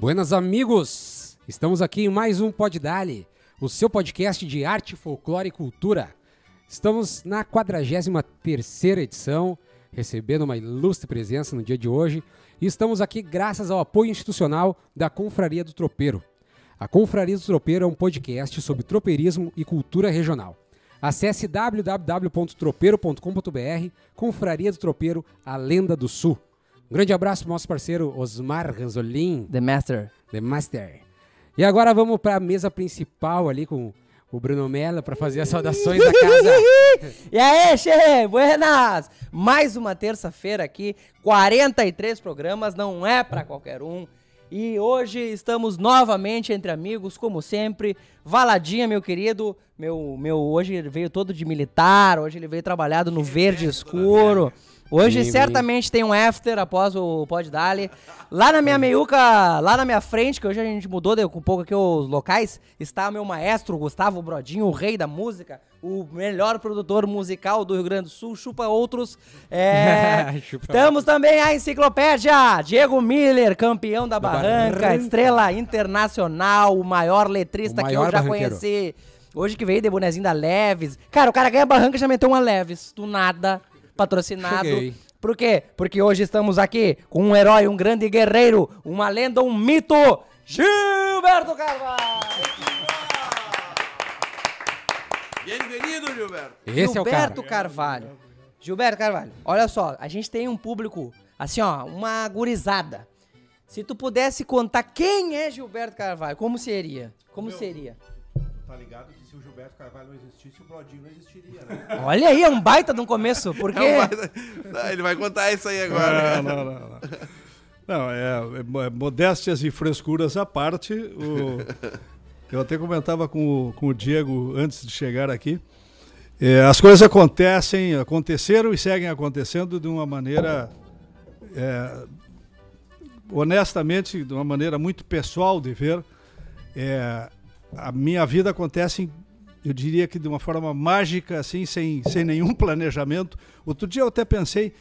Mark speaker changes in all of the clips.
Speaker 1: Buenas amigos! Estamos aqui em mais um Pod Dali, o seu podcast de arte, folclore e cultura. Estamos na 43ª edição, recebendo uma ilustre presença no dia de hoje, e estamos aqui graças ao apoio institucional da Confraria do Tropeiro. A Confraria do Tropeiro é um podcast sobre tropeirismo e cultura regional. Acesse www.tropeiro.com.br, Confraria do Tropeiro, a lenda do sul. Um grande abraço pro nosso parceiro Osmar Ranzolin,
Speaker 2: The Master.
Speaker 1: The Master. E agora vamos para a mesa principal ali com o Bruno Mello para fazer as saudações da casa.
Speaker 2: E aí, Che, buenas! Mais uma terça-feira aqui, 43 programas, não é pra qualquer um. E hoje estamos novamente entre amigos, como sempre. Valadinha, meu querido, meu, meu hoje ele veio todo de militar, hoje ele veio trabalhado no verde escuro. Hoje
Speaker 1: Sim,
Speaker 2: certamente tem um after após o Pod Dali. Lá na minha meiuca, lá na minha frente, que hoje a gente mudou de- um pouco aqui os locais, está meu maestro Gustavo Brodinho, o rei da música, o melhor produtor musical do Rio Grande do Sul, chupa outros. É,
Speaker 1: Chupa
Speaker 2: Temos também a enciclopédia, Diego Miller, campeão da Barranca,
Speaker 1: Barranca.
Speaker 2: estrela internacional, o maior letrista
Speaker 1: O
Speaker 2: que
Speaker 1: maior
Speaker 2: eu já conheci. Hoje que veio de bonezinho da Leves. Cara, o cara ganha Barranca e já meteu uma Leves, do nada, patrocinado.
Speaker 1: Cheguei.
Speaker 2: Por quê? Porque hoje estamos aqui com um herói, um grande guerreiro, uma lenda, um mito, Gilberto Carvalho!
Speaker 3: Bem-vindo, Gilberto.
Speaker 1: Esse é o cara.
Speaker 2: Gilberto Carvalho. Gilberto Carvalho, olha só, a gente tem um público, assim, ó, uma gurizada. Se tu pudesse contar quem é Gilberto Carvalho, como seria? Como seria?
Speaker 4: Tá ligado que o Gilberto Carvalho não existisse, o Brodinho não existiria, né?
Speaker 2: Olha aí, é um baita de um começo, porque...
Speaker 3: É um baita- Não, Ele vai contar isso aí agora.
Speaker 4: Não, não, não. Não, não é, é é modéstias e frescuras à parte. o- eu até comentava com o, com o Diego antes de chegar aqui. É, as coisas acontecem, aconteceram e seguem acontecendo de uma maneira, é, honestamente, de uma maneira muito pessoal de ver. É, a minha vida acontece, eu diria que de uma forma mágica, assim, sem, sem nenhum planejamento. Outro dia eu até pensei,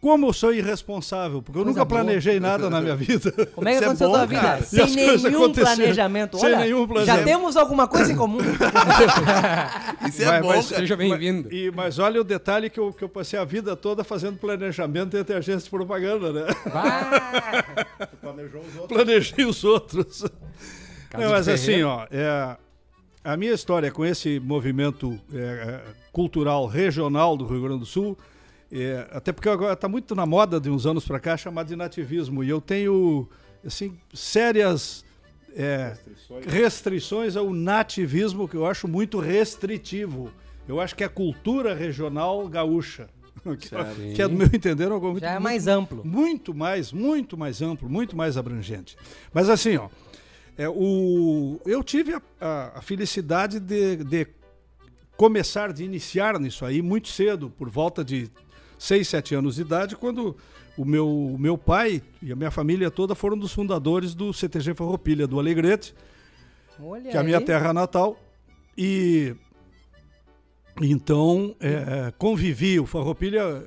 Speaker 4: como eu sou irresponsável, porque eu
Speaker 2: Coisa
Speaker 4: nunca
Speaker 2: boa.
Speaker 4: planejei nada na minha vida.
Speaker 2: Como é que
Speaker 3: Isso é
Speaker 2: aconteceu a
Speaker 3: bom,
Speaker 2: tua vida?
Speaker 3: cara.
Speaker 2: Sem nenhum planejamento.
Speaker 4: Sem
Speaker 2: Olha,
Speaker 4: nenhum
Speaker 2: já
Speaker 4: planejamento.
Speaker 2: temos alguma coisa em comum.
Speaker 3: Isso é
Speaker 4: Vai-
Speaker 3: bom,
Speaker 4: ser-
Speaker 1: Seja bem-vindo.
Speaker 4: E, mas olha o detalhe que eu, que eu passei a vida toda fazendo planejamento entre agências de propaganda, né?
Speaker 1: Vai.
Speaker 4: Planejou os outros. Planejei os outros. Não, mas assim, ó, é, a minha história com esse movimento é, é, cultural regional do Rio Grande do Sul, é, até porque agora está muito na moda de uns anos para cá chamado de nativismo, e eu tenho assim sérias é, restrições ao nativismo que eu acho muito restritivo. Eu acho que é a cultura regional gaúcha, que, que é do meu entender algo muito,
Speaker 2: Já é
Speaker 4: muito
Speaker 2: mais amplo.
Speaker 4: muito mais, muito mais amplo, muito mais abrangente. Mas assim, ó, é, o, eu tive a, a- a felicidade de, de começar, de iniciar nisso aí muito cedo, por volta de 6, 7 anos de idade, quando o meu, o meu pai e a minha família toda foram dos fundadores do CTG Farroupilha, do Alegrete,
Speaker 2: Olha
Speaker 4: que é a minha terra natal. E então é, é, convivi. O Farroupilha,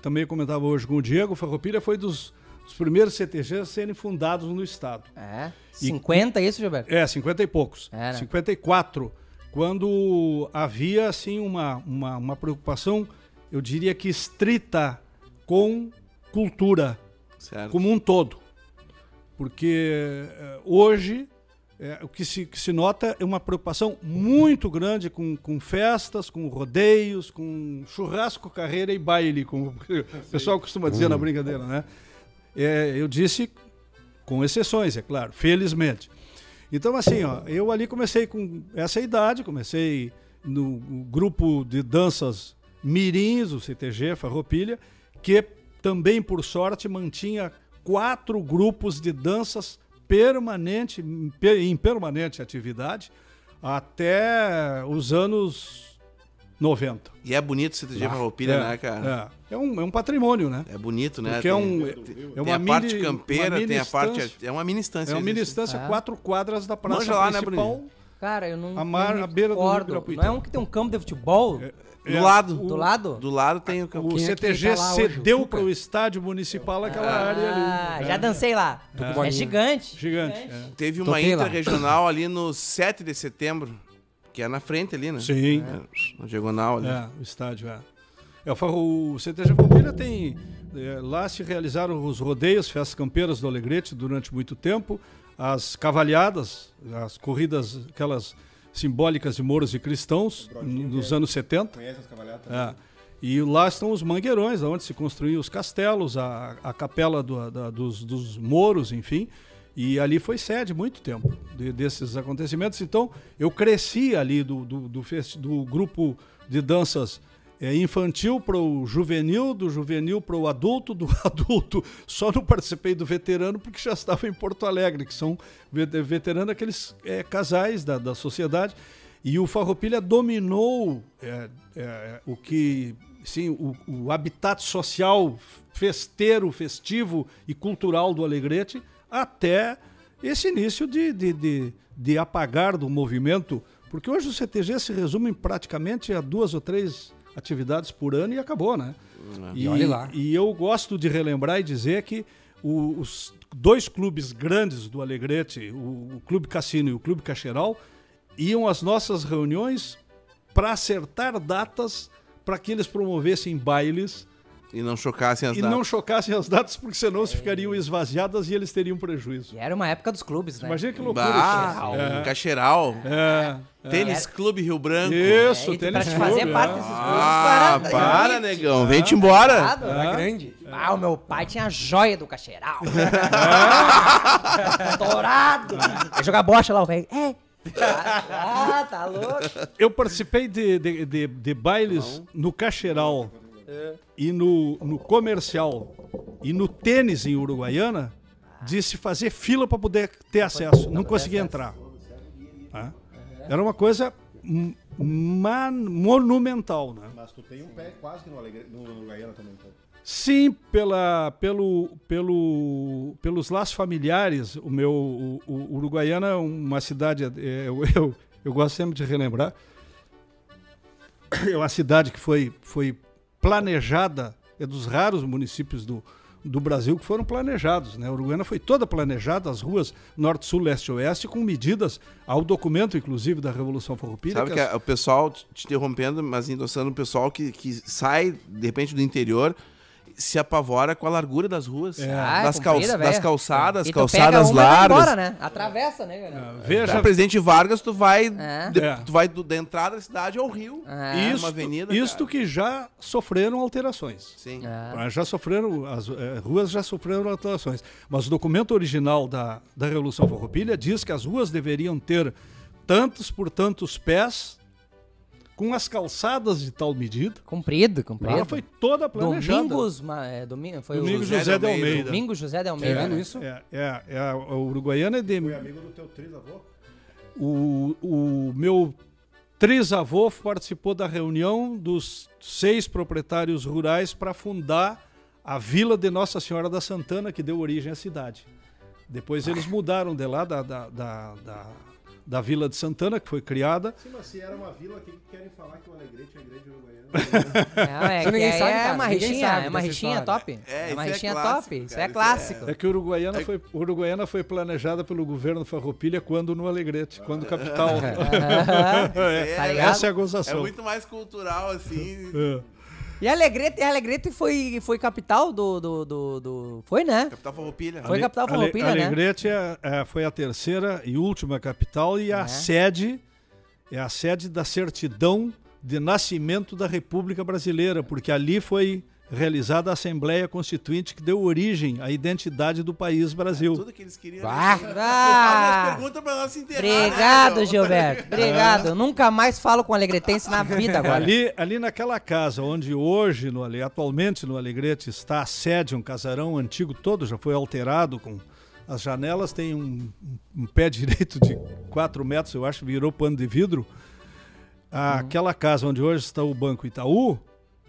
Speaker 4: também comentava hoje com o Diego, o Farroupilha foi dos, dos primeiros CTGs a serem fundados no estado.
Speaker 2: É, 50 isso, Gilberto?
Speaker 4: É, 50 e poucos.
Speaker 2: É, né?
Speaker 4: 54. Quando havia assim uma, uma, uma preocupação, eu diria que estrita com cultura
Speaker 3: Certo.
Speaker 4: como um todo. Porque eh, hoje eh, o que se, que se nota é uma preocupação muito grande com, com festas, com rodeios, com churrasco, carreira e baile, como o pessoal costuma dizer na brincadeira, né? Eh, eu disse com exceções, é claro, felizmente. Então, assim, ó, eu ali comecei com essa idade, comecei no grupo de danças Mirins, o CTG, Farroupilha, que também, por sorte, mantinha quatro grupos de danças permanente, em permanente atividade até os anos 90.
Speaker 3: E é bonito o CTG Farroupilha,
Speaker 4: é,
Speaker 3: né, cara?
Speaker 4: É, é, um, é um patrimônio, né?
Speaker 3: É, bonito, né?
Speaker 4: Porque é um, é
Speaker 3: tem
Speaker 4: uma
Speaker 3: a parte
Speaker 4: mini-
Speaker 3: campeira,
Speaker 4: uma mini
Speaker 3: tem a parte... É uma mini instância.
Speaker 4: É uma mini
Speaker 3: existe.
Speaker 4: instância,
Speaker 2: É.
Speaker 4: quatro quadras da praça
Speaker 3: Manja lá, né,
Speaker 4: principal.
Speaker 3: Bruninho?
Speaker 2: Cara, eu não.
Speaker 4: A mar-
Speaker 2: não me
Speaker 4: beira do
Speaker 2: recordo.
Speaker 4: Ibirapuitã.
Speaker 2: Não é um que tem um campo de futebol?
Speaker 3: Do
Speaker 4: É,
Speaker 3: lado.
Speaker 2: do lado?
Speaker 3: Do lado tem o campo.
Speaker 4: O
Speaker 1: é
Speaker 4: CTG
Speaker 1: tá? O
Speaker 4: cedeu para o estádio municipal aquela área
Speaker 2: Ah,
Speaker 4: ali.
Speaker 2: já
Speaker 4: É.
Speaker 2: dancei lá. É, gigante.
Speaker 4: Gigante. é.
Speaker 3: Teve uma
Speaker 1: Toquei lá.
Speaker 3: intra-regional ali no 7 de setembro, que é na frente ali, né?
Speaker 4: Sim.
Speaker 3: É, na diagonal ali.
Speaker 4: É, o estádio, é. É, o o CTG Farroupilha tem... é, lá se realizaram os rodeios, festas campeiras do Alegrete durante muito tempo, as cavalhadas, as corridas, aquelas simbólicas de mouros e cristãos, nos anos 70.
Speaker 5: Conhece as cavalhadas?
Speaker 4: É. E lá estão os mangueirões, onde se construíam os castelos, a, a capela do- da- dos, dos moros, enfim. E ali foi sede muito tempo de- desses acontecimentos. Então, eu cresci ali do, do, do, do grupo de danças é, infantil para o juvenil, do juvenil para o adulto, do adulto. Só não participei do veterano porque já estava em Porto Alegre, que são ve- veterano aqueles é, casais da, da sociedade. E o Farroupilha dominou é, é, o que, sim, o, o habitat social festeiro, festivo e cultural do Alegrete até esse início de, de, de, de apagar do movimento, porque hoje o CTG se resume praticamente a duas ou três atividades por ano e acabou, né?
Speaker 1: E olhe lá.
Speaker 4: E eu gosto de relembrar e dizer que o- os dois clubes grandes do Alegrete, o, o Clube Cassino e o Clube Cacheral, iam às nossas reuniões para acertar datas para que eles promovessem bailes
Speaker 3: E não chocassem as
Speaker 4: e
Speaker 3: datas.
Speaker 4: não chocassem as datas, porque senão se ficariam esvaziadas e eles teriam prejuízo.
Speaker 2: E era uma época dos clubes, né?
Speaker 4: Imagina que loucura.
Speaker 3: Bah,
Speaker 4: isso.
Speaker 3: o Cacheral.
Speaker 4: É,
Speaker 3: Tênis Clube Rio Branco.
Speaker 4: Isso,
Speaker 2: É, e
Speaker 4: tênis
Speaker 2: pra te
Speaker 4: clube,
Speaker 2: fazer
Speaker 4: é.
Speaker 2: parte desses clubes,
Speaker 3: Ah,
Speaker 2: para,
Speaker 3: para, negão. Vem-te embora.
Speaker 2: Errado.
Speaker 1: Era grande.
Speaker 2: Ah, o meu pai tinha a joia do cacheral. Dourado. Ia jogar bocha lá, o velho. É. Ah, tá louco.
Speaker 4: Eu participei de, de, de- de bailes no Cacheral e no, no comercial e no tênis em Uruguaiana de se fazer fila para poder ter acesso. Não conseguia entrar. Tá? Era uma coisa man- monumental, né?
Speaker 5: Mas tu tem um pé quase que no, Alegre... no Uruguaiana também, então.
Speaker 4: Sim, pela, pelo, pelo, pelos laços familiares. O meu o, o Uruguaiana é uma cidade. é, eu, eu, eu gosto sempre de relembrar. É uma cidade que foi, foi planejada, é dos raros municípios do, do Brasil que foram planejados. Né? A Uruguaiana foi toda planejada, as ruas norte, sul, leste e oeste, com medidas ao documento, inclusive, da Revolução Farroupilha.
Speaker 3: Sabe que
Speaker 4: as-
Speaker 3: é o pessoal, te interrompendo, mas endossando o pessoal que, que sai, de repente, do interior, se apavora com a largura das ruas.
Speaker 2: Ah, é
Speaker 3: das, cal-
Speaker 2: comprida,
Speaker 3: das calçadas, calçadas largas.
Speaker 2: embora, né? Atravessa, né, cara?
Speaker 4: Veja,
Speaker 3: Pra Presidente Vargas, tu vai,
Speaker 2: É.
Speaker 3: de-
Speaker 4: É.
Speaker 3: tu vai do- da entrada da cidade ao rio.
Speaker 2: É.
Speaker 4: isto,
Speaker 3: uma avenida,
Speaker 4: isto
Speaker 3: cara.
Speaker 4: que já sofreram alterações.
Speaker 3: Sim.
Speaker 2: É.
Speaker 4: Ah, Já sofreram, as eh, ruas já sofreram alterações. Mas o documento original da, da Revolução Farroupilha diz que as ruas deveriam ter tantos por tantos pés, com as calçadas de tal medida.
Speaker 2: Comprido, comprido.
Speaker 4: Ela foi toda planejada.
Speaker 2: Domingos, ma- é, domingo, foi
Speaker 4: Domingos
Speaker 3: José
Speaker 4: José
Speaker 3: de Almeida.
Speaker 4: Almeida.
Speaker 2: Domingo José de Almeida.
Speaker 1: Tirando
Speaker 2: né?
Speaker 1: isso.
Speaker 4: É, é, é a, a Uruguaiana é de.
Speaker 5: Foi amigo do teu trisavô?
Speaker 4: O, o meu trisavô participou da reunião dos seis proprietários rurais para fundar a vila de Nossa Senhora da Santana, que deu origem à cidade. Depois eles mudaram de lá, da, da, da, da, da Vila de Santana, que foi criada.
Speaker 5: Sim, mas se era uma vila, o que, que querem falar que o Alegrete é grande Uruguaiana?
Speaker 2: Não, é, que
Speaker 1: ninguém
Speaker 2: é,
Speaker 1: sabe,
Speaker 2: é
Speaker 1: cara,
Speaker 2: uma
Speaker 1: ninguém
Speaker 2: rixinha,
Speaker 1: sabe
Speaker 2: é uma rixinha top.
Speaker 3: É,
Speaker 2: É, uma
Speaker 3: é
Speaker 2: rixinha
Speaker 3: clássico,
Speaker 2: top. Isso
Speaker 3: cara,
Speaker 2: é
Speaker 3: isso
Speaker 2: clássico.
Speaker 4: É que Uruguaiana foi, Uruguaiana foi planejada pelo governo Farroupilha quando no Alegrete, quando capital.
Speaker 3: É,
Speaker 2: Tá ligado?
Speaker 4: Essa é a
Speaker 3: é
Speaker 4: gozação.
Speaker 3: muito mais cultural, assim.
Speaker 2: E Alegrete, Alegrete foi, foi capital do, do, do, do- Foi, né?
Speaker 3: Capital Farroupilha.
Speaker 2: Foi capital
Speaker 4: Ale-
Speaker 2: Farroupilha, né?
Speaker 4: Alegrete é- é- foi a terceira e última capital e a
Speaker 2: É.
Speaker 4: sede é a sede da certidão de nascimento da República Brasileira, porque ali foi realizada a Assembleia Constituinte que deu origem à identidade do país Brasil.
Speaker 3: Tudo que eles queriam.
Speaker 1: Bah.
Speaker 3: né?
Speaker 2: Ah,
Speaker 3: Faz pergunta pra nós se inteirar,
Speaker 2: obrigado,
Speaker 3: né?
Speaker 2: Gilberto. Obrigado. Eu nunca mais falo com alegretense na vida agora.
Speaker 4: Ali, ali naquela casa onde hoje, no, atualmente no Alegrete, está a sede, um casarão antigo todo, já foi alterado com as janelas, tem um, um pé direito de 4 metros, eu acho, virou pano de vidro. Aquela casa onde hoje está o Banco Itaú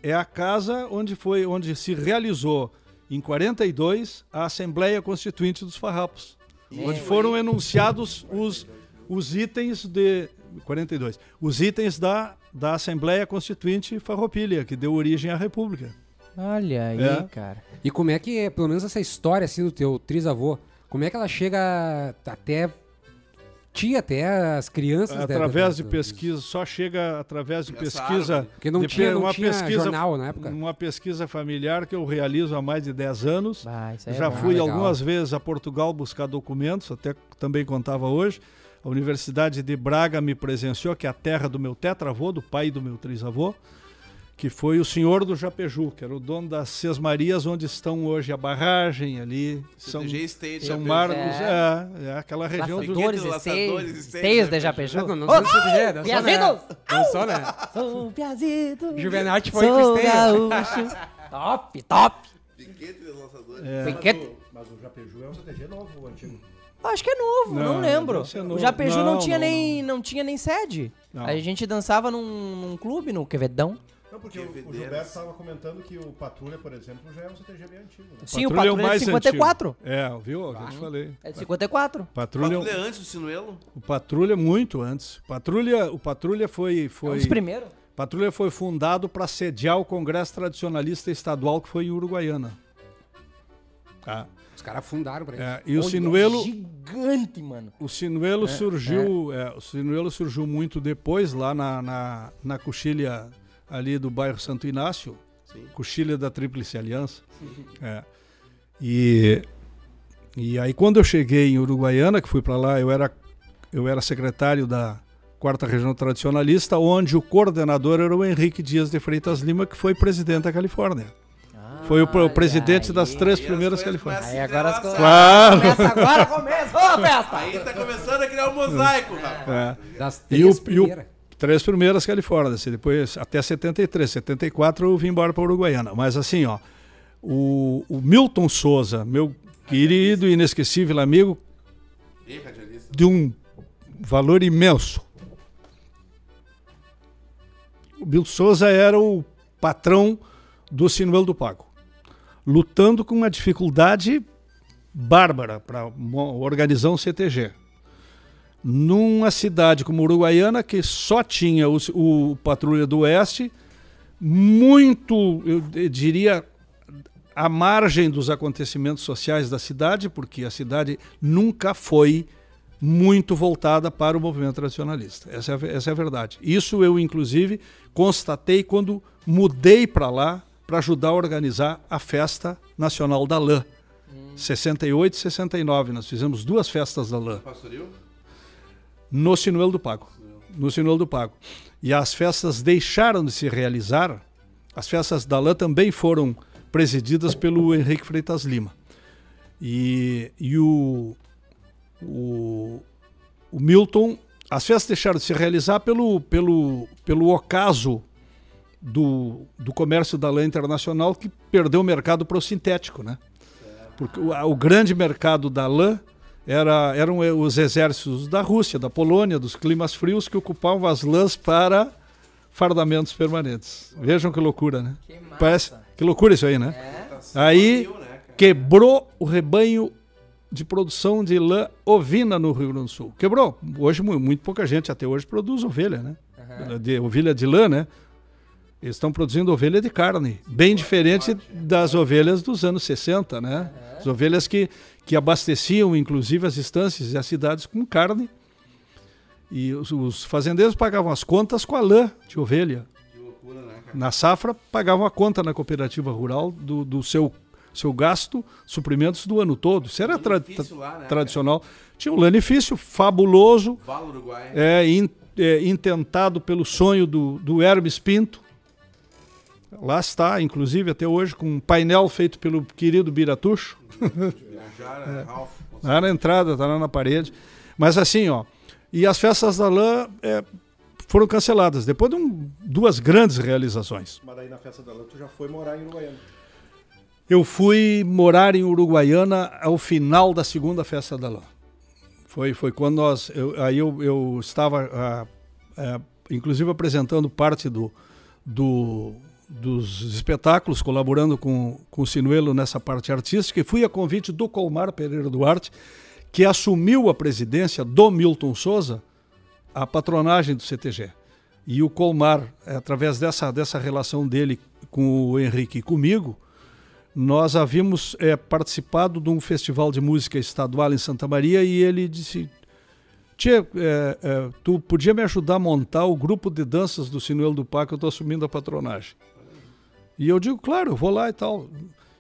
Speaker 4: é a casa onde foi onde se realizou em 42 a Assembleia Constituinte dos Farrapos, onde foram enunciados os os itens de 42, os itens da, da Assembleia Constituinte Farroupilha, que deu origem à República.
Speaker 2: Olha aí,
Speaker 4: É.
Speaker 2: cara.
Speaker 1: E como é que pelo menos essa história assim do teu trisavô, como é que ela chega até ti, até as crianças? da-
Speaker 4: Através
Speaker 1: da-
Speaker 4: de pesquisa, só chega através de pesquisa.
Speaker 3: árvore.
Speaker 1: Porque não
Speaker 4: de
Speaker 1: tinha, não
Speaker 4: uma
Speaker 1: tinha
Speaker 4: pesquisa-
Speaker 1: jornal na época.
Speaker 4: Uma pesquisa familiar que eu realizo há mais de 10 anos.
Speaker 2: Vai, isso aí é
Speaker 4: Já
Speaker 2: bom.
Speaker 4: fui
Speaker 1: legal.
Speaker 4: algumas vezes a Portugal buscar documentos, até também contava hoje. A Universidade de Braga me presenciou, que é a terra do meu tetravô, do pai do meu trisavô, que foi o senhor do Japeju, que era o dono das Seis Marias, onde estão hoje a barragem ali. São,
Speaker 3: State.
Speaker 4: São Marcos,
Speaker 2: É.
Speaker 4: é, é aquela região do...
Speaker 2: Laçadores,
Speaker 3: Laçadores,
Speaker 2: esteios,
Speaker 3: esteios,
Speaker 2: esteios de Japeju.
Speaker 1: Não, não, não, não, não, não,
Speaker 2: Piazitos!
Speaker 1: Não só, né?
Speaker 2: Sou piazito.
Speaker 1: Juvenal foi com
Speaker 2: Sou
Speaker 1: esteio.
Speaker 2: gaúcho. top, top.
Speaker 3: Piquete dos lançadores.
Speaker 2: Piquete.
Speaker 5: Mas o Japeju é um CTG novo, o antigo.
Speaker 2: Acho que é novo, não,
Speaker 4: Não,
Speaker 2: lembro.
Speaker 4: ser
Speaker 2: O. Japeju não,
Speaker 4: Não,
Speaker 2: tinha
Speaker 4: não,
Speaker 2: nem não tinha nem sede.
Speaker 4: Não.
Speaker 2: A gente dançava num, num clube no Quevedão.
Speaker 5: Não, porque o, o. Gilberto estava comentando que o Patrulha, por exemplo, já é um CTG bem antigo. Né?
Speaker 2: Sim, o
Speaker 4: Patrulha é
Speaker 2: Patrulha é de 54.
Speaker 4: antigo. É, viu? Eu te falei.
Speaker 2: É de 54.
Speaker 4: Patrulha,
Speaker 3: Patrulha antes do Sinuelo?
Speaker 4: o Patrulha muito antes. Patrulha, o Patrulha foi
Speaker 2: É um
Speaker 4: foi
Speaker 2: dos primeiros.
Speaker 4: Patrulha foi fundado para sediar o Congresso Tradicionalista Estadual que foi em Uruguaiana. Tá.
Speaker 1: Os caras fundaram pra isso.
Speaker 4: É, e o
Speaker 2: Olha,
Speaker 4: Sinuelo,
Speaker 2: Gigante, mano.
Speaker 4: o Sinuelo surgiu, é, o Sinuelo surgiu muito depois lá na, na, na coxilha ali do bairro Santo Inácio,
Speaker 3: Sim.
Speaker 4: coxilha da Tríplice Aliança. É. E e aí quando eu cheguei em Uruguaiana, que fui para lá, eu era eu era secretário da quarta região tradicionalista, onde o coordenador era o Henrique Dias de Freitas Lima, que foi presidente da Califórnia. Foi o, presidente das
Speaker 2: aí.
Speaker 4: três
Speaker 3: Aí as
Speaker 4: primeiras Califórnias.
Speaker 2: Aí agora as coisas-.
Speaker 4: Claro.
Speaker 2: Começa agora, começa. Ô, festa!
Speaker 3: Aí tá começando a criar um mosaico, rapaz.
Speaker 4: É.
Speaker 1: Das
Speaker 4: E o,
Speaker 1: três
Speaker 4: e o
Speaker 1: primeiras.
Speaker 4: Três primeiras Califórnias, e depois até 73, 74 eu vim embora para Uruguaiana. Mas assim, ó, o, o Milton Souza, meu querido e inesquecível amigo, de um valor imenso. O Milton Souza era o patrão do Sinuelo do Pago, lutando com uma dificuldade bárbara para organizar um CTG. Numa cidade como Uruguaiana, que só tinha o, o Patrulha do Oeste, muito, eu diria, à margem dos acontecimentos sociais da cidade, porque a cidade nunca foi muito voltada para o movimento tradicionalista. Essa é, essa é a verdade. Isso eu, inclusive, constatei quando mudei para lá para ajudar a organizar a Festa Nacional da Lã. 68 e 69, nós fizemos duas festas da lã
Speaker 3: Pastoril?
Speaker 4: No Sinuelo do Pago. No Sinuelo do Pago. E as festas deixaram de se realizar. As festas da lã também foram presididas pelo Henrique Freitas Lima. E, e o, o, o Milton, as festas deixaram de se realizar pelo, pelo, pelo ocaso do, do comércio da lã internacional que perdeu o mercado para o sintético, né? Porque o, o grande mercado da lã era, eram eh, os exércitos da Rússia, da Polônia, dos climas frios que ocupavam as lãs para fardamentos permanentes. Vejam que loucura, né?
Speaker 2: Que massa.
Speaker 4: Parece que loucura isso aí, né?
Speaker 2: É.
Speaker 4: Aí
Speaker 3: Viu, né,
Speaker 4: quebrou o rebanho de produção de lã ovina no Rio Grande do Sul. Quebrou. Hoje mu- muito pouca gente até hoje produz ovelha, né? De ovelha de lã, né? Eles estão produzindo ovelha de carne, bem diferente das ovelhas dos anos 60, né? As ovelhas que, que abasteciam, inclusive, as estâncias e as cidades com carne. E os, os fazendeiros pagavam as contas com a lã de ovelha.
Speaker 3: Loucura, né, cara?
Speaker 4: Na safra, pagavam a conta na cooperativa rural do, do seu, seu gasto, suprimentos do ano todo. Isso era tra-
Speaker 3: lá, né,
Speaker 4: tradicional. Tinha um lanifício fabuloso,
Speaker 3: cara? Uruguai.
Speaker 4: é, in- é, intentado pelo sonho do, do Hermes Pinto. Lá está, inclusive, até hoje, com um painel feito pelo querido Biratucho.
Speaker 3: Jara, Ralph.
Speaker 4: Lá na entrada, tá lá na parede. Mas assim, ó. E as festas da lã é, foram canceladas, depois de um- duas grandes realizações.
Speaker 5: Mas daí na festa da lã tu já foi morar em Uruguaiana.
Speaker 4: Eu fui morar em Uruguaiana ao final da segunda festa da lã. Foi, foi quando nós. eu- aí eu, eu estava, ah, ah, inclusive, apresentando parte do, do- dos espetáculos, colaborando com, com o Sinuelo nessa parte artística, e fui a convite do Colmar Pereira Duarte, que assumiu a presidência do Milton Souza, a patronagem do CTG. E o Colmar, é, através dessa, dessa relação dele com o Henrique e comigo, nós havíamos é, participado de um festival de música estadual em Santa Maria e ele disse: Tchê, é, é, tu podia me ajudar a montar o grupo de danças do Sinuelo do Paco, eu estou assumindo a patronagem. E eu digo, claro, eu vou lá e tal.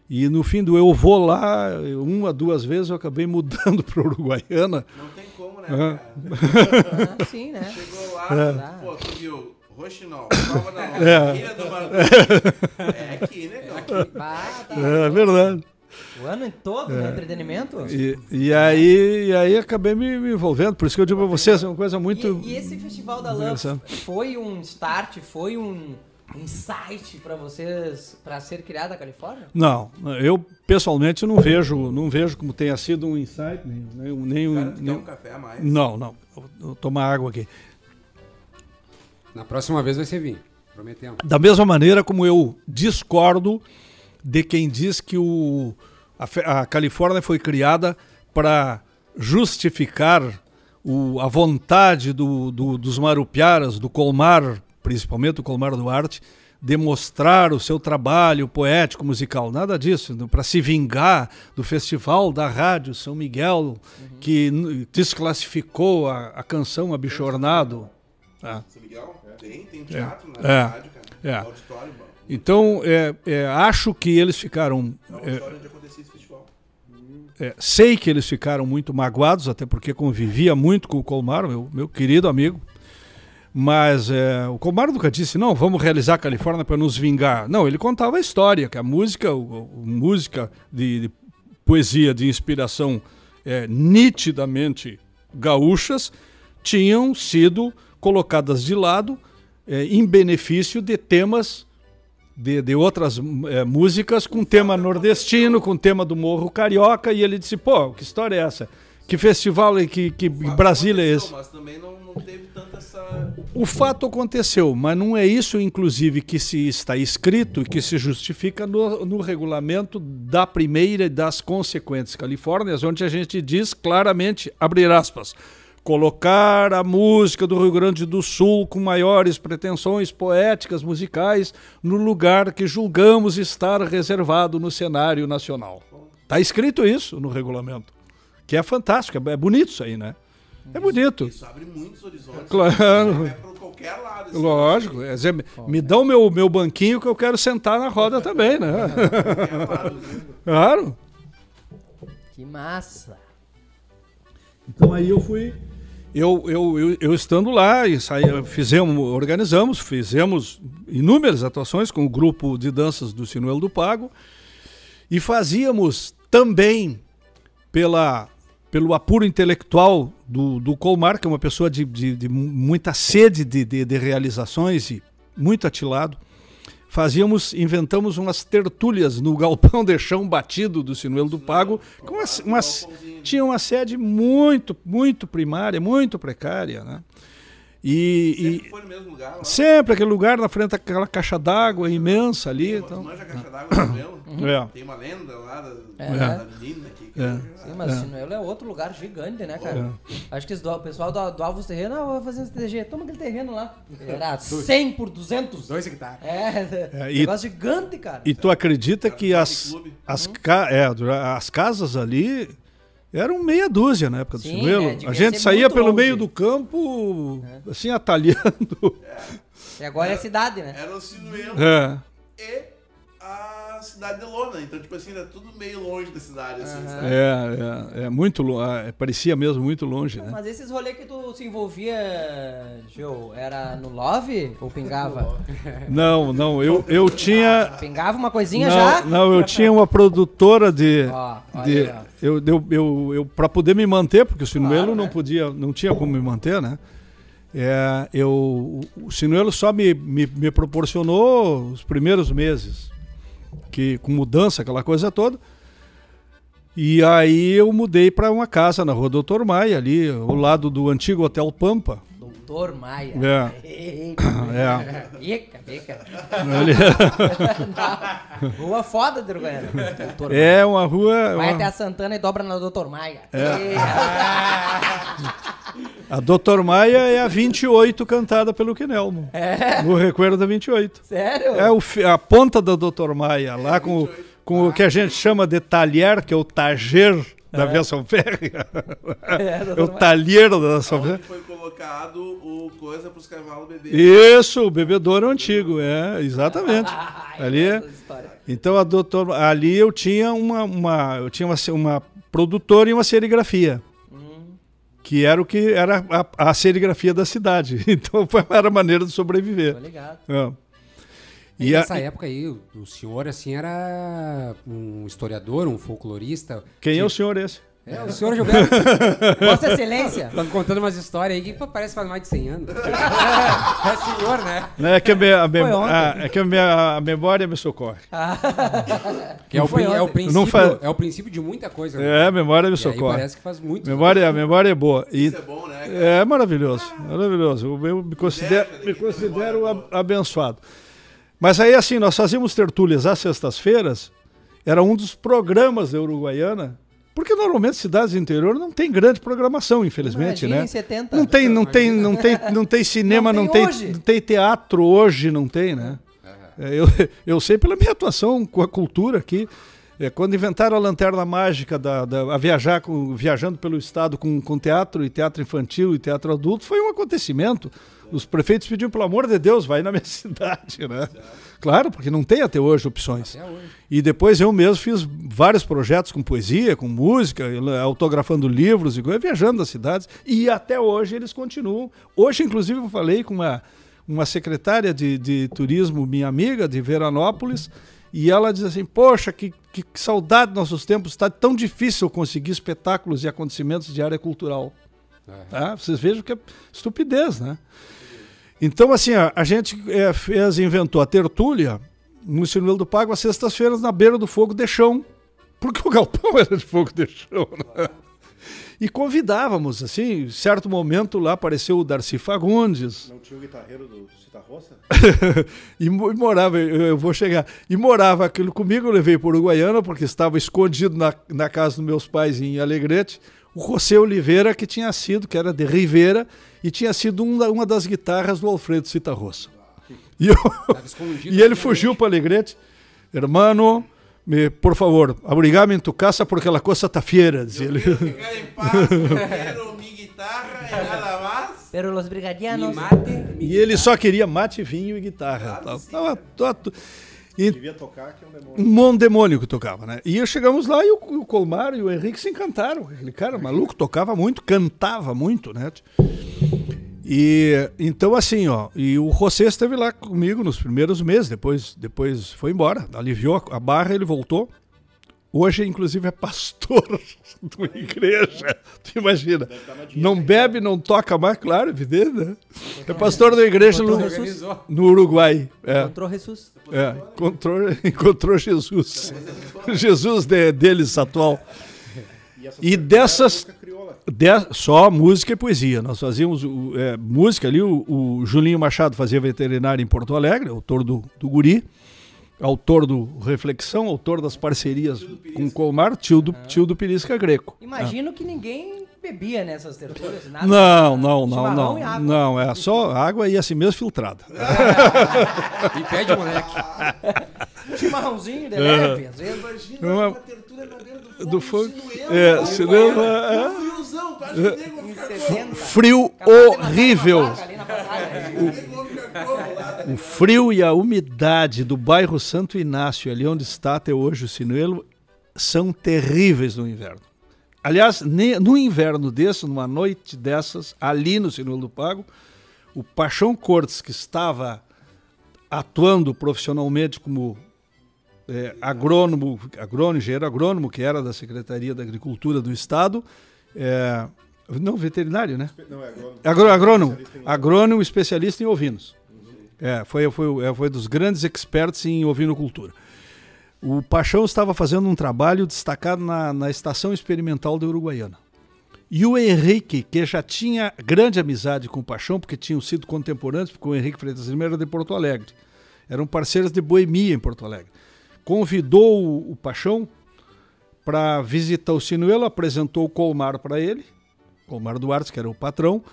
Speaker 4: E no fim do eu vou lá, uma, duas vezes eu acabei mudando para Uruguaiana.
Speaker 3: Não tem como, né, cara?
Speaker 2: Ah, sim, né?
Speaker 3: Chegou lá,
Speaker 2: É.
Speaker 3: pô, tu viu, Roxinol, prova da
Speaker 4: É.
Speaker 3: Do Barulho. É aqui, né, cara?
Speaker 2: Ah, tá.
Speaker 4: É verdade.
Speaker 2: O ano todo, né? Entretenimento.
Speaker 4: E, e aí, e aí acabei me, me envolvendo. Por isso que eu digo para vocês, é uma coisa muito.
Speaker 2: E, e esse Festival da
Speaker 4: interessante.
Speaker 2: foi um start, foi um insight pra vocês, pra ser criada a Califórnia?
Speaker 4: Não, eu pessoalmente não vejo, não vejo como tenha sido um insight, nem, nem, nem, um-
Speaker 3: Cara,
Speaker 4: nem-
Speaker 3: um café a mais?
Speaker 4: Não, não. Eu vou tomar água aqui.
Speaker 1: Na próxima vez vai ser vinho. Prometemos.
Speaker 4: Da mesma maneira como eu discordo de quem diz que o, a, a Califórnia foi criada para justificar o, a vontade do, do- dos marupiaras, do Colmar, principalmente o Colmar Duarte, de mostrar o seu trabalho poético, musical. Nada disso. Para se vingar do Festival da Rádio São Miguel, que n- desclassificou a, a canção Abichornado. Ah.
Speaker 3: São Miguel? Tem, tem teatro na
Speaker 4: É.
Speaker 3: rádio, cara.
Speaker 4: É.
Speaker 3: Auditório, bom.
Speaker 4: Então, é, é, acho que eles ficaram.
Speaker 3: É
Speaker 4: é,
Speaker 3: onde acontecia esse festival.
Speaker 4: é, sei que eles ficaram muito magoados, até porque convivia muito com o Colmar, meu, meu querido amigo. Mas é, o Colmar nunca disse, não, vamos realizar a Califórnia para nos vingar. Não, ele contava a história, que a música, o, o- música de, de poesia, de inspiração é, nitidamente gaúchas, tinham sido colocadas de lado é, em benefício de temas de, de outras eh, músicas com tema nordestino, com tema do Morro Carioca, e ele disse, pô, que história é essa? Que festival e que, que Brasília é esse?
Speaker 3: Mas também não, não teve tanta essa...
Speaker 4: O fato aconteceu, mas não é isso, inclusive, que se está escrito e que se justifica no, no regulamento da primeira e das consequentes Califórnias, onde a gente diz claramente, abrir aspas, colocar a música do Rio Grande do Sul com maiores pretensões poéticas, musicais, no lugar que julgamos estar reservado no cenário nacional. Está escrito isso no regulamento, que é fantástico, é bonito isso aí, né? É bonito.
Speaker 3: Isso abre muitos horizontes.
Speaker 4: Claro.
Speaker 3: Vai pra qualquer lado. esse
Speaker 4: Lógico, é dizer, me- me dão meu, meu banquinho que eu quero sentar na roda também, né?
Speaker 3: lado, né?
Speaker 4: Claro.
Speaker 2: Que massa!
Speaker 4: Então aí eu fui. Eu, eu, eu, eu estando lá e saí, fizemos, organizamos, fizemos inúmeras atuações com o grupo de danças do Sinuelo do Pago e fazíamos também pela, pelo apuro intelectual do, do Colmar, que é uma pessoa de, de, de muita sede de, de, de realizações e muito atilado. Fazíamos, inventamos umas tertúlias no galpão de chão batido do Sinuelo do Pago, com uma, uma, tinha uma sede muito, muito primária, muito precária, né? E,
Speaker 3: Sempre
Speaker 4: e
Speaker 3: foi no mesmo lugar lá.
Speaker 4: sempre aquele lugar na frente daquela caixa d'água imensa ali.
Speaker 3: Tu
Speaker 4: Então,
Speaker 3: manja a caixa d'água do
Speaker 4: é.
Speaker 3: Tem uma lenda lá da,
Speaker 2: É.
Speaker 3: da menina aqui. que-
Speaker 4: É.
Speaker 2: Sim, mas o Sinuelo é outro lugar gigante, né, cara? Acho que do- o pessoal do, do Alvos Terreno, ah, vou fazer esse TG. Toma aquele terreno lá. Era 100 por 200.
Speaker 1: Dois hectares.
Speaker 2: É,
Speaker 4: É, e-
Speaker 2: negócio gigante, cara.
Speaker 4: E tu acredita que
Speaker 3: um
Speaker 4: as, as, ca- é, as casas ali eram meia dúzia na época do
Speaker 2: Sim,
Speaker 4: Sinuelo.
Speaker 2: é,
Speaker 4: a gente saía pelo
Speaker 2: longe.
Speaker 4: meio do campo, assim, atalhando.
Speaker 2: E agora é cidade, né?
Speaker 3: Era o Sinuelo
Speaker 4: É.
Speaker 3: e a cidade de Lona. Então, tipo assim, era tudo meio longe da cidade, assim, sabe?
Speaker 4: É, é, é muito lo- ah, parecia mesmo muito longe, né?
Speaker 2: Mas esses rolês que tu se envolvia, Joe, era no Love ou pingava?
Speaker 4: Não, não, eu, eu tinha.
Speaker 2: Pingava uma coisinha
Speaker 4: Não,
Speaker 2: já?
Speaker 4: não, eu tinha uma produtora de. De
Speaker 2: aí,
Speaker 4: eu, eu, eu, eu para poder me manter, porque o Sinuelo
Speaker 2: Claro,
Speaker 4: não
Speaker 2: né?
Speaker 4: podia, não tinha como me manter, né? É, eu, o- o Sinuelo só me, me, me proporcionou os primeiros meses, que com mudança, aquela coisa toda. E aí eu mudei para uma casa na rua Doutor Maia, ali ao lado do antigo Hotel Pampa.
Speaker 2: Doutor Maia.
Speaker 4: É. É.
Speaker 2: Bica, bica.
Speaker 4: Ali-
Speaker 2: Não. Rua foda de Uruguaiana. Doutor
Speaker 4: É uma rua.
Speaker 2: Vai
Speaker 4: uma-
Speaker 2: até a Santana e dobra na Doutor Maia.
Speaker 4: É. A Doutor Maia é a 28 cantada pelo Quinelmo.
Speaker 2: É.
Speaker 4: No recuerdo da 28.
Speaker 2: Sério?
Speaker 4: É o, a ponta da Doutor Maia, lá com, o- com o que a gente chama de talher, que é o tager da aviação férrea.
Speaker 2: É,
Speaker 4: É o talher da aviação férrea.
Speaker 3: foi colocado o coisa pros cavalos beber.
Speaker 4: Isso, o bebedouro antigo, é, exatamente.
Speaker 2: Ai,
Speaker 4: Ali é-
Speaker 2: história.
Speaker 4: Então a doutor, ali eu tinha uma, uma eu tinha uma, uma produtora e uma serigrafia. Que era o que era a, a serigrafia da cidade. Então foi- era a maneira de sobreviver.
Speaker 2: Tô ligado.
Speaker 4: É.
Speaker 1: E
Speaker 4: E a-
Speaker 1: nessa época aí, o- senhor, assim, era um historiador, um folclorista.
Speaker 4: quem é o senhor esse?
Speaker 1: É, o senhor Gilberto.
Speaker 2: Vossa Excelência.
Speaker 1: tá me contando umas histórias aí que pô, parece que faz mais de 100 anos. é senhor, né?
Speaker 4: É que a, me- a me- a- é que a minha a memória me socorre.
Speaker 1: Que é o, é o princípio,
Speaker 4: faz-
Speaker 1: é o princípio de muita coisa. né?
Speaker 4: É, a memória me
Speaker 1: E
Speaker 4: socorre.
Speaker 1: parece que faz muito.
Speaker 4: Memória, a memória é boa. E,
Speaker 3: Isso é bom, né? cara?
Speaker 4: É maravilhoso, maravilhoso. Eu, eu me considero, me considero ab- abençoado. Mas aí, assim, nós fazíamos tertúlias às sextas-feiras, era um dos programas da Uruguaiana, porque normalmente cidades do interior não tem grande programação, infelizmente,
Speaker 2: Imagina
Speaker 4: né?
Speaker 2: em 70.
Speaker 4: Não tem, não tem, não tem, não tem cinema,
Speaker 2: Não
Speaker 4: não
Speaker 2: tem
Speaker 4: tem,
Speaker 2: hoje.
Speaker 4: não tem teatro hoje, não tem, né? É, Eu, eu sei pela minha atuação com a cultura aqui. É, quando inventaram a lanterna mágica da, da- a viajar com, viajando pelo estado com, com teatro e teatro infantil e teatro adulto, foi um acontecimento. Os prefeitos pediam, pelo amor de Deus, vai na minha cidade, né? Claro, porque não tem até hoje opções.
Speaker 1: Até hoje.
Speaker 4: E depois eu mesmo fiz vários projetos com poesia, com música, autografando livros e viajando das cidades. E até hoje eles continuam. Hoje, inclusive, eu falei com uma, uma secretária de, de turismo, minha amiga, de Veranópolis, e ela diz assim: Poxa, que, que, que saudade dos nossos tempos, está tão difícil conseguir espetáculos e acontecimentos de área cultural. Tá? Vocês vejam que é estupidez, né? Então, assim, a, a gente é, fez, inventou a tertúlia no Sinuelo do Pago às sextas-feiras na beira do fogo de chão, porque o galpão era de fogo de chão. Né? E convidávamos, assim, em certo momento lá apareceu o Darcy Fagundes,
Speaker 5: Não tinha o guitarreiro do Cita Roça?
Speaker 4: e, mo- morava, eu, vou chegar, e morava aquilo comigo, eu levei para Uruguaiana, porque estava escondido na, na casa dos meus pais em Alegrete, o José Oliveira, que tinha sido, que era de Ribeira, e tinha sido um uma das guitarras do Alfredo Citarroça. E, eu, e ele fugiu para Alegrete, hermano, me, por favor, abrigame em tu casa porque a coisa está fiera, dizia ele.
Speaker 3: Ficar em paz, eu quero minha guitarra e nada mais.
Speaker 2: Pero los brigadianos.
Speaker 1: mate,
Speaker 4: E ele só queria mate, vinho e guitarra. tal. Tava, tava e
Speaker 5: Devia tocar, que é um demônio.
Speaker 4: demônio que tocava, né? E chegamos lá e o, o Colmar e o Henrique se encantaram. Aquele cara maluco tocava muito, cantava muito, né? E então assim, ó, e o José esteve lá comigo nos primeiros meses, depois depois foi embora, aliviou a barra, ele voltou. Hoje, inclusive, é pastor de uma igreja. Tu imagina? Não bebe, não toca mais, claro, evidente, né? É pastor da igreja no, no Uruguai. É.
Speaker 2: Encontrou Jesus.
Speaker 4: É, encontrou, encontrou Jesus. Jesus de- deles atual. E
Speaker 5: música
Speaker 4: dessas. de- só música e poesia. Nós fazíamos é, música ali. O, o Julinho Machado fazia veterinário em Porto Alegre, autor do, do Guri, autor do Reflexão, autor das parcerias com o Colmar, tio do, tio do Pirisca Greco.
Speaker 2: Imagino que ninguém bebia nessas tertúlias. Nada.
Speaker 4: Não, não, não,
Speaker 2: Chimarrão
Speaker 4: não.
Speaker 2: e água.
Speaker 4: Não, é só água e assim mesmo filtrada.
Speaker 1: E pede, moleque.
Speaker 2: Chimarrãozinho de leve, às vezes.
Speaker 3: Imagina
Speaker 4: Uma-
Speaker 3: uma tertúlia na beira do fogo.
Speaker 4: Do fogo. É,
Speaker 3: vai,
Speaker 4: é.
Speaker 3: um friozão, nego vai ficar como?
Speaker 2: 70.
Speaker 4: Frio horrível.
Speaker 3: O lá?
Speaker 4: O frio e a umidade do bairro Santo Inácio, ali onde está até hoje o Sinuelo, são terríveis no inverno. Aliás, no inverno desse, numa noite dessas, ali no Sinuelo do Pago, o Paixão Cortes, que estava atuando profissionalmente como é, agrônomo, agrônomo, engenheiro agrônomo, que era da Secretaria da Agricultura do Estado, é, não, veterinário, né?
Speaker 5: Não, é agrônomo.
Speaker 4: Agro, agrônomo,
Speaker 5: Especialista em-
Speaker 4: agrônomo especialista em ovinos. É, foi, foi, é, foi dos grandes experts em ovinocultura. O Paixão estava fazendo um trabalho destacado na, na Estação Experimental da Uruguaiana. E o Henrique, que já tinha grande amizade com o Paixão, porque tinham sido contemporâneos, porque o Henrique Freitas Lima era de Porto Alegre. Eram parceiros de boemia em Porto Alegre. Convidou o, Paixão para visitar o Sinuelo, apresentou o Colmar para ele, Colmar Duarte, que era o patrão,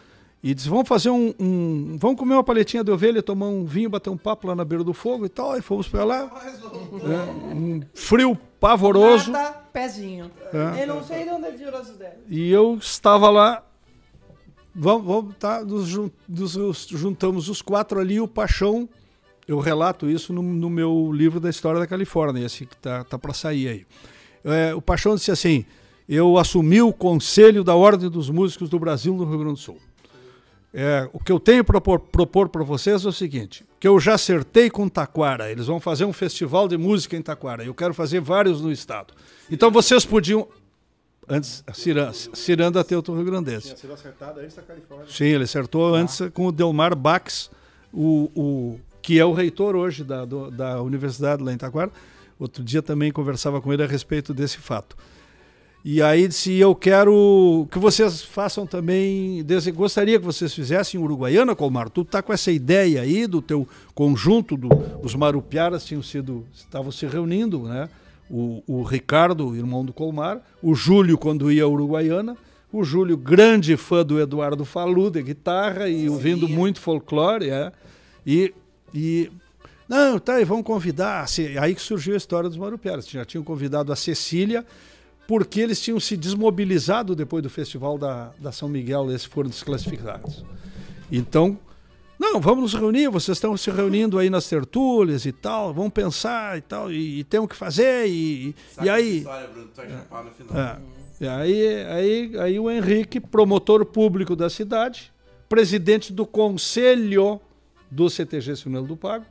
Speaker 4: e disse: Vamos fazer um, um- Vamos comer uma paletinha de ovelha, tomar um vinho, bater um papo lá na beira do fogo e tal. Aí fomos para lá. É, um frio pavoroso.
Speaker 2: Nada, pezinho.
Speaker 4: É.
Speaker 2: Eu não sei de onde tirou essas ideias.
Speaker 4: E eu estava lá. Vamos, vamos tá, nos- nos juntamos os quatro ali. O Paixão, eu relato isso no, no meu livro da história da Califórnia, esse que tá, tá para sair aí. É, o Paixão disse assim: Eu assumi o conselho da Ordem dos Músicos do Brasil no Rio Grande do Sul. É, o que eu tenho para propor para vocês é o seguinte: que eu já acertei com Taquara. Eles vão fazer um festival de música em Taquara. Eu quero fazer vários no estado. Então vocês podiam. Antes, Ciranda, Ciranda Teuto Rio Grandense.
Speaker 5: Tinha sido acertado antes da Califórnia.
Speaker 4: Sim, ele acertou antes com o Delmar Bax, o, o, que é o reitor hoje da, do- da universidade lá em Taquara. Outro dia também conversava com ele a respeito desse fato. E aí disse, eu quero que vocês façam também, gostaria que vocês fizessem Uruguaiana, Colmar. Tu tá com essa ideia aí do teu conjunto, do, os Marupiaras tinham sido, estavam se reunindo, né? O, o Ricardo, irmão do Colmar, o Júlio quando ia a Uruguaiana, o Júlio, grande fã do Eduardo Falu, de guitarra, e ouvindo muito folclore, é. E, e não, tá, e vamos convidar. Se- Aí que surgiu a história dos Marupiaras. Já tinham convidado a Cecília, porque eles tinham se desmobilizado depois do festival da, da São Miguel, eles foram desclassificados. Então, não, vamos nos reunir, vocês estão se reunindo aí nas tertúlias e tal, vamos pensar e tal, e, e temos que fazer, e, e aí...
Speaker 3: História, Bruno, tu vai chapar no final.
Speaker 4: É. E aí, aí, aí o Henrique, promotor público da cidade, presidente do conselho do CTG Sinelo do Pago.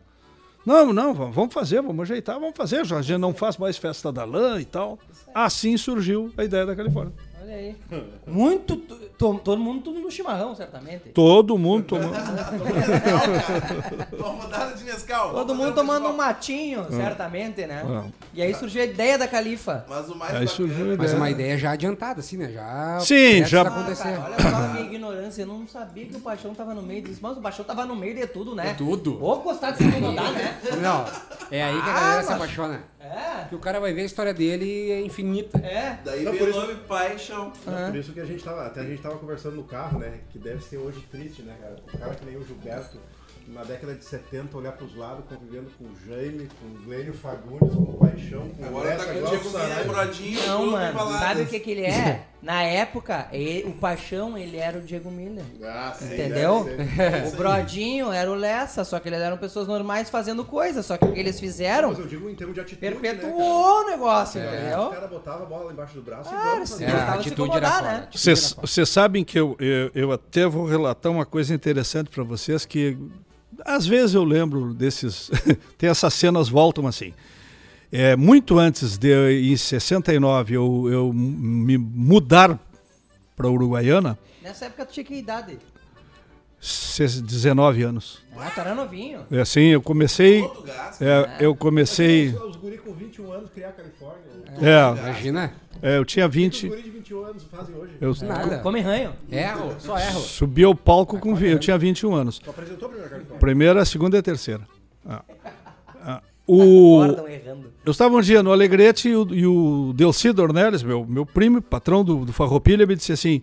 Speaker 4: Não, não, vamos fazer, vamos ajeitar, vamos fazer. Já a gente não faz mais festa da lã e tal. Assim surgiu a ideia da Califórnia.
Speaker 2: Olha aí. Muito. To- to- todo mundo tudo no chimarrão, certamente.
Speaker 4: Todo mundo tomando.
Speaker 3: Uma de Nescau.
Speaker 2: Todo mundo tomando um matinho, certamente, né?
Speaker 4: Ah.
Speaker 2: E aí surgiu a ideia da Califa.
Speaker 3: Mas o mais
Speaker 4: Aí surgiu a
Speaker 1: Mas
Speaker 4: ideia.
Speaker 1: uma ideia já adiantada, assim, né? Já.
Speaker 4: Sim, já-
Speaker 2: Ah,
Speaker 1: acontecer.
Speaker 2: cara, olha só a minha ignorância, eu não sabia que o Paixão tava no meio disso. Mas o Paixão tava no meio de tudo, né?
Speaker 1: De tudo.
Speaker 2: Ou gostar de se incomodar, né?
Speaker 1: Não, é aí que a
Speaker 2: Ah,
Speaker 1: galera se
Speaker 2: mas-
Speaker 1: apaixona.
Speaker 2: É,
Speaker 1: Porque o cara vai ver a história dele e é infinita.
Speaker 2: é.
Speaker 3: Daí
Speaker 5: Não,
Speaker 3: veio o
Speaker 5: isso-
Speaker 3: nome Paixão.
Speaker 5: É Por isso que a gente tava, até a gente tava conversando no carro, né? Que deve ser hoje triste, né, cara? O cara que nem o Gilberto, na década de 70, olhar pros lados, convivendo com o Jaime, com o Glênio Fagundes, com o Paixão, com o
Speaker 3: Agora tá
Speaker 5: Lessa,
Speaker 3: com o Diego. Miller, Brodinho,
Speaker 2: Não, mano, sabe o que que ele é? Na época, ele- o Paixão, ele era o Diego Miller.
Speaker 5: Ah, sim,
Speaker 2: Entendeu?
Speaker 5: ser.
Speaker 2: O Brodinho era o Lessa, só que eles eram pessoas normais fazendo coisa, só que o que eles fizeram
Speaker 5: Mas eu digo em termos de atitude, né,
Speaker 2: perpetuou o negócio,
Speaker 5: cara?
Speaker 2: entendeu?
Speaker 5: O cara botava a bola embaixo do braço
Speaker 2: Claro,
Speaker 5: e vamos
Speaker 2: sim.
Speaker 5: fazer.
Speaker 1: É, atitude era
Speaker 2: né?
Speaker 4: Vocês sabem que eu, eu, eu até vou relatar uma coisa interessante para vocês que às vezes eu lembro desses tem essas cenas voltam assim. É, muito antes de em 69 eu, eu me mudar para Uruguaiana,
Speaker 2: Nessa época tu tinha que idade.
Speaker 4: se- 19 anos.
Speaker 2: Ah, tu era novinho.
Speaker 4: É assim, eu comecei
Speaker 3: Todo gasto.
Speaker 4: é, eu comecei
Speaker 5: Os, guri com 21 anos criar a Califórnia.
Speaker 4: é,
Speaker 1: Imagina.
Speaker 4: É, eu tinha
Speaker 5: O que os
Speaker 4: 20
Speaker 5: guri de 21 anos fazem hoje?
Speaker 4: eu
Speaker 1: Nada.
Speaker 2: Come ranho.
Speaker 1: Erro, só erro.
Speaker 4: subi ao palco com vi- eu tinha 21 anos.
Speaker 5: Tu apresentou a primeira Califórnia?
Speaker 4: Primeira, segunda e terceira. Ah. Ah, o. Eu estava um dia no Alegrete e o, e o Delci Dornelles, meu, meu primo, patrão do, do Farroupilha, me disse assim: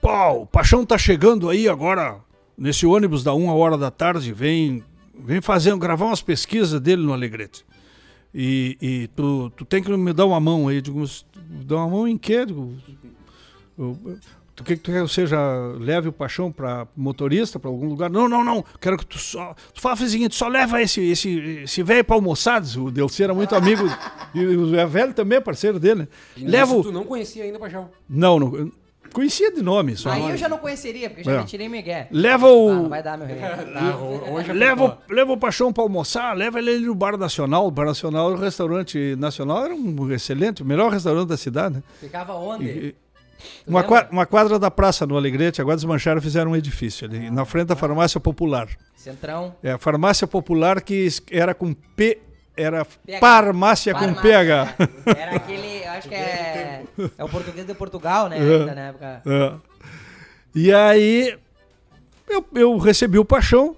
Speaker 4: Pô, o Paixão tá chegando aí agora, nesse ônibus da uma hora da tarde, vem, vem fazendo, gravar umas pesquisas dele no Alegrete. E, e tu, tu tem que me dar uma mão aí. Eu digo, "Mas dar uma mão em quê? Tu quer que tu quer que eu seja, leve o paixão para motorista, para algum lugar? Não, não, não. Quero que tu só. Tu fala o seguinte: só leva esse esse, esse velho para almoçar. O Delci era muito amigo. e o velho também é parceiro dele. né?
Speaker 1: E
Speaker 4: Leva
Speaker 1: nisso
Speaker 4: o.
Speaker 1: tu não conhecia ainda, Paixão.
Speaker 4: Não, não. Conhecia de nome só.
Speaker 2: Aí eu já não conheceria, porque já
Speaker 4: É.
Speaker 2: me tirei Miguel.
Speaker 4: Leva
Speaker 2: Ah,
Speaker 4: o.
Speaker 2: não vai dar, meu rei.
Speaker 1: Tá, ho- hoje
Speaker 4: Leva, o- leva o Paixão para almoçar, leva ele ali no Bar Nacional. O Bar Nacional, o restaurante nacional, era um excelente, o melhor restaurante da cidade. Né?
Speaker 2: Ficava onde?
Speaker 4: E- Uma,
Speaker 2: lembra?
Speaker 4: qua- uma quadra da praça no Alegrete, agora desmancharam e fizeram um edifício ali, na frente da farmácia popular.
Speaker 2: Centrão.
Speaker 4: É a farmácia popular que era com P, era
Speaker 2: PH.
Speaker 4: farmácia com PH.
Speaker 2: é. Era aquele, acho que é, é o português de Portugal, né?
Speaker 4: É.
Speaker 2: Ainda na época.
Speaker 4: É. E aí eu, eu recebi o Paixão,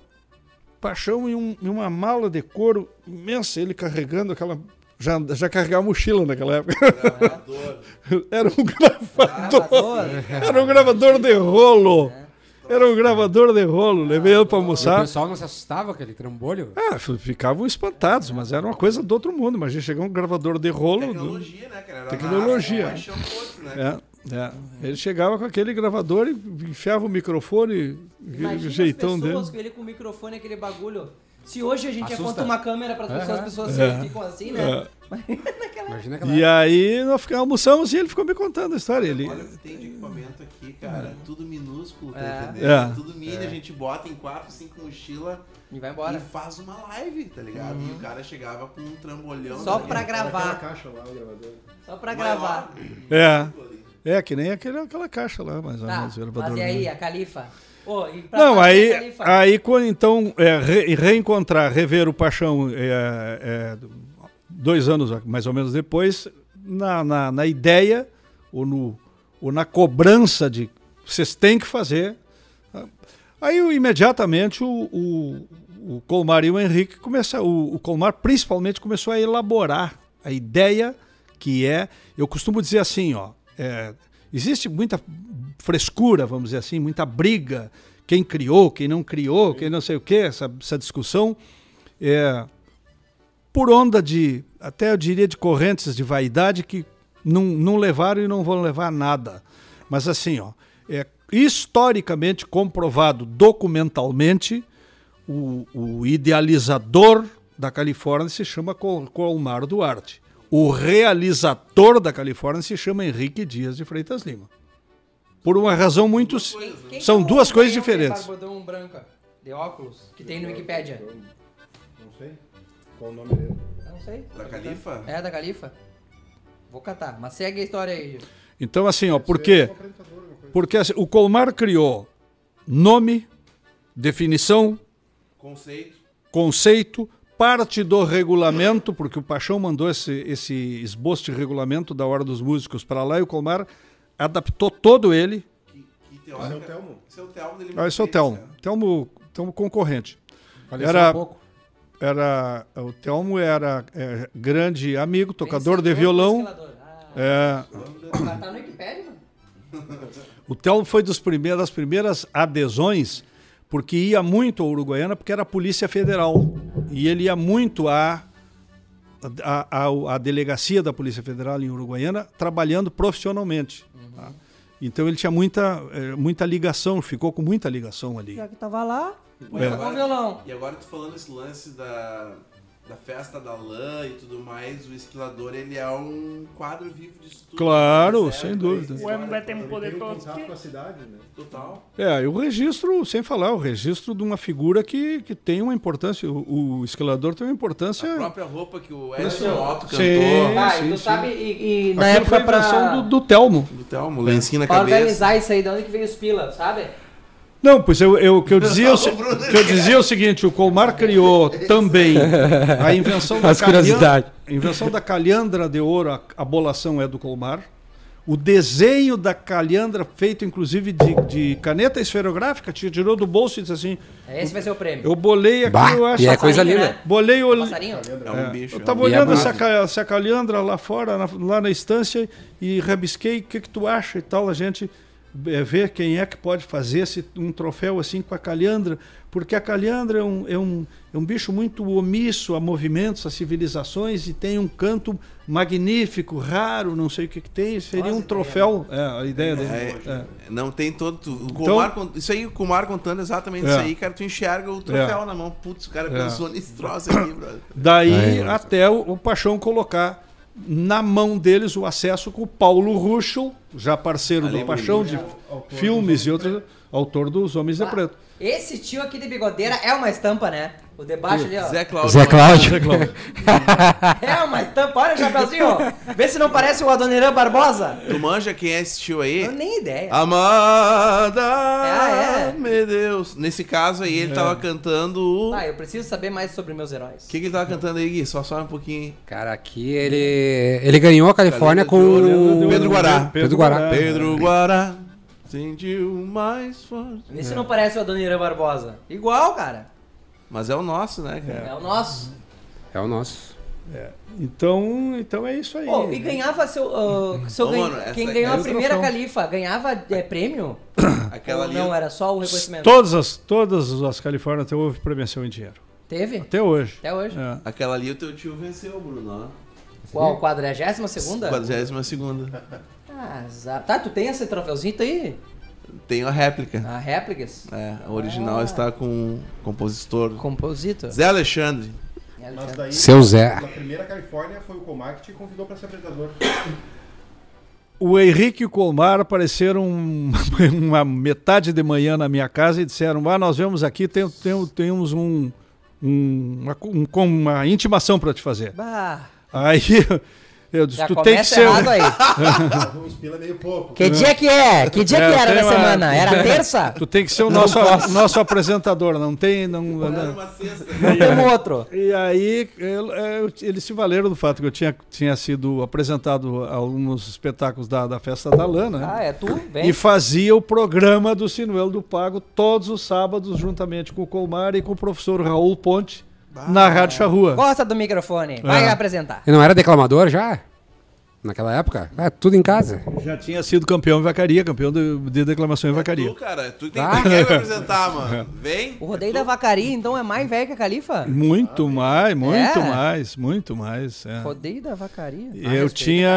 Speaker 4: Paixão em, um- em uma mala de couro imensa, ele carregando aquela. Já, já carregava mochila naquela época. Era um gravador.
Speaker 2: Gravador.
Speaker 4: Era um gravador de rolo. Era um gravador de rolo. Levei ele pra
Speaker 1: O
Speaker 4: almoçar.
Speaker 1: pessoal não se assustava com aquele trambolho?
Speaker 4: Ah, f- ficavam espantados, mas era uma coisa do outro mundo. Imagina chegar um gravador de rolo. do-
Speaker 3: Tecnologia, né, cara? Era
Speaker 4: Tecnologia.
Speaker 3: raça, né?
Speaker 4: É, é. Ele chegava com aquele gravador e enfiava o microfone,
Speaker 2: Imagina
Speaker 4: o jeitão
Speaker 2: as
Speaker 4: dele.
Speaker 2: pessoas com ele com o microfone, aquele bagulho. Se hoje a gente
Speaker 1: Assusta.
Speaker 2: aponta uma câmera para as pessoas, as
Speaker 1: Aham.
Speaker 2: pessoas
Speaker 4: É.
Speaker 2: ficam assim, né?
Speaker 1: Imagina aquela
Speaker 4: E aí nós ficamos, almoçamos e ele ficou me contando a história. Ele,
Speaker 3: Olha o que tem de equipamento aqui, cara. Tudo minúsculo, tá
Speaker 2: É.
Speaker 3: entendendo?
Speaker 4: É.
Speaker 3: Tudo mini, a gente bota em 4, 5 mochilas
Speaker 2: E vai
Speaker 3: e
Speaker 2: embora.
Speaker 3: faz uma live, tá ligado? E o cara chegava com um trambolhão.
Speaker 2: Só
Speaker 3: né?
Speaker 2: pra
Speaker 5: Era aquela
Speaker 2: gravar.
Speaker 5: caixa lá, o gravador.
Speaker 2: Só pra
Speaker 3: Maior.
Speaker 2: gravar.
Speaker 4: É.
Speaker 3: Ali.
Speaker 4: é, que nem aquele, aquela caixa lá, mais ou
Speaker 2: Tá,
Speaker 4: menos. o gravador.
Speaker 2: mas e aí, a Califa? Ô, e pra
Speaker 4: Não,
Speaker 2: fazer
Speaker 4: aí,
Speaker 2: a Califa?
Speaker 4: aí quando então é, re- reencontrar, rever o Paixão é, é, dois anos mais ou menos depois, na, na, na ideia ou, no, ou na cobrança de vocês têm que fazer. tá? Aí imediatamente o, o, o Colmar e o Henrique começaram, o, o Colmar principalmente começou a elaborar a ideia que é, eu costumo dizer assim, ó, é, existe muita frescura, vamos dizer assim, muita briga, quem criou, quem não criou, quem não sei o que, essa, essa discussão é por onda de, até eu diria de correntes de vaidade que não, não levaram e não vão levar a nada. Mas assim, ó, é historicamente comprovado documentalmente, o, o idealizador da Califórnia se chama Col- Colmar Duarte. O realizador da Califórnia se chama Henrique Dias de Freitas Lima. Por uma razão muito.
Speaker 2: Quem-
Speaker 4: São
Speaker 2: que é
Speaker 4: duas coisas diferentes.
Speaker 2: Barbudão branca, de óculos, que tem no Wikipédia.
Speaker 5: Qual o nome dele?
Speaker 2: Eu não sei.
Speaker 3: Da Califa?
Speaker 2: É, da Califa? Vou catar, mas segue a história aí, Gil.
Speaker 4: Então, assim, ó, por quê? Porque assim, o Colmar criou nome, definição,
Speaker 3: Conceito.
Speaker 4: conceito, parte do regulamento, porque o Paixão mandou esse, esse esboço de regulamento da Hora dos Músicos para lá e o Colmar adaptou todo ele.
Speaker 3: Que, que
Speaker 5: Esse é o Telmo.
Speaker 3: Esse é o Telmo dele.
Speaker 4: Ah, esse é o Telmo. Telmo, Telmo concorrente.
Speaker 1: Faleceu
Speaker 4: Era-
Speaker 1: um pouco.
Speaker 4: Era, o Telmo era é, grande amigo, tocador de violão.
Speaker 2: Ah,
Speaker 4: É,
Speaker 2: mas tá no.
Speaker 4: O Telmo foi dos primeiros, das primeiras adesões, porque ia muito a Uruguaiana, porque era a Polícia Federal. E ele ia muito à a, a, a delegacia da Polícia Federal em Uruguaiana, trabalhando profissionalmente. tá? Então ele tinha muita, eh, muita ligação, ficou com muita ligação ali.
Speaker 2: Já que tava lá,
Speaker 4: É.
Speaker 2: tocou violão.
Speaker 3: E agora tu falando esse lance da, da festa da lã e tudo mais, o esquilador ele é um quadro vivo disso tudo.
Speaker 4: Claro,
Speaker 3: né?
Speaker 4: sem dúvida.
Speaker 6: O homem vai ter um poder
Speaker 5: um
Speaker 6: todo.
Speaker 5: contato com a cidade, né?
Speaker 3: Total.
Speaker 4: É, e o registro, sem falar, o registro de uma figura que, que tem uma importância, o, o esquilador tem uma importância.
Speaker 3: A própria roupa que o Edson Otto cantou.
Speaker 4: Sim.
Speaker 2: Vai,
Speaker 4: sim,
Speaker 2: tu
Speaker 4: sim.
Speaker 2: sabe, e, e na
Speaker 4: Aquilo foi
Speaker 2: época
Speaker 4: a
Speaker 2: pra,
Speaker 4: do, do Telmo.
Speaker 3: Do Telmo, lencinho na
Speaker 2: pra
Speaker 3: cabeça.
Speaker 2: organizar isso aí, de onde que veio os pila, sabe?
Speaker 4: Não, pois eu, eu, o que eu dizia, é o que eu dizia é o seguinte, o Colmar criou também a invenção da
Speaker 1: As curiosidades.
Speaker 4: A invenção da calhandra de ouro, a, a bolação é do Colmar. O desenho da calhandra, feito inclusive de, de caneta esferográfica, te tirou do bolso e disse assim:
Speaker 2: Esse vai ser o prêmio.
Speaker 4: Eu bolei aqui,
Speaker 1: Bah,
Speaker 4: eu acho.
Speaker 1: e é coisa linda.
Speaker 2: né?
Speaker 4: Bolei o.
Speaker 2: Passarinho?
Speaker 3: É um bicho.
Speaker 4: Eu
Speaker 3: é
Speaker 4: tava
Speaker 3: um
Speaker 1: é
Speaker 4: olhando essa, essa calhandra lá fora, na- lá na estância, e rabisquei o que, que tu acha e tal. A gente é, vê quem é que pode fazer esse, um troféu assim com a calhandra, porque a calhandra é um, é, um, é um bicho muito omisso a movimentos, a civilizações, e tem um canto magnífico, raro, não sei o que, que tem. Seria
Speaker 2: Nossa,
Speaker 4: um troféu. É, a ideia dele.
Speaker 3: É,
Speaker 4: É.
Speaker 3: Não tem todo. tu- O Kumar, con- isso aí, o Kumar contando exatamente
Speaker 4: É.
Speaker 3: isso aí, cara, tu enxerga o troféu na mão. Putz, o cara
Speaker 4: É.
Speaker 3: pensou nesse troço aqui, brother.
Speaker 4: Daí
Speaker 1: É, é.
Speaker 4: até o, o Paixão colocar na mão deles o acesso com o Paulo Ruschel, já parceiro
Speaker 3: Ali é
Speaker 4: do Paixão, de
Speaker 5: Autor
Speaker 4: filmes e outros, autor dos Homens de
Speaker 2: Ah,
Speaker 4: Preto.
Speaker 2: Esse tio aqui de bigodeira é uma estampa, né? O de baixo ali, ó.
Speaker 3: Zé Cláudio.
Speaker 1: Zé Cláudio.
Speaker 2: É, mas tampa, olha o chapeuzinho, ó. Vê se não parece o Adoniran Barbosa.
Speaker 3: Tu manja quem é esse tio aí?
Speaker 2: Eu nem ideia.
Speaker 3: Amada,
Speaker 2: Ah, é?
Speaker 3: meu Deus. Nesse caso aí, ele tava cantando o...
Speaker 2: Tá, eu preciso saber mais sobre meus heróis.
Speaker 3: O que, que ele tava cantando aí, Gui? Só sobe um pouquinho.
Speaker 1: Cara, aqui ele, ele ganhou a Califórnia com
Speaker 3: Pedro Guará.
Speaker 1: Pedro Guará.
Speaker 3: Pedro Guará sentiu mais forte.
Speaker 2: Vê se não parece o Adoniran Barbosa. Igual, cara.
Speaker 3: Mas é o nosso, né,
Speaker 2: É,
Speaker 3: cara?
Speaker 2: o nosso.
Speaker 1: É o nosso.
Speaker 4: Então, então é isso aí.
Speaker 2: Pô, e ganhava seu. ah, seu
Speaker 3: Ô,
Speaker 2: ganha-
Speaker 3: mano,
Speaker 2: quem
Speaker 3: é
Speaker 2: ganhou a
Speaker 4: o
Speaker 2: primeira
Speaker 4: troféu.
Speaker 2: califa ganhava é, prêmio?
Speaker 3: Aquela
Speaker 2: Ou
Speaker 3: ali.
Speaker 2: não, era só o reconhecimento?
Speaker 4: Todas as, todas as Califórnias até houve premiação em dinheiro.
Speaker 2: Teve?
Speaker 4: Até hoje.
Speaker 2: Até hoje.
Speaker 4: É.
Speaker 3: Aquela ali o teu tio venceu, Bruno.
Speaker 2: Qual? 42 segunda?
Speaker 3: 42 segunda.
Speaker 2: Ah, tá, tu tem esse troféuzinho aí?
Speaker 3: Tem a réplica.
Speaker 2: A réplicas?
Speaker 3: É, a original
Speaker 2: Ah.
Speaker 3: está com o compositor
Speaker 2: Compositor.
Speaker 3: Zé Alexandre.
Speaker 5: Mas daí,
Speaker 1: Seu Zé.
Speaker 5: na primeira Califórnia, foi o Comar que te convidou pra ser apresentador.
Speaker 4: O Henrique e o Colmar apareceram uma metade de manhã na minha casa e disseram: Ah, nós vemos aqui, tem, tem, temos um, um- uma, um- com uma intimação para te fazer.
Speaker 2: Bah,
Speaker 4: Aí eu disse:
Speaker 2: já
Speaker 4: Tu tem que ser.
Speaker 2: errado aí.
Speaker 5: Uns pila meio pouco.
Speaker 2: Que dia que é? Que dia
Speaker 4: É,
Speaker 2: que era
Speaker 4: tem
Speaker 2: da
Speaker 4: uma-
Speaker 2: semana? Era terça?
Speaker 4: Tu tem que ser o nosso, nosso apresentador, não tem. Não, não-
Speaker 3: uma cesta.
Speaker 2: Temos outro.
Speaker 4: E aí eu- eu- eles se valeram do fato que eu tinha, tinha sido apresentado a alguns espetáculos da, da festa da Lana. né?
Speaker 2: Ah, é tu? Vem.
Speaker 4: E fazia o programa do Sinuelo do Pago todos os sábados, juntamente com o Colmar e com o professor Raul Ponte, na Rádio Charrua.
Speaker 2: Gosta do microfone. Vai
Speaker 4: É.
Speaker 2: apresentar.
Speaker 1: E não era declamador já? Naquela época? É, tudo em casa.
Speaker 4: Já tinha sido campeão em vacaria, campeão de, de declamação em
Speaker 3: Tu,
Speaker 4: vacaria.
Speaker 3: cara, tu tem
Speaker 1: Ah.
Speaker 3: que me apresentar, mano. Vem.
Speaker 2: O rodeio da vacaria, então, é mais velho que a Califa?
Speaker 4: Muito mais, muito
Speaker 2: É?
Speaker 4: mais, muito mais. é.
Speaker 2: Rodeio da vacaria? Ah,
Speaker 4: Eu
Speaker 2: respeita.
Speaker 4: tinha.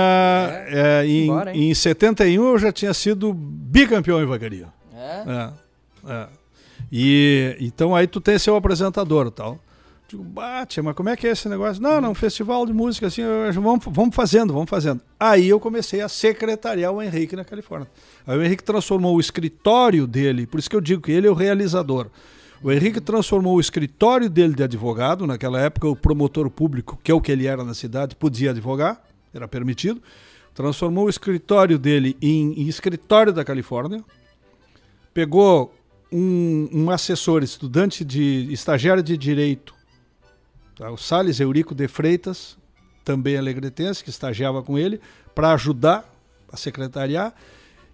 Speaker 4: é, em,
Speaker 2: Embora, hein?
Speaker 4: em 71 eu já tinha sido bicampeão em vacaria.
Speaker 2: É?
Speaker 4: É, é. E então aí tu tem seu apresentador e tal. Digo, bate, mas como é que é esse negócio? Não, não, um festival de música assim, vamos, vamos fazendo, vamos fazendo. Aí eu comecei a secretariar o Henrique na Califórnia. Aí o Henrique transformou o escritório dele, por isso que eu digo que ele é o realizador. O Henrique transformou o escritório dele de advogado, naquela época o promotor público, que é o que ele era na cidade, podia advogar, era permitido. Transformou o escritório dele em, em escritório da Califórnia, pegou um, um assessor, estudante de estagiário de direito, tá? o Salles Eurico de Freitas, também alegretense, que estagiava com ele, para ajudar a secretariar,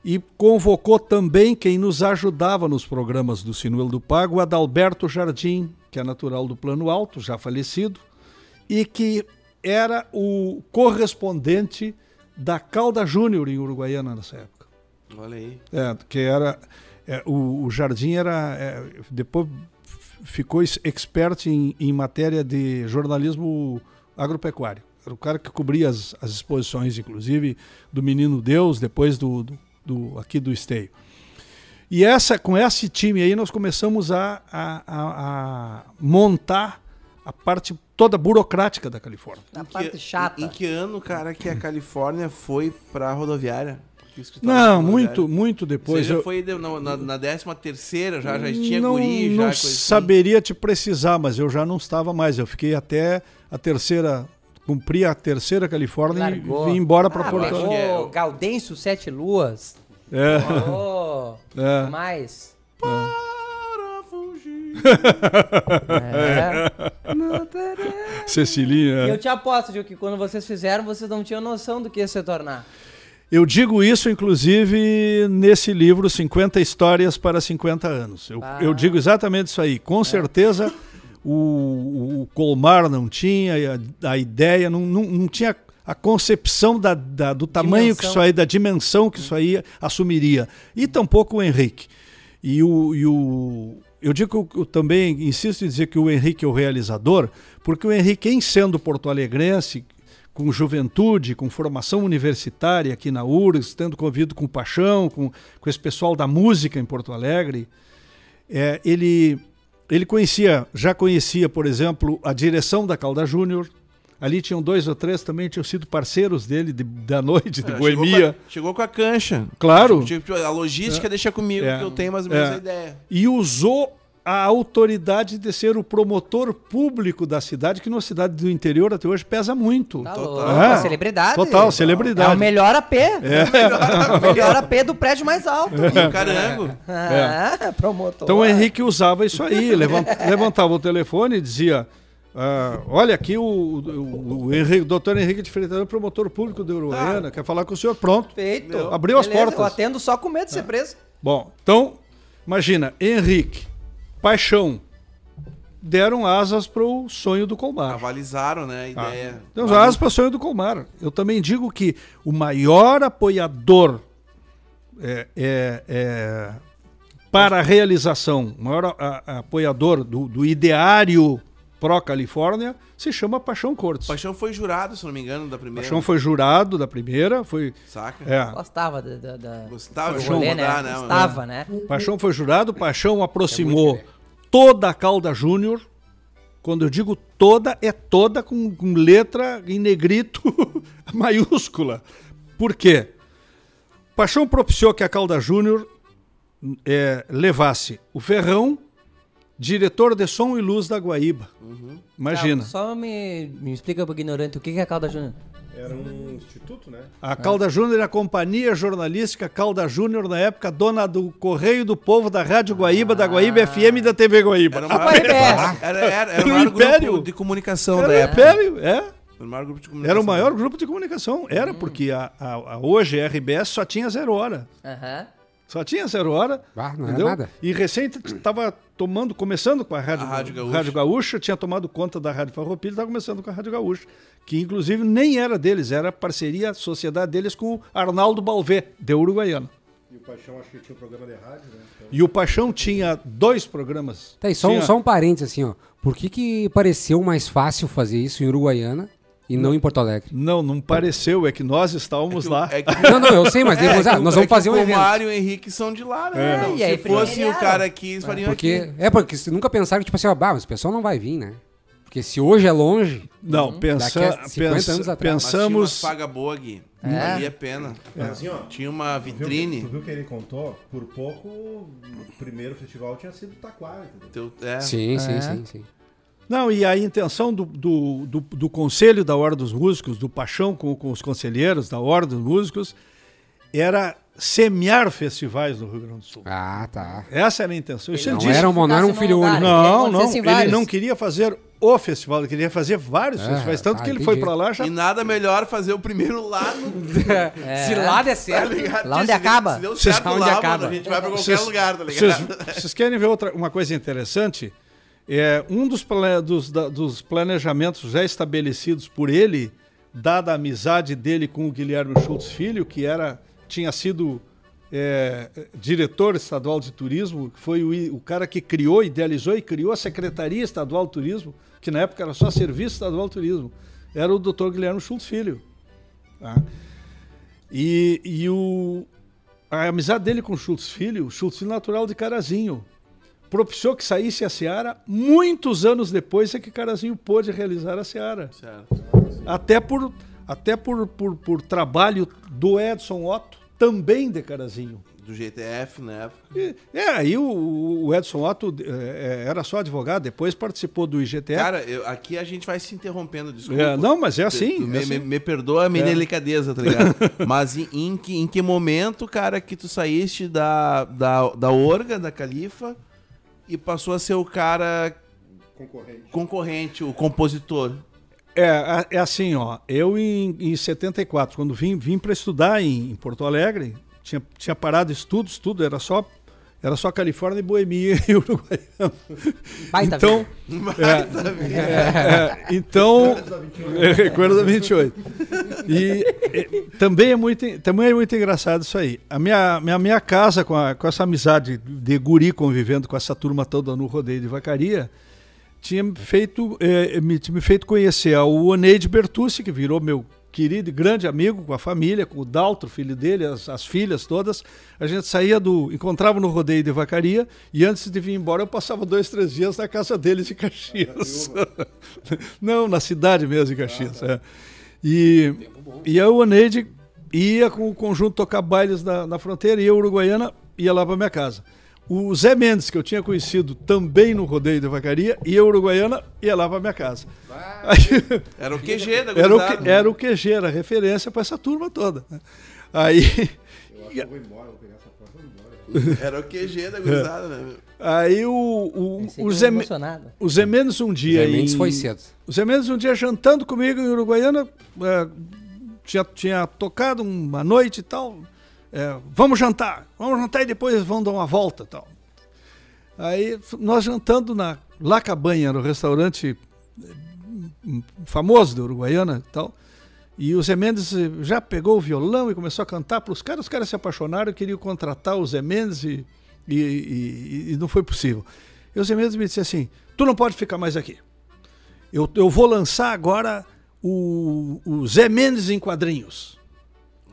Speaker 4: e convocou também quem nos ajudava nos programas do Sinuelo do Pago, Adalberto Jardim, que é natural do Plano Alto, já falecido, e que era o correspondente da Calda Júnior em Uruguaiana nessa época.
Speaker 3: Olha aí.
Speaker 4: É, que era. é, o, o Jardim era. é, depois ficou ex- expert em, em matéria de jornalismo agropecuário. Era o cara que cobria as, as exposições, inclusive, do Menino Deus, depois do, do, do- aqui do Esteio. E essa, com esse time aí, nós começamos a, a, a- a montar a parte toda burocrática da Califórnia.
Speaker 2: A
Speaker 3: que-
Speaker 2: parte chata.
Speaker 3: Em, em que ano, cara, que a Califórnia foi pra rodoviária? Que o escritório
Speaker 4: Não,
Speaker 3: da rodoviária?
Speaker 4: muito, muito depois.
Speaker 3: Você já
Speaker 4: Eu-
Speaker 3: foi de- na, na, na décima terceira, já, já tinha
Speaker 4: não,
Speaker 3: guri, já
Speaker 4: não
Speaker 3: coisa assim.
Speaker 4: saberia te precisar, mas eu já não estava mais. Eu fiquei até a terceira, cumpri a terceira Califórnia
Speaker 2: Largou.
Speaker 4: e vim embora para
Speaker 2: ah,
Speaker 4: Porto. Alegre.
Speaker 2: largou Gaudêncio Sete Luas.
Speaker 4: É,
Speaker 2: Oh,
Speaker 4: é.
Speaker 2: mais.
Speaker 3: Para fugir.
Speaker 2: É. E
Speaker 4: Cecilinha.
Speaker 2: eu te aposto, Gil, que quando vocês fizeram, vocês não tinham noção do que ia se tornar.
Speaker 4: Eu digo isso, inclusive, nesse livro 50 Histórias para 50 anos. Eu,
Speaker 2: Ah.
Speaker 4: eu digo exatamente isso aí. Com certeza o, o Colmar não tinha a, a ideia, não, não, não tinha a concepção da, da- do tamanho que
Speaker 2: Dimensão.
Speaker 4: isso aí, da dimensão que isso aí assumiria. E tampouco o Henrique. E o, e o- eu digo que eu também insisto em dizer que o Henrique é o realizador, porque o Henrique, em sendo porto-alegrense, com juventude, com formação universitária aqui na URGS, tendo convido com paixão, com, com esse pessoal da música em Porto Alegre, é, ele, ele conhecia, já conhecia, por exemplo, a direção da Calda Júnior. Ali tinham dois ou três também tinham sido parceiros dele de- da noite, de
Speaker 3: É,
Speaker 4: boemia.
Speaker 3: Chegou com, a, chegou com a cancha.
Speaker 4: Claro.
Speaker 3: Tipo, a logística deixa comigo,
Speaker 4: É.
Speaker 3: que eu tenho mais ou menos
Speaker 4: É.
Speaker 3: a ideia.
Speaker 4: e usou a autoridade de ser o promotor público da cidade, que numa cidade do interior até hoje pesa muito.
Speaker 2: Tá
Speaker 3: Total.
Speaker 4: É.
Speaker 2: celebridade.
Speaker 4: Total,
Speaker 2: É
Speaker 4: celebridade.
Speaker 2: o melhor AP. É. o melhor AP do prédio mais alto.
Speaker 3: O carango.
Speaker 2: Ah, promotor.
Speaker 4: Então o Henrique usava isso aí, levan- levantava o telefone e dizia: ah, Olha aqui o, o, o Henrique, o doutor Henrique de Freitas, promotor público de Uruguaiana, quer falar com o senhor. Pronto.
Speaker 2: Feito.
Speaker 4: Abriu as
Speaker 2: Beleza,
Speaker 4: portas.
Speaker 2: Eu atendo só com medo de ser preso.
Speaker 4: Bom, então, imagina, Henrique, Paixão, deram asas para o sonho do Colmar.
Speaker 3: Avalizaram, né? A ideia.
Speaker 4: Deram asas para o sonho do Colmar. Eu também digo que o maior apoiador é, é- é, para a realização, o maior a- a- apoiador do, do ideário pró-Califórnia se chama Paixão Cortes.
Speaker 3: Paixão foi jurado, se não me engano, da primeira.
Speaker 4: Paixão foi jurado da primeira, foi.
Speaker 3: Saca?
Speaker 4: É,
Speaker 2: Gostava da, da, da-
Speaker 3: Gostava de
Speaker 2: rolê, né?
Speaker 3: né?
Speaker 2: Gostava, né?
Speaker 4: Paixão foi jurado, Paixão aproximou
Speaker 1: muito
Speaker 4: toda a Calda Júnior. Quando eu digo toda, é toda com, com letra em negrito maiúscula. Por quê? Paixão propiciou que a Calda Júnior eh, levasse o Ferrão, diretor de som e luz da Guaíba. Imagina.
Speaker 2: Tá, só me, me explica pro ignorante o que é Calda Júnior.
Speaker 5: Era um instituto, né?
Speaker 4: A Calda Júnior era a companhia jornalística Calda Júnior, na época, dona do Correio do Povo, da Rádio Guaíba, da Guaíba FM e da TV Guaíba.
Speaker 3: Era o
Speaker 2: Ah,
Speaker 3: maior, era, era, era,
Speaker 4: Era
Speaker 3: o
Speaker 4: um
Speaker 3: maior
Speaker 4: império.
Speaker 3: grupo de comunicação
Speaker 4: Era
Speaker 3: da
Speaker 4: o
Speaker 3: época.
Speaker 4: Império, é.
Speaker 3: Era o maior grupo de comunicação.
Speaker 4: Era o maior grupo de comunicação. Era, porque a, a- a- hoje a RBS só tinha zero hora.
Speaker 2: Aham.
Speaker 4: Só tinha zero hora.
Speaker 1: Ah, não
Speaker 4: entendeu?
Speaker 1: nada.
Speaker 4: E recente estava tomando, começando com a Rádio,
Speaker 3: A Rádio Gaúcha.
Speaker 4: Rádio Gaúcha, tinha tomado conta da Rádio Farroupilha, estava começando com a Rádio Gaúcha, que inclusive nem era deles, era parceria, sociedade deles com o Arnaldo Balvé, de Uruguaiana.
Speaker 5: E o Paixão acho que tinha um programa de rádio, né? Então,
Speaker 4: E o Paixão tinha dois programas.
Speaker 1: Tá, e só, um,
Speaker 4: Tinha-
Speaker 1: só um parênteses assim, ó. Por que, que pareceu mais fácil fazer isso em Uruguaiana e não em Porto Alegre?
Speaker 4: Não, não pareceu, é que nós estávamos lá.
Speaker 3: É que,
Speaker 1: Não, não, eu sei, mas
Speaker 3: é,
Speaker 1: depois,
Speaker 3: que o-
Speaker 1: nós
Speaker 3: é
Speaker 1: vamos
Speaker 3: que
Speaker 1: fazer um
Speaker 3: o
Speaker 1: evento.
Speaker 3: Mário e o Henrique são de lá, né?
Speaker 2: É, e aí
Speaker 3: Se fosse o cara aqui, eles fariam
Speaker 1: Porque,
Speaker 3: aqui.
Speaker 1: é, porque você nunca pensaram que, tipo assim, ó, bah, mas o pessoal não vai vir, né? Porque se hoje é longe,
Speaker 4: Não, pensa,
Speaker 1: Daqui a 50
Speaker 4: pensa-
Speaker 1: anos atrás.
Speaker 3: Mas tinha
Speaker 4: pensamos.
Speaker 3: paga boa, Gui.
Speaker 2: É.
Speaker 3: Valia a pena.
Speaker 5: Mas assim, ó,
Speaker 3: Tinha uma
Speaker 5: tu viu, que,
Speaker 3: vitrine.
Speaker 5: tu viu que ele contou? Por pouco, o primeiro festival tinha sido Taquara, entendeu?
Speaker 3: Teu- é.
Speaker 1: sim, sim,
Speaker 2: É.
Speaker 1: sim, sim.
Speaker 4: Não, e a intenção do, do, do, do Conselho da Ordem dos Músicos, do Paixão com, com os conselheiros da Ordem dos Músicos, era semear festivais no Rio Grande do Sul.
Speaker 1: Ah, tá.
Speaker 4: Essa era a intenção. Isso ele
Speaker 1: Não
Speaker 4: disse.
Speaker 1: era, um, não era um filho único.
Speaker 4: Não, não. Ele não queria fazer o festival, ele queria fazer vários
Speaker 1: É,
Speaker 4: festivais. Tanto
Speaker 1: tá,
Speaker 4: que ele foi
Speaker 1: entendi.
Speaker 4: para lá já.
Speaker 3: E nada melhor fazer o primeiro lá no.
Speaker 1: Se lá der
Speaker 3: Tá
Speaker 1: certo.
Speaker 3: ligado?
Speaker 2: Lá onde
Speaker 3: Se
Speaker 2: acaba.
Speaker 3: Se deu certo
Speaker 1: onde
Speaker 3: lá, mano,
Speaker 1: acaba.
Speaker 3: a gente vai pra qualquer
Speaker 4: Vocês-
Speaker 3: lugar, tá ligado?
Speaker 4: vocês querem ver outra, uma coisa interessante? É, um dos, dos, dos planejamentos já estabelecidos por ele, dada a amizade dele com o Guilherme Schultz Filho, que era, tinha sido é, diretor estadual de turismo, foi o, o cara que criou, idealizou e criou a Secretaria Estadual de Turismo, que na época era só Serviço Estadual de Turismo, era o doutor Guilherme Schultz Filho. tá? E, e o, a amizade dele com o Schultz Filho, o Schultz Filho natural de Carazinho, propiciou que saísse a Seara muitos anos depois é que Carazinho pôde realizar a Seara.
Speaker 3: Certo.
Speaker 4: Até por, até por, por, por trabalho do Edson Otto, também de Carazinho.
Speaker 3: Do GTF na época.
Speaker 4: E- é, aí o, o Edson Otto é, é, era só advogado, depois participou do IGTF.
Speaker 3: Cara, eu- aqui a gente vai se interrompendo, desculpa.
Speaker 4: É, não, mas é assim.
Speaker 3: Tu
Speaker 4: é
Speaker 3: me,
Speaker 4: assim.
Speaker 3: me- me perdoa a minha
Speaker 4: É.
Speaker 3: delicadeza, tá ligado? Mas em, em que, em que momento, cara, que tu saíste da, da, da Orga, da Califa, e passou a ser o cara
Speaker 5: Concorrente.
Speaker 3: concorrente, o compositor?
Speaker 4: É, é assim, ó. Eu em, em 74, quando vim, vim para estudar em, em Porto Alegre, tinha, tinha parado estudos, tudo, era só era só Califórnia e Boemia e Uruguaiana.
Speaker 2: Baita
Speaker 4: então, é, é, é, então, é, recuerdo da 28. E, e também é muito, também é muito engraçado isso aí. A minha, minha, minha casa com, a- com essa amizade de guri convivendo com essa turma toda no rodeio de vacaria, tinha me feito, eh, me, tinha me feito conhecer o Oneide Bertucci, que virou meu querido e grande amigo com a família, com o Daltro, filho dele, as, as filhas todas. A gente saía do. encontrava no rodeio de vacaria e antes de vir embora eu passava dois, três dias na casa deles em Caxias. Não, na cidade mesmo, em Caxias. é. E, e a Oneide ia com o conjunto tocar bailes na, na fronteira, e a Uruguaiana ia lá para minha casa. O Zé Mendes, que eu tinha conhecido também no rodeio de vacaria, e a Uruguaiana ia lá pra minha casa. Aí-
Speaker 3: Era o QG da
Speaker 4: era, o que,
Speaker 3: né?
Speaker 4: era o QG, era referência pra essa turma toda. né? Aí,
Speaker 5: Eu acho que eu vou embora, vou pegar essa porta e vou embora.
Speaker 3: Era o QG da gurizada, né?
Speaker 4: aí o, o, o, Zé, o Zé Mendes um dia.
Speaker 1: Zé Mendes
Speaker 4: em-
Speaker 1: foi cedo.
Speaker 4: O Zé Mendes um dia jantando comigo em Uruguaiana, é, tinha, tinha tocado uma noite e tal. É, vamos jantar, vamos jantar e depois vamos dar uma volta tal. Aí nós jantando na La Cabanha, no restaurante eh, famoso da Uruguaiana e tal. E o Zé Mendes eh, já pegou o violão e começou a cantar para os caras. Os caras se apaixonaram, queriam contratar o Zé Mendes e, e, e- e não foi possível. E o Zé Mendes me disse assim: Tu não pode ficar mais aqui. Eu, eu vou lançar agora o, o Zé Mendes em quadrinhos.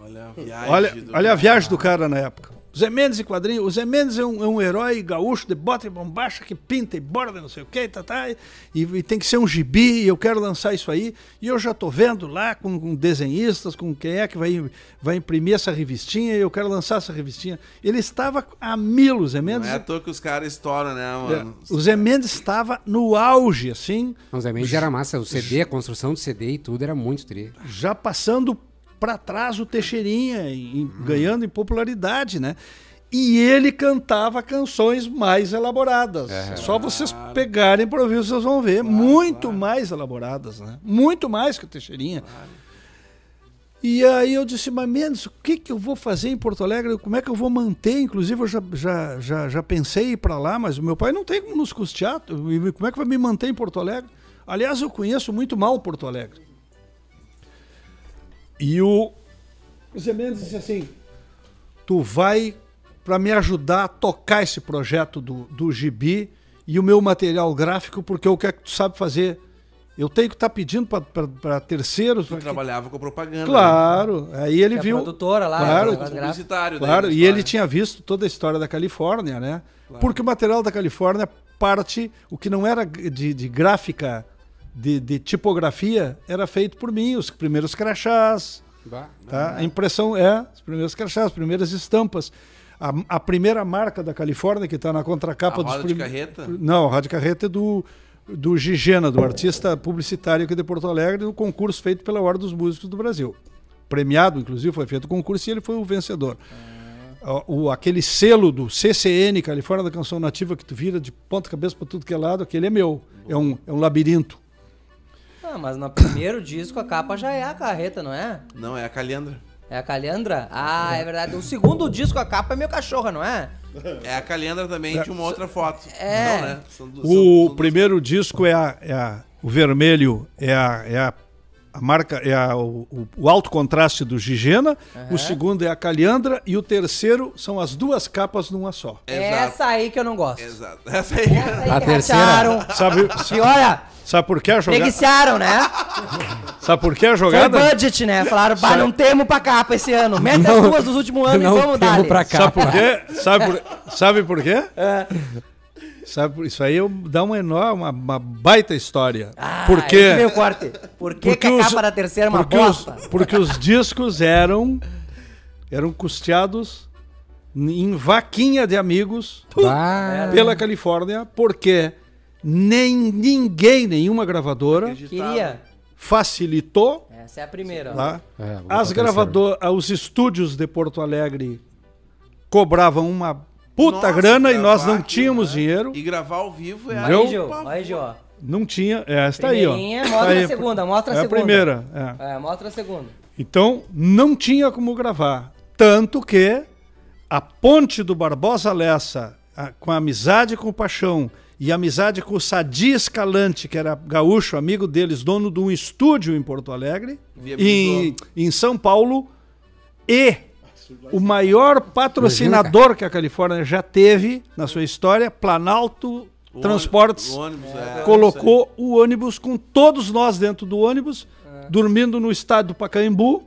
Speaker 3: Olha a viagem.
Speaker 4: Olha,
Speaker 3: do-
Speaker 4: olha a viagem do cara na época. Zé Mendes em quadrinhos. O Zé Mendes é um, é um herói gaúcho de bota e bombacha que pinta e borda, não sei o que, tá, tá, e, e tem que ser um gibi, e eu quero lançar isso aí. E eu já tô vendo lá com, com desenhistas, com quem é que vai, vai imprimir essa revistinha, e eu quero lançar essa revistinha. Ele estava a mil, o Zé
Speaker 3: Não
Speaker 4: Mendes.
Speaker 3: é à toa que os caras estouram, né,
Speaker 4: É,
Speaker 3: mano?
Speaker 4: o Zé Mendes estava no auge, assim,
Speaker 1: Não, Zé Mendes era massa. O CD, a construção do CD e tudo era muito tri.
Speaker 4: já passando para trás o Teixeirinha, e- e ganhando em popularidade, né? E ele cantava canções mais elaboradas. Só vocês pegarem para ouvir, vocês vão ver. Muito mais elaboradas, né? Muito mais que o Teixeirinha. E aí eu disse, mas Mendes, o que, que eu vou fazer em Porto Alegre? Como é que eu vou manter? Inclusive, eu já, já, já, já pensei em ir para lá, mas o meu pai não tem como nos custear. E Como é que vai me manter em Porto Alegre? Aliás, eu conheço muito mal Porto Alegre. E o Zé Mendes disse assim: Tu vai para me ajudar a tocar esse projeto do, do Gibi e o meu material gráfico, porque eu quero que tu sabe fazer. Eu tenho que estar pedindo para terceiros.
Speaker 3: Tu
Speaker 4: que-
Speaker 3: trabalhava com propaganda. né?
Speaker 4: Claro, aí ele
Speaker 2: Que é a
Speaker 4: viu.
Speaker 2: produtora lá,
Speaker 4: Claro,
Speaker 2: né,
Speaker 3: Né?
Speaker 2: gráfico.
Speaker 3: Publicitário. daí
Speaker 4: Claro,
Speaker 3: da
Speaker 4: e ele tinha visto toda a história da Califórnia, né? Porque o material da Califórnia parte, o que não era de, de gráfica, de, de tipografia, era feito por mim, os primeiros crachás,
Speaker 1: Bah.
Speaker 4: tá? A impressão é, os primeiros crachás, as primeiras estampas. A, a primeira marca da Califórnia, que está na contracapa
Speaker 3: A
Speaker 4: dos
Speaker 3: roda de
Speaker 4: prim-
Speaker 3: carreta?
Speaker 4: Não, a de carreta é do, do Gigena, do artista publicitário aqui de Porto Alegre, no concurso feito pela Ordem dos Músicos do Brasil. Premiado, inclusive, foi feito o concurso e ele foi o vencedor. O, o- aquele selo do CCN, Califórnia da Canção Nativa, que tu vira de ponta cabeça para tudo que é lado, aquele é meu. É um, é um labirinto.
Speaker 2: Ah, mas no primeiro disco a capa já é a carreta, não é?
Speaker 3: Não, é a Calendra.
Speaker 2: É a Calhandra? Ah, é verdade. O segundo disco a capa é meu cachorro, não é?
Speaker 3: É a Calendra também de uma outra foto.
Speaker 2: É.
Speaker 3: Não, né? São du- são-
Speaker 4: O
Speaker 3: são
Speaker 4: primeiro disco é, a, é a- o vermelho é a, é a, a marca é a- o, o- alto contraste do Gigena, o segundo é a Calhandra e o terceiro são as duas capas numa só.
Speaker 3: Exato.
Speaker 2: Essa aí que eu não gosto.
Speaker 3: Exato. Essa aí.
Speaker 2: Essa aí
Speaker 1: A
Speaker 2: que
Speaker 1: terceira.
Speaker 2: ratearam.
Speaker 4: Sabe,
Speaker 2: E olha,
Speaker 4: sabe por que a jogada?
Speaker 2: preguiçaram, né?
Speaker 4: Sabe por que a
Speaker 2: Foi
Speaker 4: jogada?
Speaker 2: budget, né? Falaram, bah, não temos pra capa esse ano. Mete as duas dos últimos anos
Speaker 1: não
Speaker 2: e vamos dar.
Speaker 1: pra cá.
Speaker 4: Sabe por quê? Sabe por, sabe por quê? Sabe por- isso aí eu- dá uma enorme, uma, uma baita história.
Speaker 2: Ah,
Speaker 4: por
Speaker 2: aí que
Speaker 4: quê?
Speaker 2: veio o corte. Por que, que a
Speaker 4: os-
Speaker 2: capa da terceira é uma
Speaker 4: porque os,
Speaker 2: bosta?
Speaker 4: porque os discos eram eram custeados em vaquinha de amigos
Speaker 1: Bah.
Speaker 4: pela Califórnia, porque nem ninguém, nenhuma gravadora
Speaker 2: Queria.
Speaker 4: facilitou
Speaker 2: Essa é a primeira. ó.
Speaker 4: tá?
Speaker 1: É,
Speaker 4: As gravadoras, os estúdios de Porto Alegre cobravam uma puta
Speaker 3: Nossa,
Speaker 4: grana e nós não tínhamos
Speaker 3: né?
Speaker 4: dinheiro.
Speaker 3: E gravar ao vivo é?
Speaker 2: Aí, Gil. Aí, Gil, ó.
Speaker 4: Não tinha. É, essa tá aí, ó.
Speaker 2: Primeirinha,
Speaker 4: Tá
Speaker 2: mostra
Speaker 4: aí.
Speaker 2: a segunda, mostra a
Speaker 4: é
Speaker 2: segunda.
Speaker 4: a primeira. é.
Speaker 2: É, mostra a segunda.
Speaker 4: Então, não tinha como gravar. Tanto que a ponte do Barbosa Lessa, a- com a amizade com o Paixão e amizade com o Sadi Escalante, que era gaúcho, amigo deles, dono de um estúdio em Porto Alegre, em, em São Paulo, e o maior patrocinador que a Califórnia já teve na sua história, Planalto
Speaker 3: O
Speaker 4: Transportes,
Speaker 3: o ônibus, é.
Speaker 4: colocou o ônibus com todos nós dentro do ônibus, dormindo no estádio do Pacaembu,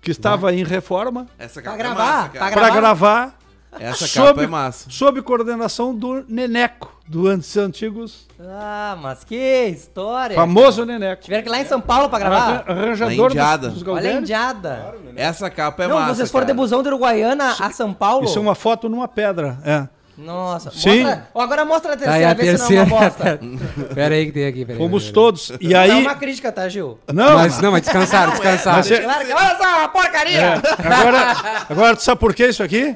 Speaker 4: que estava em reforma,
Speaker 3: Essa
Speaker 2: Pra
Speaker 3: capa
Speaker 2: gravar,
Speaker 3: é massa,
Speaker 2: pra
Speaker 4: para gravar,
Speaker 3: Essa
Speaker 4: sob-
Speaker 3: capa é massa.
Speaker 4: sob coordenação do Neneco, do antes antigos,
Speaker 2: Ah, mas que história.
Speaker 4: famoso Neneco.
Speaker 2: Tiveram que ir lá em São Paulo pra gravar?
Speaker 4: Arran- Arranjador dos, dos
Speaker 2: Olha a indiada.
Speaker 3: Essa capa é
Speaker 2: não,
Speaker 3: massa.
Speaker 2: vocês foram de
Speaker 3: cara.
Speaker 2: busão de Uruguaiana a São Paulo?
Speaker 4: Isso é uma foto numa pedra, é.
Speaker 2: Nossa,
Speaker 4: Sim.
Speaker 2: mostra. Agora mostra a
Speaker 1: Tá aí
Speaker 2: terceira,
Speaker 1: a
Speaker 2: vê se não é uma
Speaker 1: terceira.
Speaker 2: bosta.
Speaker 1: Pera aí que tem aqui. Pera aí,
Speaker 4: Fomos
Speaker 1: pera aí.
Speaker 4: todos. E
Speaker 2: Não é
Speaker 4: aí.
Speaker 2: uma crítica, tá, Gil?
Speaker 4: Não,
Speaker 1: Mas, não, mas descansaram, descansaram.
Speaker 4: Mas é-
Speaker 2: olha só, uma porcaria!
Speaker 4: É, agora, agora, tu sabe por que isso aqui?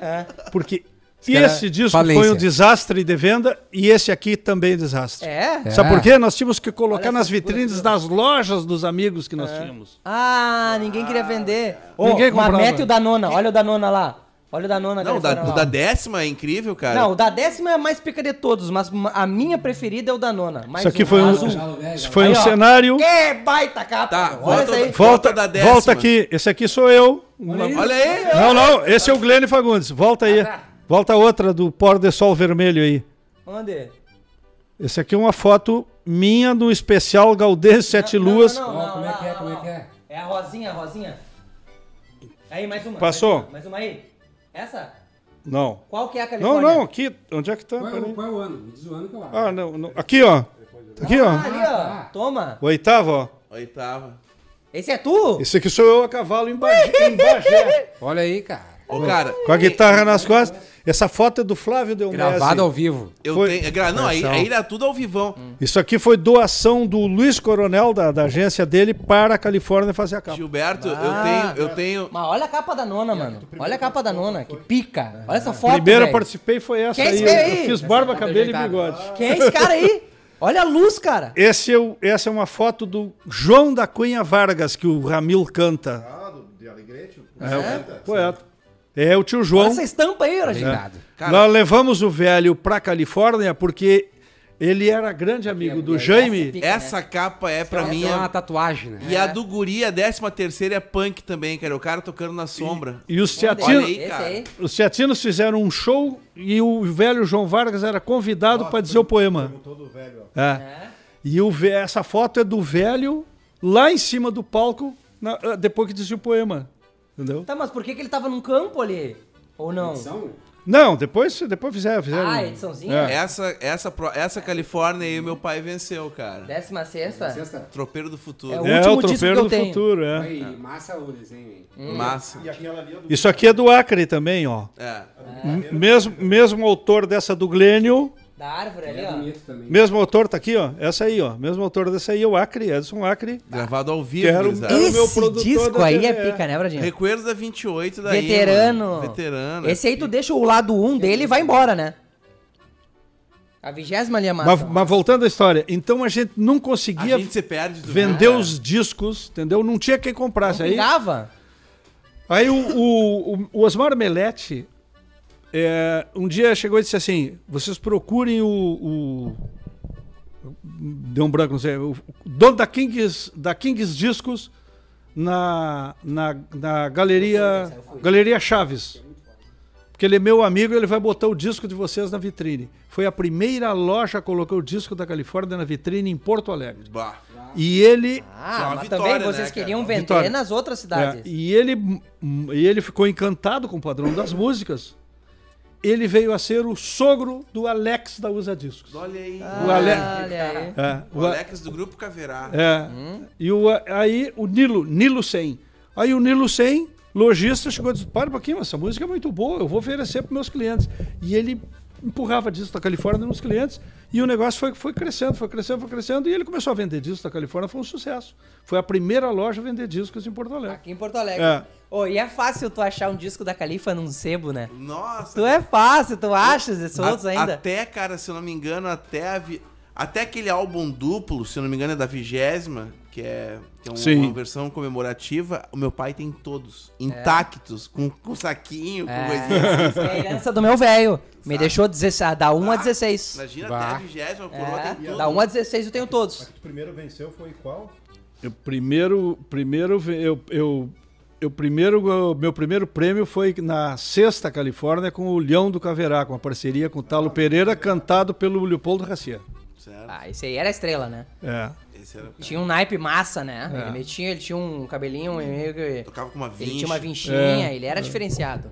Speaker 4: Porque
Speaker 1: cara-
Speaker 4: esse disco
Speaker 1: falência.
Speaker 4: foi um desastre de venda e esse aqui também é desastre.
Speaker 2: É?
Speaker 4: Sabe
Speaker 1: É.
Speaker 4: por quê? Nós tínhamos que colocar nas vitrines das lojas dos amigos que nós tínhamos.
Speaker 2: Ah, ninguém queria vender. Ô,
Speaker 4: Ninguém
Speaker 2: mas
Speaker 4: comprava.
Speaker 2: mete o da nona, olha o da nona lá. Olha o da nona.
Speaker 3: Não, o da, o da décima é incrível, cara.
Speaker 2: Não, o da décima é a mais pica de todos, mas a minha preferida é o da nona. Mais
Speaker 4: Isso aqui
Speaker 2: um,
Speaker 4: foi um, isso foi
Speaker 2: Aí,
Speaker 4: um
Speaker 2: ó.
Speaker 4: cenário.
Speaker 2: Que baita capa!
Speaker 3: Tá,
Speaker 2: olha
Speaker 3: volta,
Speaker 2: aí.
Speaker 4: Volta,
Speaker 3: da décima.
Speaker 4: volta aqui. Esse aqui sou eu. Uma-
Speaker 3: Olha aí.
Speaker 4: Não, não, esse é o Glenn Fagundes. Volta aí. Volta outra do pó de sol vermelho aí.
Speaker 2: Onde?
Speaker 4: Esse aqui é uma foto minha do especial Galdês Sete
Speaker 2: Não, não,
Speaker 4: Luas.
Speaker 2: não, não,
Speaker 1: como é que é, como é que é?
Speaker 2: É a rosinha, a rosinha. Aí, mais uma.
Speaker 4: Passou?
Speaker 2: Mais uma, mais uma aí. Essa?
Speaker 4: Não.
Speaker 2: Qual que é a
Speaker 4: Não,
Speaker 2: Califórnia?
Speaker 4: não, aqui. Onde é que tá?
Speaker 1: Qual é, qual é o ano? Me diz o ano que eu acho.
Speaker 4: Ah, não, não. Aqui, ó. Aqui,
Speaker 2: Ah,
Speaker 4: ó.
Speaker 2: ali, ó. Toma.
Speaker 4: O oitavo, ó.
Speaker 3: Oitava.
Speaker 2: Esse é tu?
Speaker 4: Esse aqui sou eu a cavalo em Bagé,
Speaker 1: Olha aí, cara.
Speaker 3: Ô, cara.
Speaker 4: com a guitarra nas costas. Essa foto é do Flávio Delmese.
Speaker 1: Gravado ao vivo.
Speaker 3: Eu
Speaker 4: Foi-
Speaker 3: tenho. é gra- Não, aí, aí era tudo ao vivão.
Speaker 4: Isso aqui foi doação do Luiz Coronel, da, da agência dele, para a Califórnia fazer a capa.
Speaker 3: Gilberto,
Speaker 2: Ah.
Speaker 3: eu tenho. Eu tenho.
Speaker 2: Mas olha a capa da nona, mano. Olha a capa da nona, que pica. Olha essa foto,
Speaker 4: Primeiro eu participei foi essa
Speaker 2: Quem é
Speaker 4: aí.
Speaker 2: aí?
Speaker 4: eu fiz barba, cabelo e bigode.
Speaker 2: Quem é esse cara aí? Olha a luz, cara.
Speaker 4: Esse é o- essa é uma foto do João da Cunha Vargas, que o Ramil canta.
Speaker 5: Ah, do, de Alegrete? o
Speaker 4: É, o
Speaker 5: poeta.
Speaker 4: poeta. É o tio
Speaker 2: Olha
Speaker 4: João.
Speaker 2: essa estampa aí, Rogério.
Speaker 3: Cara-
Speaker 4: Nós levamos o velho pra Califórnia porque ele era grande amigo do Jaime.
Speaker 2: pica,
Speaker 3: Essa capa é pra
Speaker 1: Essa
Speaker 3: mim.
Speaker 1: é uma tatuagem, né?
Speaker 3: E a do Guri, a décima terceira é punk também, cara. O cara tocando na sombra.
Speaker 4: E os
Speaker 3: Olha
Speaker 4: teatinos, os teatinos fizeram um show e o velho João Vargas era convidado para dizer o poema.
Speaker 5: Perguntou do velho, ó.
Speaker 4: É.
Speaker 2: É.
Speaker 4: E o, essa foto é do velho lá em cima do palco, na- ah, depois que dizia o poema. Entendeu?
Speaker 2: Tá, mas por que, que ele tava num campo ali? Ou não?
Speaker 1: Edição?
Speaker 4: Não, depois, depois fizeram. fizeram
Speaker 2: Ah, ediçãozinha?
Speaker 4: É.
Speaker 3: Essa, essa, essa Califórnia aí, meu pai venceu, cara.
Speaker 2: Décima sexta?
Speaker 1: Sexta.
Speaker 3: Tropeiro do futuro.
Speaker 2: É o
Speaker 4: É,
Speaker 2: último
Speaker 4: o
Speaker 2: disco
Speaker 4: tropeiro
Speaker 2: que eu
Speaker 4: do
Speaker 2: tenho.
Speaker 4: futuro, é.
Speaker 1: Foi massa o desenho aí.
Speaker 3: Massa.
Speaker 5: E é do
Speaker 4: Isso aqui é do Acre também, ó.
Speaker 3: É.
Speaker 4: M- Mesmo, mesmo autor dessa do Glênio,
Speaker 2: Da árvore ali,
Speaker 1: É
Speaker 2: ó.
Speaker 1: bonito também.
Speaker 4: mesmo autor, tá aqui, ó. Essa aí, ó. Mesmo autor dessa aí é o Acre, Edson Acre.
Speaker 3: Gravado ao vivo,
Speaker 4: Quero-
Speaker 3: gurizada.
Speaker 4: Era o meu
Speaker 2: Esse
Speaker 4: produtor
Speaker 2: disco
Speaker 4: da
Speaker 2: aí é
Speaker 4: TV.
Speaker 2: pica, né, Bradinho?
Speaker 3: Recuerdos da 28 daí.
Speaker 2: Veterano.
Speaker 3: mano. Veterano.
Speaker 2: Esse aí tu deixa o lado 1 dele e vai embora, né? A vigésima ali é massa.
Speaker 4: Mas, mas voltando à história, então a gente não
Speaker 3: A
Speaker 4: conseguia
Speaker 3: gente se perde do
Speaker 4: vender
Speaker 3: cara.
Speaker 4: os discos, entendeu? Não tinha quem comprasse. Aí,
Speaker 2: Pingava?
Speaker 4: aí o, o, o- o Osmar Melete é, um dia chegou e disse assim: vocês procurem o. o deu um branco, não sei. O, o dono da Kings, da Kings Discos na, na, na galeria, galeria Chaves. Porque ele é meu amigo e ele vai botar o disco de vocês na vitrine. Foi a primeira loja que colocou o disco da Califórnia na vitrine em Porto Alegre.
Speaker 3: Bah.
Speaker 4: E ele.
Speaker 3: É
Speaker 2: Ah,
Speaker 3: uma
Speaker 2: mas
Speaker 3: vitória,
Speaker 2: também
Speaker 3: né,
Speaker 2: vocês
Speaker 3: cara?
Speaker 2: queriam vender
Speaker 4: Vitória.
Speaker 2: nas outras
Speaker 4: É,
Speaker 2: cidades.
Speaker 4: e ele, e ele ficou encantado com o padrão das músicas. Ele veio a ser o sogro do Alex da Usa Discos.
Speaker 3: Olha aí.
Speaker 4: O Ale-
Speaker 2: Olha aí.
Speaker 4: É,
Speaker 3: O
Speaker 4: o, A-
Speaker 3: Alex do grupo Caverá.
Speaker 4: é. E o, aí o Nilo, Nilo 100. Aí o Nilo 100, lojista, chegou e disse: Para um pouquinho, essa música é muito boa, eu vou oferecer para meus clientes. E ele empurrava disco da Califórnia nos clientes e o negócio foi, foi crescendo, foi crescendo, foi crescendo. E ele começou a vender discos da Califórnia, foi um sucesso. Foi a primeira loja a vender discos em Porto Alegre.
Speaker 2: Aqui em Porto Alegre.
Speaker 4: É.
Speaker 2: Ô, e é fácil tu achar um disco da Califa num sebo, né?
Speaker 3: Nossa.
Speaker 2: Tu é fácil, tu achas esses outros ainda?
Speaker 3: Até, cara, se eu não me engano, até a vi- até aquele álbum duplo, se eu não me engano, é da vigésima, que é, que é um-
Speaker 4: Sim.
Speaker 3: uma versão comemorativa, o meu pai tem todos, intactos, com, com saquinho, com coisinha assim.
Speaker 2: É a herança do meu velho. Me deixou 16, da 1 a 16.
Speaker 3: Imagina
Speaker 1: Bah.
Speaker 3: até a vigésima, a coroa
Speaker 2: É,
Speaker 3: tem tudo.
Speaker 2: da 1 a 16 eu tenho todos.
Speaker 5: O primeiro venceu foi qual?
Speaker 4: Eu primeiro, primeiro ve- eu, eu, eu primeiro, meu primeiro prêmio foi na Sexta Califórnia com o Leão do Caverá, com a parceria com o Talo Pereira, cantado pelo Leopoldo Racier.
Speaker 3: Certo?
Speaker 2: Ah, esse aí era a estrela, né?
Speaker 4: É.
Speaker 3: Esse era o cara.
Speaker 2: Tinha um naipe massa, né?
Speaker 4: É.
Speaker 2: Ele metia, ele tinha um cabelinho meio que...
Speaker 3: Tocava com uma vincha.
Speaker 2: Ele tinha uma vinchinha,
Speaker 4: É.
Speaker 2: ele era diferenciado.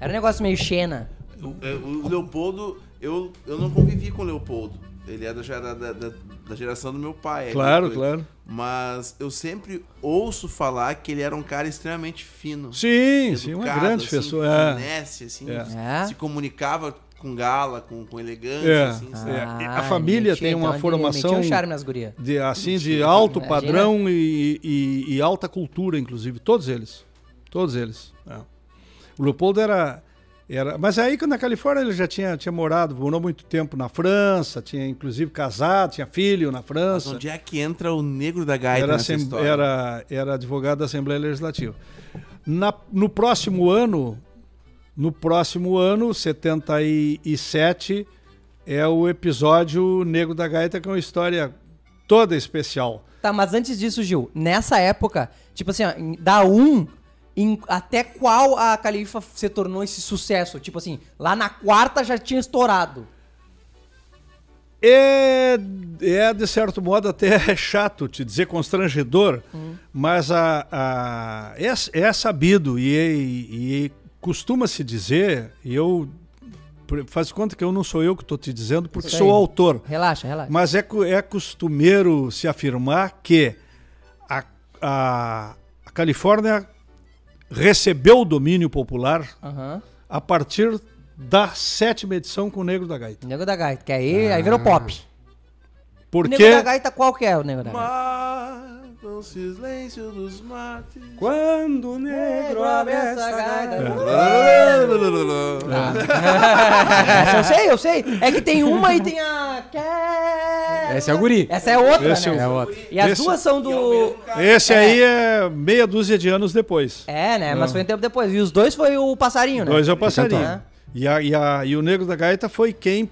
Speaker 2: Era um negócio meio Xena.
Speaker 3: O, é, o Leopoldo, eu, eu não convivi com o Leopoldo. Ele é da, da, da- da geração do meu pai. é
Speaker 4: Claro, claro.
Speaker 3: Mas eu sempre ouço falar que ele era um cara extremamente fino.
Speaker 4: Sim, sim, uma
Speaker 3: educado,
Speaker 4: grande
Speaker 3: assim,
Speaker 4: pessoa. É.
Speaker 3: finesse, assim,
Speaker 4: É.
Speaker 2: É.
Speaker 3: se comunicava com gala, com, com elegância,
Speaker 4: É.
Speaker 3: assim?
Speaker 4: É,
Speaker 2: Ah,
Speaker 4: a família
Speaker 2: metia,
Speaker 4: tem uma
Speaker 2: então,
Speaker 4: formação-
Speaker 2: um charme nas gurias.
Speaker 4: de assim de alto
Speaker 2: Imagina.
Speaker 4: padrão e, e- e alta cultura, inclusive, todos eles, todos eles. é. O Leopoldo era, era, mas aí quando na Califórnia ele já tinha, tinha morado, morou muito tempo na França, tinha inclusive casado, tinha filho na
Speaker 3: Mas
Speaker 4: França.
Speaker 3: onde é que entra o negro da gaita
Speaker 4: Era,
Speaker 3: nessa história?
Speaker 4: era, era advogado da Assembleia Legislativa. Na- no próximo ano, no próximo ano, 77, é o episódio Negro da Gaita, que é uma história toda especial.
Speaker 2: Tá, mas antes disso, Gil, nessa época, tipo assim, ó, da 1, em- até qual a Califa se tornou esse sucesso? Tipo assim, lá na quarta já tinha estourado.
Speaker 4: É, é, de certo modo, até chato te dizer, constrangedor, mas a, a- é, é sabido e- e costuma-se dizer, e eu faz conta que eu não sou eu que estou te dizendo, porque sou autor.
Speaker 2: Relaxa, relaxa.
Speaker 4: Mas é, é costumeiro se afirmar que a, a, a Califórnia recebeu o domínio popular
Speaker 2: Aham.
Speaker 4: a partir da sétima edição com o Negro da Gaita.
Speaker 2: Nego da Gaita, que aí, aí virou pop. O
Speaker 4: Porque
Speaker 2: Nego da Gaita, qual que é o Nego da Gaita?
Speaker 3: Mata o silêncio dos mates.
Speaker 1: Quando o negro abre essa gaita.
Speaker 2: Essa eu sei, eu sei. É que tem uma e tem a...
Speaker 1: Esse é o guri.
Speaker 2: Essa é outra,
Speaker 4: Esse é
Speaker 2: né?
Speaker 1: É outro.
Speaker 2: E as
Speaker 4: Esse-
Speaker 2: duas são do...
Speaker 4: esse
Speaker 2: É.
Speaker 4: aí é meia dúzia de anos depois.
Speaker 2: É, né? Mas foi um tempo depois. E os dois foi o passarinho, né?
Speaker 4: Dois é o passarinho.
Speaker 2: Né?
Speaker 4: E, a, e, a- e o Negro da Gaita foi quem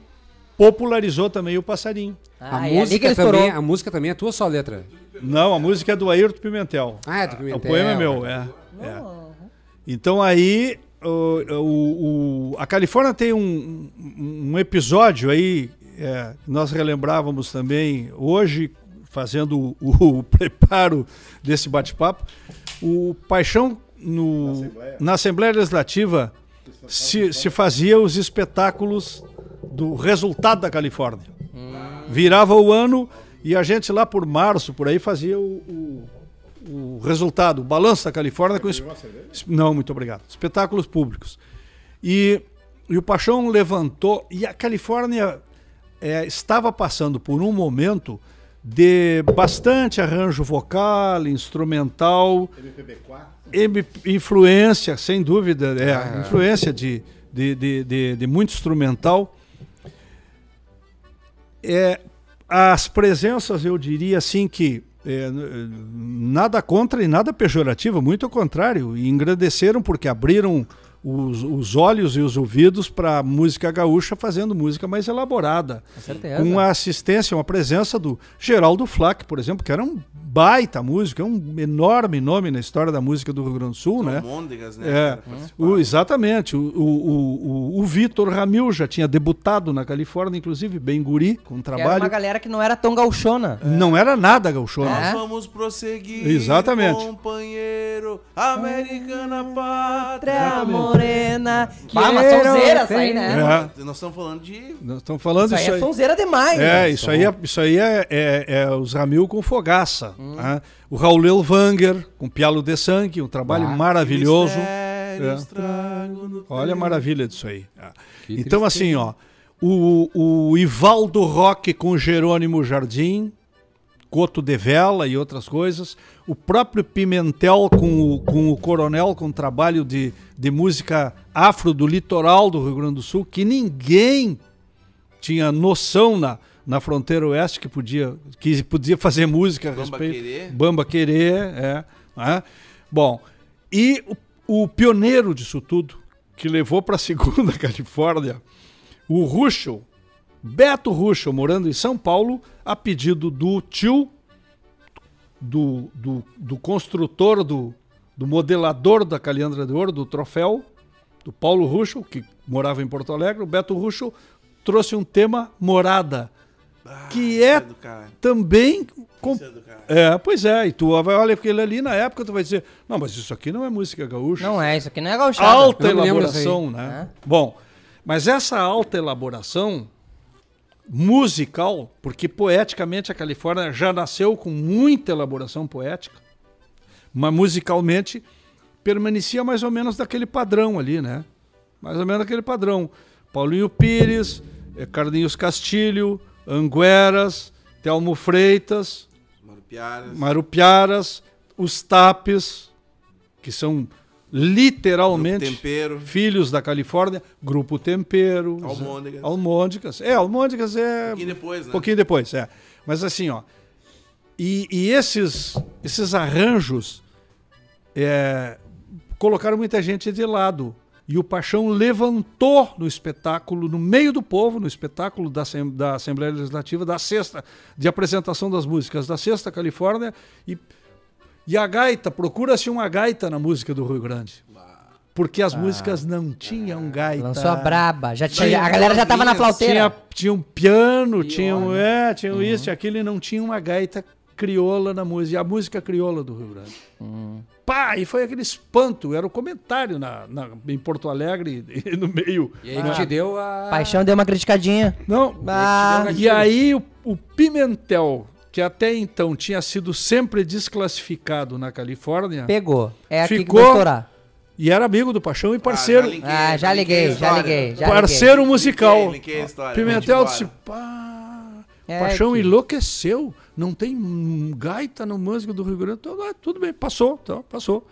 Speaker 4: popularizou também o passarinho.
Speaker 1: A,
Speaker 2: Ah, ali que
Speaker 1: música também, a música também é tua só letra?
Speaker 4: Não, a música é do Ayrton Pimentel.
Speaker 1: Ah, é do
Speaker 4: O
Speaker 1: Pimentel.
Speaker 4: poema é meu, é. é. Então aí o, o- o- a Califórnia tem um, um- um episódio aí, é, nós relembrávamos também hoje, fazendo o, o preparo desse bate-papo, o Paixão no-
Speaker 5: Na Assembleia.
Speaker 4: na Assembleia Legislativa se, se fazia os espetáculos do resultado da Califórnia. Virava o ano e a gente lá por março, por aí, fazia o, o- o resultado, o balanço da Califórnia com... es-
Speaker 5: cerveja?
Speaker 4: Não, muito obrigado. Espetáculos públicos. E, e o Paixão levantou, e a Califórnia é, estava passando por um momento de bastante arranjo vocal, instrumental,
Speaker 5: MPB4?
Speaker 4: em- influência, sem dúvida, é, influência de, de, de, de, de muito instrumental. É, as presenças, eu diria assim que é, nada contra e nada pejorativo, muito ao contrário, e engrandeceram porque abriram os, os olhos e os ouvidos para a música gaúcha, fazendo música mais elaborada.
Speaker 2: Com.
Speaker 4: Com a assistência, uma presença do Geraldo Flack, por exemplo, que era um baita músico, é um enorme nome na história da música do Rio Grande do Sul, né?
Speaker 3: Môndegas, né?
Speaker 4: É, o- exatamente. O, o, o, o- o Vitor Ramil já tinha debutado na Califórnia, inclusive, bem guri, com um
Speaker 2: Que era
Speaker 4: trabalho.
Speaker 2: uma galera que não era tão gauchona.
Speaker 4: Não era nada gauchona.
Speaker 2: É.
Speaker 3: Nós vamos prosseguir,
Speaker 4: Exatamente.
Speaker 3: companheiro, americana pátria.
Speaker 2: Morena. Ah, mas sonzeira essa aí, né?
Speaker 4: É.
Speaker 3: Nós estamos falando de...
Speaker 4: Nós estamos falando
Speaker 2: Isso aí
Speaker 4: isso
Speaker 2: é
Speaker 4: aí.
Speaker 2: sonzeira demais.
Speaker 4: É,
Speaker 2: né?
Speaker 4: isso aí, é, isso aí é, é- é os Ramil com fogaça. Né? O Raul Elvanger com Pialo de Sangue, um trabalho
Speaker 1: Ah,
Speaker 4: maravilhoso. É. Olha a maravilha disso aí.
Speaker 1: Que
Speaker 4: Então, assim, ó, o, o Ivaldo Roque com Jerônimo Jardim, Coto de Vela e outras coisas, o próprio Pimentel com o, com o Coronel, com um trabalho de, de música afro do litoral do Rio Grande do Sul, que ninguém tinha noção na, na fronteira oeste que podia, que podia fazer música a
Speaker 3: Bamba
Speaker 4: respeito.
Speaker 3: Querer.
Speaker 4: Bamba Querer, é. né? Bom, e o, o pioneiro disso tudo, que levou para a segunda Califórnia, o Ruschel, Beto Ruschel, morando em São Paulo, a pedido do tio, do, do, do construtor, do, do modelador da Caliandra de Ouro, do troféu, do Paulo Ruschel, que morava em Porto Alegre, o Beto Ruschel trouxe um tema Morada, que é
Speaker 3: cara.
Speaker 4: também com-
Speaker 3: é
Speaker 4: é, pois é, e tu vai olha aquele ali na época, tu vai dizer, não, mas isso aqui não é música gaúcha.
Speaker 2: Não é, isso aqui não é gauchada.
Speaker 4: Alta elaboração, né? Bom, mas essa alta elaboração musical, porque poeticamente a Califórnia já nasceu com muita elaboração poética, mas musicalmente permanecia mais ou menos daquele padrão ali, né? Mais ou menos daquele padrão. Paulinho Pires, eh, Carlinhos Castilho, Angueras, Telmo Freitas,
Speaker 3: Marupiaras.
Speaker 4: Marupiaras, os Tapes, que são literalmente filhos da Califórnia, Grupo Tempero,
Speaker 3: Almôndegas.
Speaker 4: Almôndegas. É, Almôndegas é
Speaker 3: Um pouquinho depois, né?
Speaker 4: pouquinho depois, é. Mas assim, ó. E, e esses, esses arranjos é, colocaram muita gente de lado. E o Paixão levantou no espetáculo, no meio do povo, no espetáculo da, da Assembleia Legislativa, da sexta, de apresentação das músicas da Sexta Califórnia. E, e a gaita, procura-se uma gaita na música do Rio Grande. Porque as músicas não tinham gaita.
Speaker 2: Lançou a braba. Já tinha,
Speaker 3: Tinha
Speaker 2: a galera já tava na flauteira.
Speaker 4: Tinha, tinha um piano, tinha um, é, tinha um isso e aquilo, e não tinha uma gaita crioula na música. E a música crioula do Rio Grande. Pá, e foi aquele espanto, era o comentário na, na- em Porto Alegre, e no meio.
Speaker 1: E aí te deu a.
Speaker 2: Paixão deu uma criticadinha.
Speaker 4: Não,
Speaker 2: Ah,
Speaker 4: e aí o, o Pimentel, que até então tinha sido sempre desclassificado na Califórnia,
Speaker 2: pegou. É aqui
Speaker 4: Ficou-
Speaker 2: que estourar.
Speaker 4: e era amigo do Paixão e parceiro,
Speaker 2: Ah, já liguei,
Speaker 3: a
Speaker 2: já liguei. Já
Speaker 4: parceiro
Speaker 2: liguei.
Speaker 4: musical.
Speaker 3: Linkei, linkei a história.
Speaker 4: Pimentel disse, pá,
Speaker 2: É
Speaker 4: Paixão
Speaker 2: que-
Speaker 4: enlouqueceu, não tem gaita no música do Rio Grande, então, ah, tudo bem, passou, então, passou.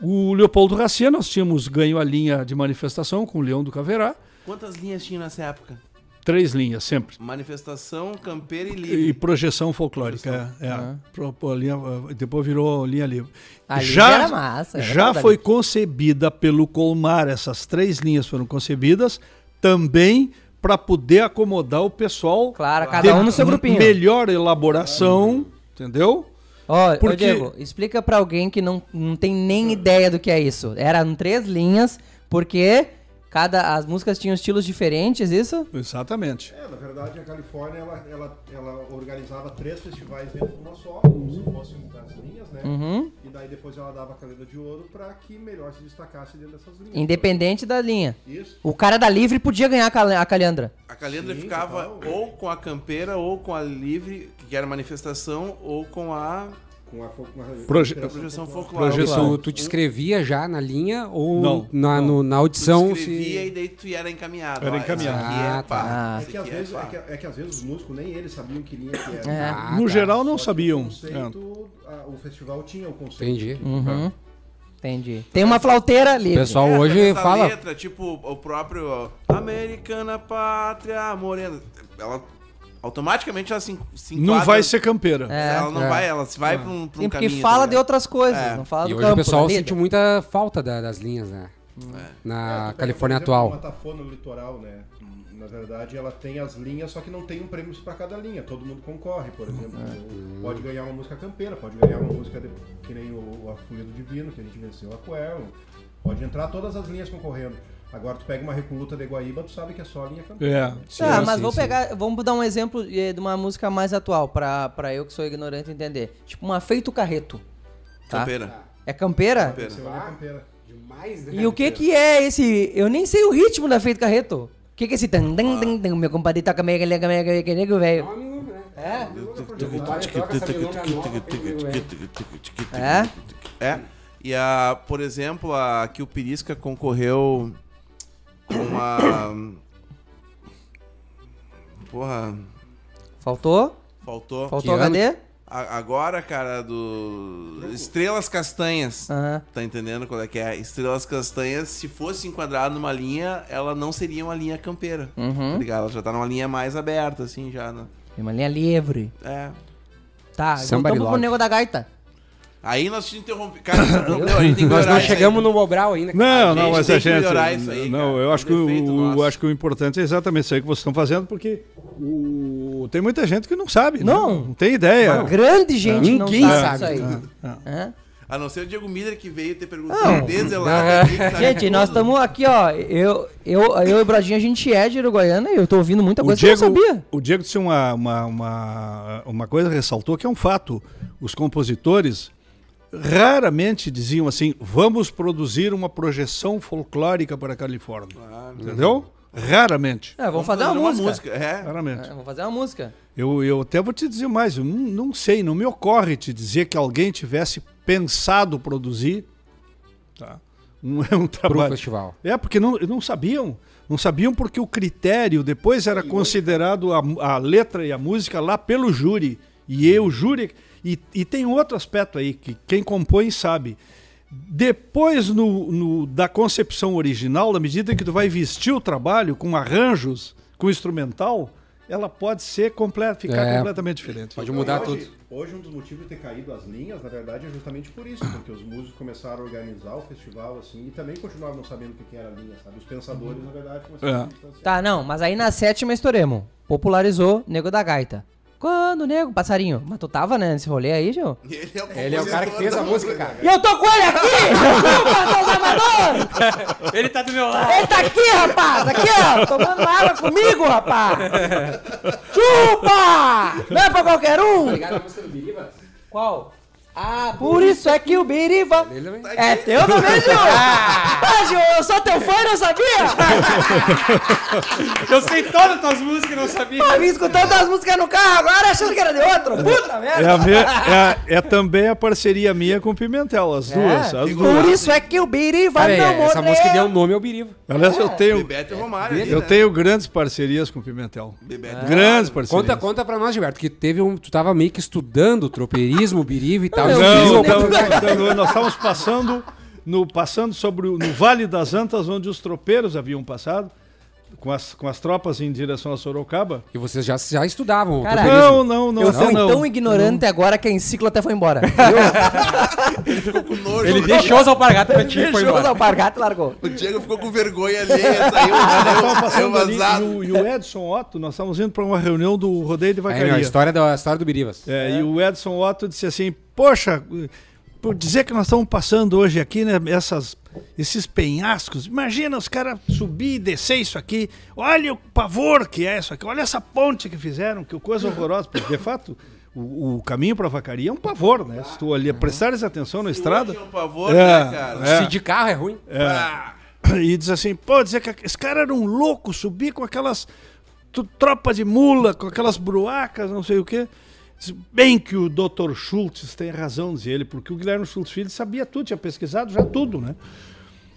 Speaker 4: O Leopoldo Racia, nós tínhamos ganho a linha de manifestação com o Leão do Caverá,
Speaker 3: Quantas linhas tinha nessa época?
Speaker 4: três linhas sempre.
Speaker 3: Manifestação, campeira e
Speaker 4: E
Speaker 3: livre.
Speaker 4: projeção folclórica, é. é. Pro- pro- linha, eh, depois virou linha livre.
Speaker 2: A livre era massa, era
Speaker 4: já foi concebida pelo Colmar, essas três linhas foram concebidas também para poder acomodar o pessoal.
Speaker 2: Claro, cada um no seu grupinho.
Speaker 4: Melhor elaboração, entendeu?
Speaker 2: Ó, ô,
Speaker 4: Porque-
Speaker 2: Diego, explica pra alguém que não, não tem nem ideia do que é isso. Eram três linhas, porque cada, as músicas tinham estilos diferentes, isso?
Speaker 4: Exatamente.
Speaker 5: É, na verdade, a Califórnia, ela, ela, ela organizava três festivais dentro de uma só, como se fossem as linhas, né?
Speaker 2: Uhum.
Speaker 5: E daí depois ela dava a caneta de ouro para que melhor se destacasse dentro dessas linhas.
Speaker 2: Independente da linha.
Speaker 5: Isso.
Speaker 2: O cara da livre podia ganhar a cal- a calhandra.
Speaker 3: A calendra
Speaker 5: Sim,
Speaker 3: ficava
Speaker 5: total.
Speaker 3: ou com a campeira, ou com a livre, que era manifestação, ou com a
Speaker 5: Com a, com a
Speaker 4: Proje-
Speaker 3: projeção
Speaker 5: folclórica.
Speaker 4: Projeção.
Speaker 1: Tu, tu te escrevia já na linha ou
Speaker 4: Não,
Speaker 1: na,
Speaker 4: não.
Speaker 1: no- na
Speaker 3: Tu
Speaker 1: audição?
Speaker 3: escrevia
Speaker 1: se-
Speaker 3: e daí tu era encaminhado.
Speaker 4: Era
Speaker 3: Ó,
Speaker 4: encaminhado.
Speaker 3: é
Speaker 1: Ah,
Speaker 2: tá.
Speaker 5: É
Speaker 3: esse
Speaker 5: que, às
Speaker 3: aqui é
Speaker 5: vezes, é, que, é que às vezes os músicos, nem eles sabiam que linha que era.
Speaker 2: É.
Speaker 1: Ah,
Speaker 4: no
Speaker 1: tá.
Speaker 4: geral não
Speaker 5: Só
Speaker 4: sabiam.
Speaker 5: O, conceito, a- o festival tinha o conceito.
Speaker 1: Entendi.
Speaker 2: Uhum. Entendi. Tem uma flauteira
Speaker 1: O
Speaker 2: livre.
Speaker 1: pessoal
Speaker 3: É,
Speaker 1: hoje
Speaker 3: essa
Speaker 1: fala.
Speaker 3: letra, tipo, o próprio ó, Americana Pátria Morena. Ela automaticamente ela se, se
Speaker 4: Não
Speaker 3: enquadra-
Speaker 4: vai ser campeira.
Speaker 2: É,
Speaker 3: ela não
Speaker 2: é.
Speaker 3: vai, ela se vai pra um, pra um
Speaker 2: Sim, porque
Speaker 3: caminho.
Speaker 2: fala
Speaker 3: tá
Speaker 2: de outras coisas,
Speaker 3: É.
Speaker 2: não fala
Speaker 1: E
Speaker 2: do
Speaker 1: hoje
Speaker 2: campo,
Speaker 1: o pessoal sente muita falta da- das linhas, né? Na
Speaker 5: É, tu pega,
Speaker 1: Califórnia atual.
Speaker 5: Matafona no litoral, né? Na verdade, ela tem as linhas, só que não tem um prêmio para cada linha. Todo mundo concorre, por exemplo.
Speaker 1: É.
Speaker 5: Pode ganhar uma música campeira, pode ganhar uma música de- que nem o, a Folha do Divino, que a gente venceu a Coelho. Pode entrar todas as linhas concorrendo. Agora tu pega uma recoluta de Guaíba, tu sabe que é só a linha campeira.
Speaker 4: É.
Speaker 2: Ah,
Speaker 1: Sim,
Speaker 2: mas
Speaker 1: sim,
Speaker 2: vou
Speaker 1: sim.
Speaker 2: pegar, vamos dar um exemplo eh, de uma música mais atual, pra, pra eu que sou ignorante entender. Tipo uma Feito Carreto. Tá?
Speaker 3: Campeira.
Speaker 2: É campeira?
Speaker 3: Campeira.
Speaker 5: É a linha campeira.
Speaker 1: Demais, né?
Speaker 2: E o que que é esse... Eu nem sei o ritmo da Feito Carreto. O que que é esse... tan, tan, tan, tan, meu compadre toca mega, mega, mega, velho. É? É?
Speaker 3: É. E a, por exemplo, a que o Pirisca concorreu uma. Porra,
Speaker 2: Faltou?
Speaker 3: faltou.
Speaker 2: Faltou
Speaker 1: Que ano
Speaker 2: HD?
Speaker 3: A- agora, cara, do. Estrelas Castanhas.
Speaker 2: Aham.
Speaker 3: Tá entendendo qual é que é? Estrelas Castanhas, se fosse enquadrada numa linha, ela não seria uma linha campeira.
Speaker 2: Uhum.
Speaker 3: Tá ligado? Ela já tá numa linha mais aberta, assim, já. Né?
Speaker 2: Tem uma linha livre.
Speaker 3: É.
Speaker 2: Tá,
Speaker 1: Somebody
Speaker 2: voltamos pro nego da gaita.
Speaker 3: Aí nós te interrompemos. Cara, esse é o problema, a gente tem que
Speaker 1: Nós
Speaker 3: melhorar
Speaker 1: não
Speaker 3: isso aí.
Speaker 1: chegamos no Mobral ainda. cara.
Speaker 4: Não, não, mas
Speaker 3: tem
Speaker 4: a
Speaker 3: que
Speaker 4: gente.
Speaker 3: melhorar isso aí,
Speaker 4: não,
Speaker 3: cara.
Speaker 4: eu acho que,
Speaker 3: defeito
Speaker 4: o,
Speaker 3: nosso.
Speaker 4: eu acho que o importante é exatamente isso aí que vocês estão fazendo, porque o, tem muita gente que não sabe.
Speaker 2: Não.
Speaker 4: Não, não tem ideia.
Speaker 2: Uma grande gente
Speaker 1: Ninguém
Speaker 2: não sabe,
Speaker 1: sabe.
Speaker 2: isso aí. É?
Speaker 3: A não ser o Diego Miller que veio ter
Speaker 2: Não.
Speaker 3: perguntado desde lá. aqui, sabe
Speaker 2: Gente, nós
Speaker 3: tudo.
Speaker 2: estamos aqui, ó. Eu, eu, eu e o Brodinho, a gente é de Uruguaiana e eu tô ouvindo muita
Speaker 4: O
Speaker 2: coisa
Speaker 4: Diego,
Speaker 2: que eu não sabia.
Speaker 4: o Diego disse uma, uma, uma, uma coisa, ressaltou que é um fato. Os compositores raramente diziam assim: vamos produzir uma projeção folclórica para a Califórnia.
Speaker 3: Claro.
Speaker 4: Entendeu? Raramente.
Speaker 2: É, vamos, fazer uma, música.
Speaker 3: É.
Speaker 4: Raramente.
Speaker 2: É, vamos fazer uma música.
Speaker 4: Eu, eu até vou te dizer mais, eu não, não sei, não me ocorre te dizer que alguém tivesse pensado produzir tá, um, é um
Speaker 1: Pro
Speaker 4: trabalho.
Speaker 1: festival.
Speaker 4: É, porque não, não sabiam. Não sabiam porque o critério depois era considerado a, a letra e a música lá pelo júri. E eu, o júri. E, e tem outro aspecto aí que quem compõe sabe. Depois no, no- da concepção original, na medida que tu vai vestir o trabalho com arranjos, com instrumental, ela pode ser completa, ficar
Speaker 1: É.
Speaker 4: completamente diferente.
Speaker 1: Pode mudar
Speaker 5: hoje,
Speaker 1: tudo.
Speaker 5: Hoje um dos motivos de ter caído as linhas, na verdade, é justamente por isso, porque os músicos começaram a organizar o festival assim e também continuavam não sabendo o que era a linha, sabe? Os pensadores, na verdade, começaram
Speaker 4: É.
Speaker 5: a distanciar.
Speaker 2: Tá, não, mas aí na sétima estouremos. Popularizou Nego da Gaita. Quando, nego? Passarinho. Mas tu tava, né, nesse rolê aí, Gil?
Speaker 3: Ele é o,
Speaker 1: Ele é o cara que fez a música, cara.
Speaker 2: E eu tô com ele aqui! Chupa, seus amadores!
Speaker 1: Ele tá do meu lado.
Speaker 2: Ele tá aqui, rapaz! Aqui, ó! Tomando uma água comigo, rapaz! Chupa! Não é pra qualquer um!
Speaker 1: Ligado a música do Biriba?
Speaker 2: Qual? Ah, por isso é que o Biriva
Speaker 1: Ele também.
Speaker 2: é teu também, Gil! Ah, Gil, eu sou teu fã e não sabia!
Speaker 1: Eu sei todas as tuas músicas, não sabia.
Speaker 2: Eu vim escutando as músicas no carro agora achando que era de outro! Puta
Speaker 4: É,
Speaker 2: merda!
Speaker 4: a me- é a- é também a parceria minha com o Pimentel, as duas.
Speaker 2: É,
Speaker 4: as
Speaker 3: Por
Speaker 4: duas.
Speaker 2: Por isso é que o Biriva
Speaker 1: Cara,
Speaker 2: não
Speaker 1: é, essa
Speaker 2: morreu!
Speaker 1: música deu nome ao Biriba.
Speaker 4: Aliás, eu tenho,
Speaker 3: Bebeto e Romário. ali,
Speaker 4: eu
Speaker 3: né?
Speaker 4: tenho grandes parcerias com o Pimentel.
Speaker 3: Bebeto e
Speaker 4: Grandes parcerias.
Speaker 1: Conta, conta pra nós, Gilberto, que teve um. Tu tava meio que estudando tropeirismo, o Biriva e tal.
Speaker 2: Não,
Speaker 4: Não, então, então, nós estávamos passando, no, passando sobre o, no Vale das Antas, onde os tropeiros haviam passado, com as, com as tropas em direção a Sorocaba.
Speaker 1: E vocês já, já estudavam
Speaker 2: Cara.
Speaker 4: Não, não, não.
Speaker 2: Eu fui
Speaker 4: não.
Speaker 2: tão ignorante agora que a enciclo até foi embora.
Speaker 3: Ele ficou com nojo.
Speaker 1: Ele deixou as alpargatas pra ti e foi
Speaker 2: Deixou os
Speaker 1: embora.
Speaker 2: alpargatas e largou.
Speaker 3: O Diego ficou com vergonha alheia, saiu, saiu,
Speaker 4: ali, e, o, e o Edson Otto, nós estávamos indo para uma reunião do Rodeio de
Speaker 1: Aí, meu, a
Speaker 4: Vacaria.
Speaker 1: história, da, a história do Birivas.
Speaker 4: É, E o Edson Otto disse assim: Poxa, por dizer que nós estamos passando hoje aqui, né, essas, esses penhascos, imagina os caras subir e descer isso aqui, olha o pavor que é isso aqui, olha essa ponte que fizeram, que coisa horrorosa. Porque, de fato, o, o caminho para Vacaria é um pavor, né? Se tu ali prestares atenção na estrada.
Speaker 3: Hoje é um pavor,
Speaker 4: É,
Speaker 3: né, cara?
Speaker 4: é.
Speaker 1: Se de carro é ruim.
Speaker 3: Ah,
Speaker 4: E diz assim, pô, dizer que esse cara era um louco, subir com aquelas tu- tropa de mula, com aquelas bruacas, não sei o quê. Diz, Bem que o Dr. Schultz tem razão, dizia ele, porque o Guilherme Schultz Filho sabia tudo, tinha pesquisado já tudo, né?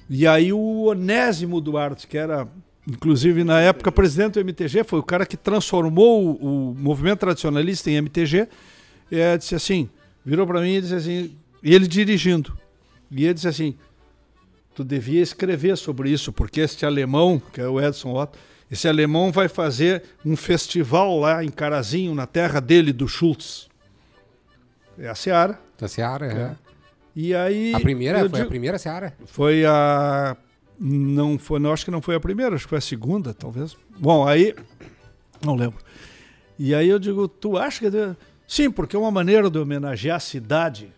Speaker 4: E aí o Onésimo Duarte, que era, inclusive na época, presidente do MTG, foi o cara que transformou o, o movimento tradicionalista em MTG, é, disse assim, virou para mim e disse assim, e ele dirigindo, e ele disse assim, tu devia escrever sobre isso, porque este alemão, que é o Edson Otto, esse alemão vai fazer um festival lá em Carazinho, na terra dele, do Schultz. É a Seara.
Speaker 1: Da Seara, é.
Speaker 4: E aí.
Speaker 1: A primeira? Foi a
Speaker 4: digo-
Speaker 1: primeira Seara?
Speaker 4: Foi a. Não foi, não, acho que não foi a primeira, acho que foi a segunda, talvez. Bom, aí. Não lembro. E aí eu digo, tu acha que. deve- Sim, porque é uma maneira de homenagear a cidade.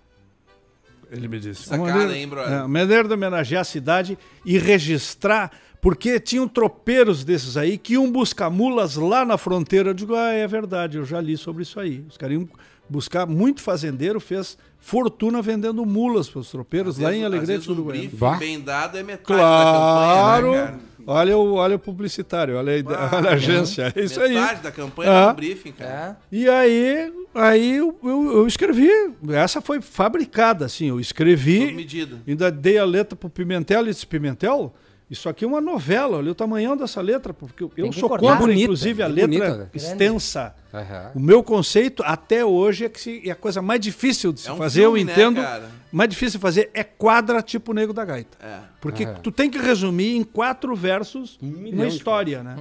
Speaker 4: Ele me disse.
Speaker 3: Sacada,
Speaker 4: uma maneira,
Speaker 3: hein, brother?
Speaker 4: É, uma maneira de homenagear a cidade e registrar. Porque tinham tropeiros desses aí que iam buscar mulas lá na fronteira. Eu digo, ah, é verdade, eu já li sobre isso aí. Os caras iam buscar, muito fazendeiro fez fortuna vendendo mulas para os tropeiros lá em
Speaker 3: Às
Speaker 4: Alegrete
Speaker 3: vezes
Speaker 4: do
Speaker 3: um
Speaker 4: Uruguaiana.
Speaker 3: briefing
Speaker 1: Vá.
Speaker 3: bem dado é metade
Speaker 4: Claro!
Speaker 3: da campanha, né,
Speaker 4: olha, o, olha o publicitário, olha a, ide- olha a agência. É isso aí.
Speaker 3: Metade da campanha
Speaker 4: Ah.
Speaker 3: é um briefing, cara.
Speaker 2: É.
Speaker 4: E aí, aí eu, eu, eu escrevi. Essa foi fabricada, assim. Eu
Speaker 3: Sob
Speaker 4: escrevi,
Speaker 3: medida.
Speaker 4: ainda dei a letra pro Pimentel e disse: Pimentel, isso aqui é uma novela. Olha o tamanhão dessa letra, porque eu, sou
Speaker 2: cortar.
Speaker 4: contra,
Speaker 1: Bonita,
Speaker 4: inclusive, a
Speaker 1: bem
Speaker 4: letra
Speaker 1: bonita, né?
Speaker 4: extensa.
Speaker 1: Aham.
Speaker 4: O meu conceito, até hoje, é que se, é a coisa mais difícil de se
Speaker 3: É um
Speaker 4: fazer,
Speaker 3: filme,
Speaker 4: eu
Speaker 3: né,
Speaker 4: entendo.
Speaker 3: cara?
Speaker 4: mais difícil de fazer é quadra tipo Nego da Gaita.
Speaker 3: É.
Speaker 4: Porque
Speaker 1: Aham.
Speaker 4: tu tem que resumir em quatro versos
Speaker 1: milhão
Speaker 4: uma história, né?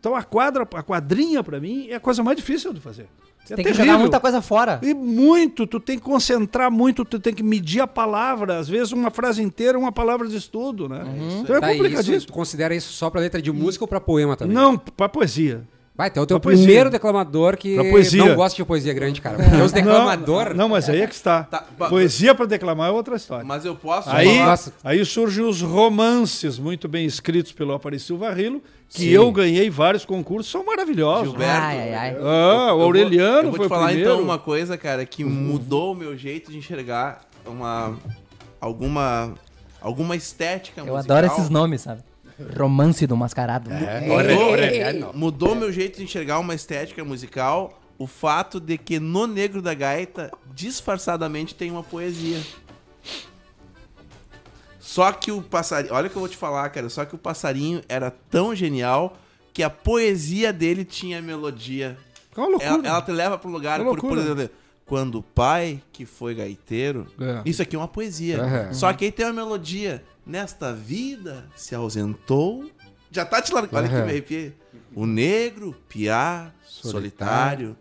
Speaker 4: Então a quadra, a quadrinha pra mim é a coisa mais difícil de fazer.
Speaker 2: Você
Speaker 4: é
Speaker 2: tem que
Speaker 4: terrível.
Speaker 2: jogar muita coisa fora.
Speaker 4: E muito, tu tem que concentrar muito, tu tem que medir a palavra, às vezes uma frase inteira, uma palavra de estudo, né? Então é
Speaker 1: Tá, e isso,
Speaker 4: complicadíssimo.
Speaker 1: tu considera isso só pra letra de música ou pra poema também?
Speaker 4: Não, pra poesia.
Speaker 1: Vai, então é o teu
Speaker 4: Pra poesia.
Speaker 1: primeiro declamador que
Speaker 4: Pra poesia.
Speaker 1: não gosta de poesia grande, cara. Porque os declamador...
Speaker 4: Não, não, mas aí é que está.
Speaker 3: Tá,
Speaker 4: Poesia pra declamar é outra história.
Speaker 3: Mas eu posso
Speaker 4: Aí,
Speaker 1: Nossa.
Speaker 4: aí surgem os romances muito bem escritos pelo Aparecido Varrilo, que
Speaker 1: Sim.
Speaker 4: eu ganhei vários concursos, são maravilhosos.
Speaker 3: Gilberto.
Speaker 2: Ai, ai, ai.
Speaker 3: eu-
Speaker 4: Ah,
Speaker 3: eu
Speaker 4: o
Speaker 3: vou-
Speaker 4: Aureliano
Speaker 3: eu vou
Speaker 4: foi
Speaker 3: te falar
Speaker 4: primeiro.
Speaker 3: então uma coisa, cara, que mudou o meu jeito de enxergar uma alguma alguma estética
Speaker 2: Eu
Speaker 3: musical.
Speaker 2: adoro esses nomes, sabe? Romance do Mascarado.
Speaker 3: Mudou, mudou meu jeito de enxergar uma estética musical o fato de que no Negro da Gaita, disfarçadamente, tem uma poesia. Só que o passarinho. Olha o que eu vou te falar, cara. Só que o passarinho era tão genial que a poesia dele tinha melodia.
Speaker 4: É uma loucura.
Speaker 3: Ela, ela te leva para um lugar,
Speaker 4: É
Speaker 3: por, por exemplo, quando o pai, que foi gaiteiro,
Speaker 4: É.
Speaker 3: isso aqui é uma poesia.
Speaker 1: Aham.
Speaker 3: Só que aí tem uma melodia. Nesta vida se ausentou. Já tá te largando. Olha que me arrepiei. O negro, piá, solitário,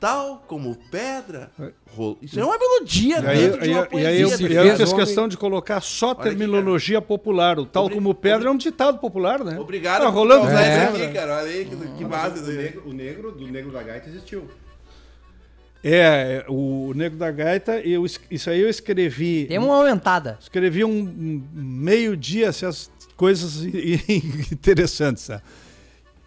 Speaker 3: tal como pedra. ro- Isso é uma melodia
Speaker 4: E aí,
Speaker 3: dentro de uma
Speaker 4: aí- e aí eu,
Speaker 3: poesia.
Speaker 1: Se
Speaker 4: e aí eu fiz
Speaker 1: homem-
Speaker 4: questão de colocar só
Speaker 3: aqui,
Speaker 4: terminologia popular. O tal
Speaker 3: Obri-
Speaker 4: como pedra é um ditado popular, né?
Speaker 3: Obrigado
Speaker 4: Tá
Speaker 3: por
Speaker 4: rolando
Speaker 3: causar
Speaker 1: É.
Speaker 3: isso aqui, cara. Olha aí que, que isso
Speaker 5: O negro, o negro do negro da gaita existiu.
Speaker 4: É, é, o Negro da Gaita, eu, isso aí eu escrevi.
Speaker 2: Tem uma aumentada.
Speaker 4: Escrevi um, um meio-dia essas coisas i- i- interessantes.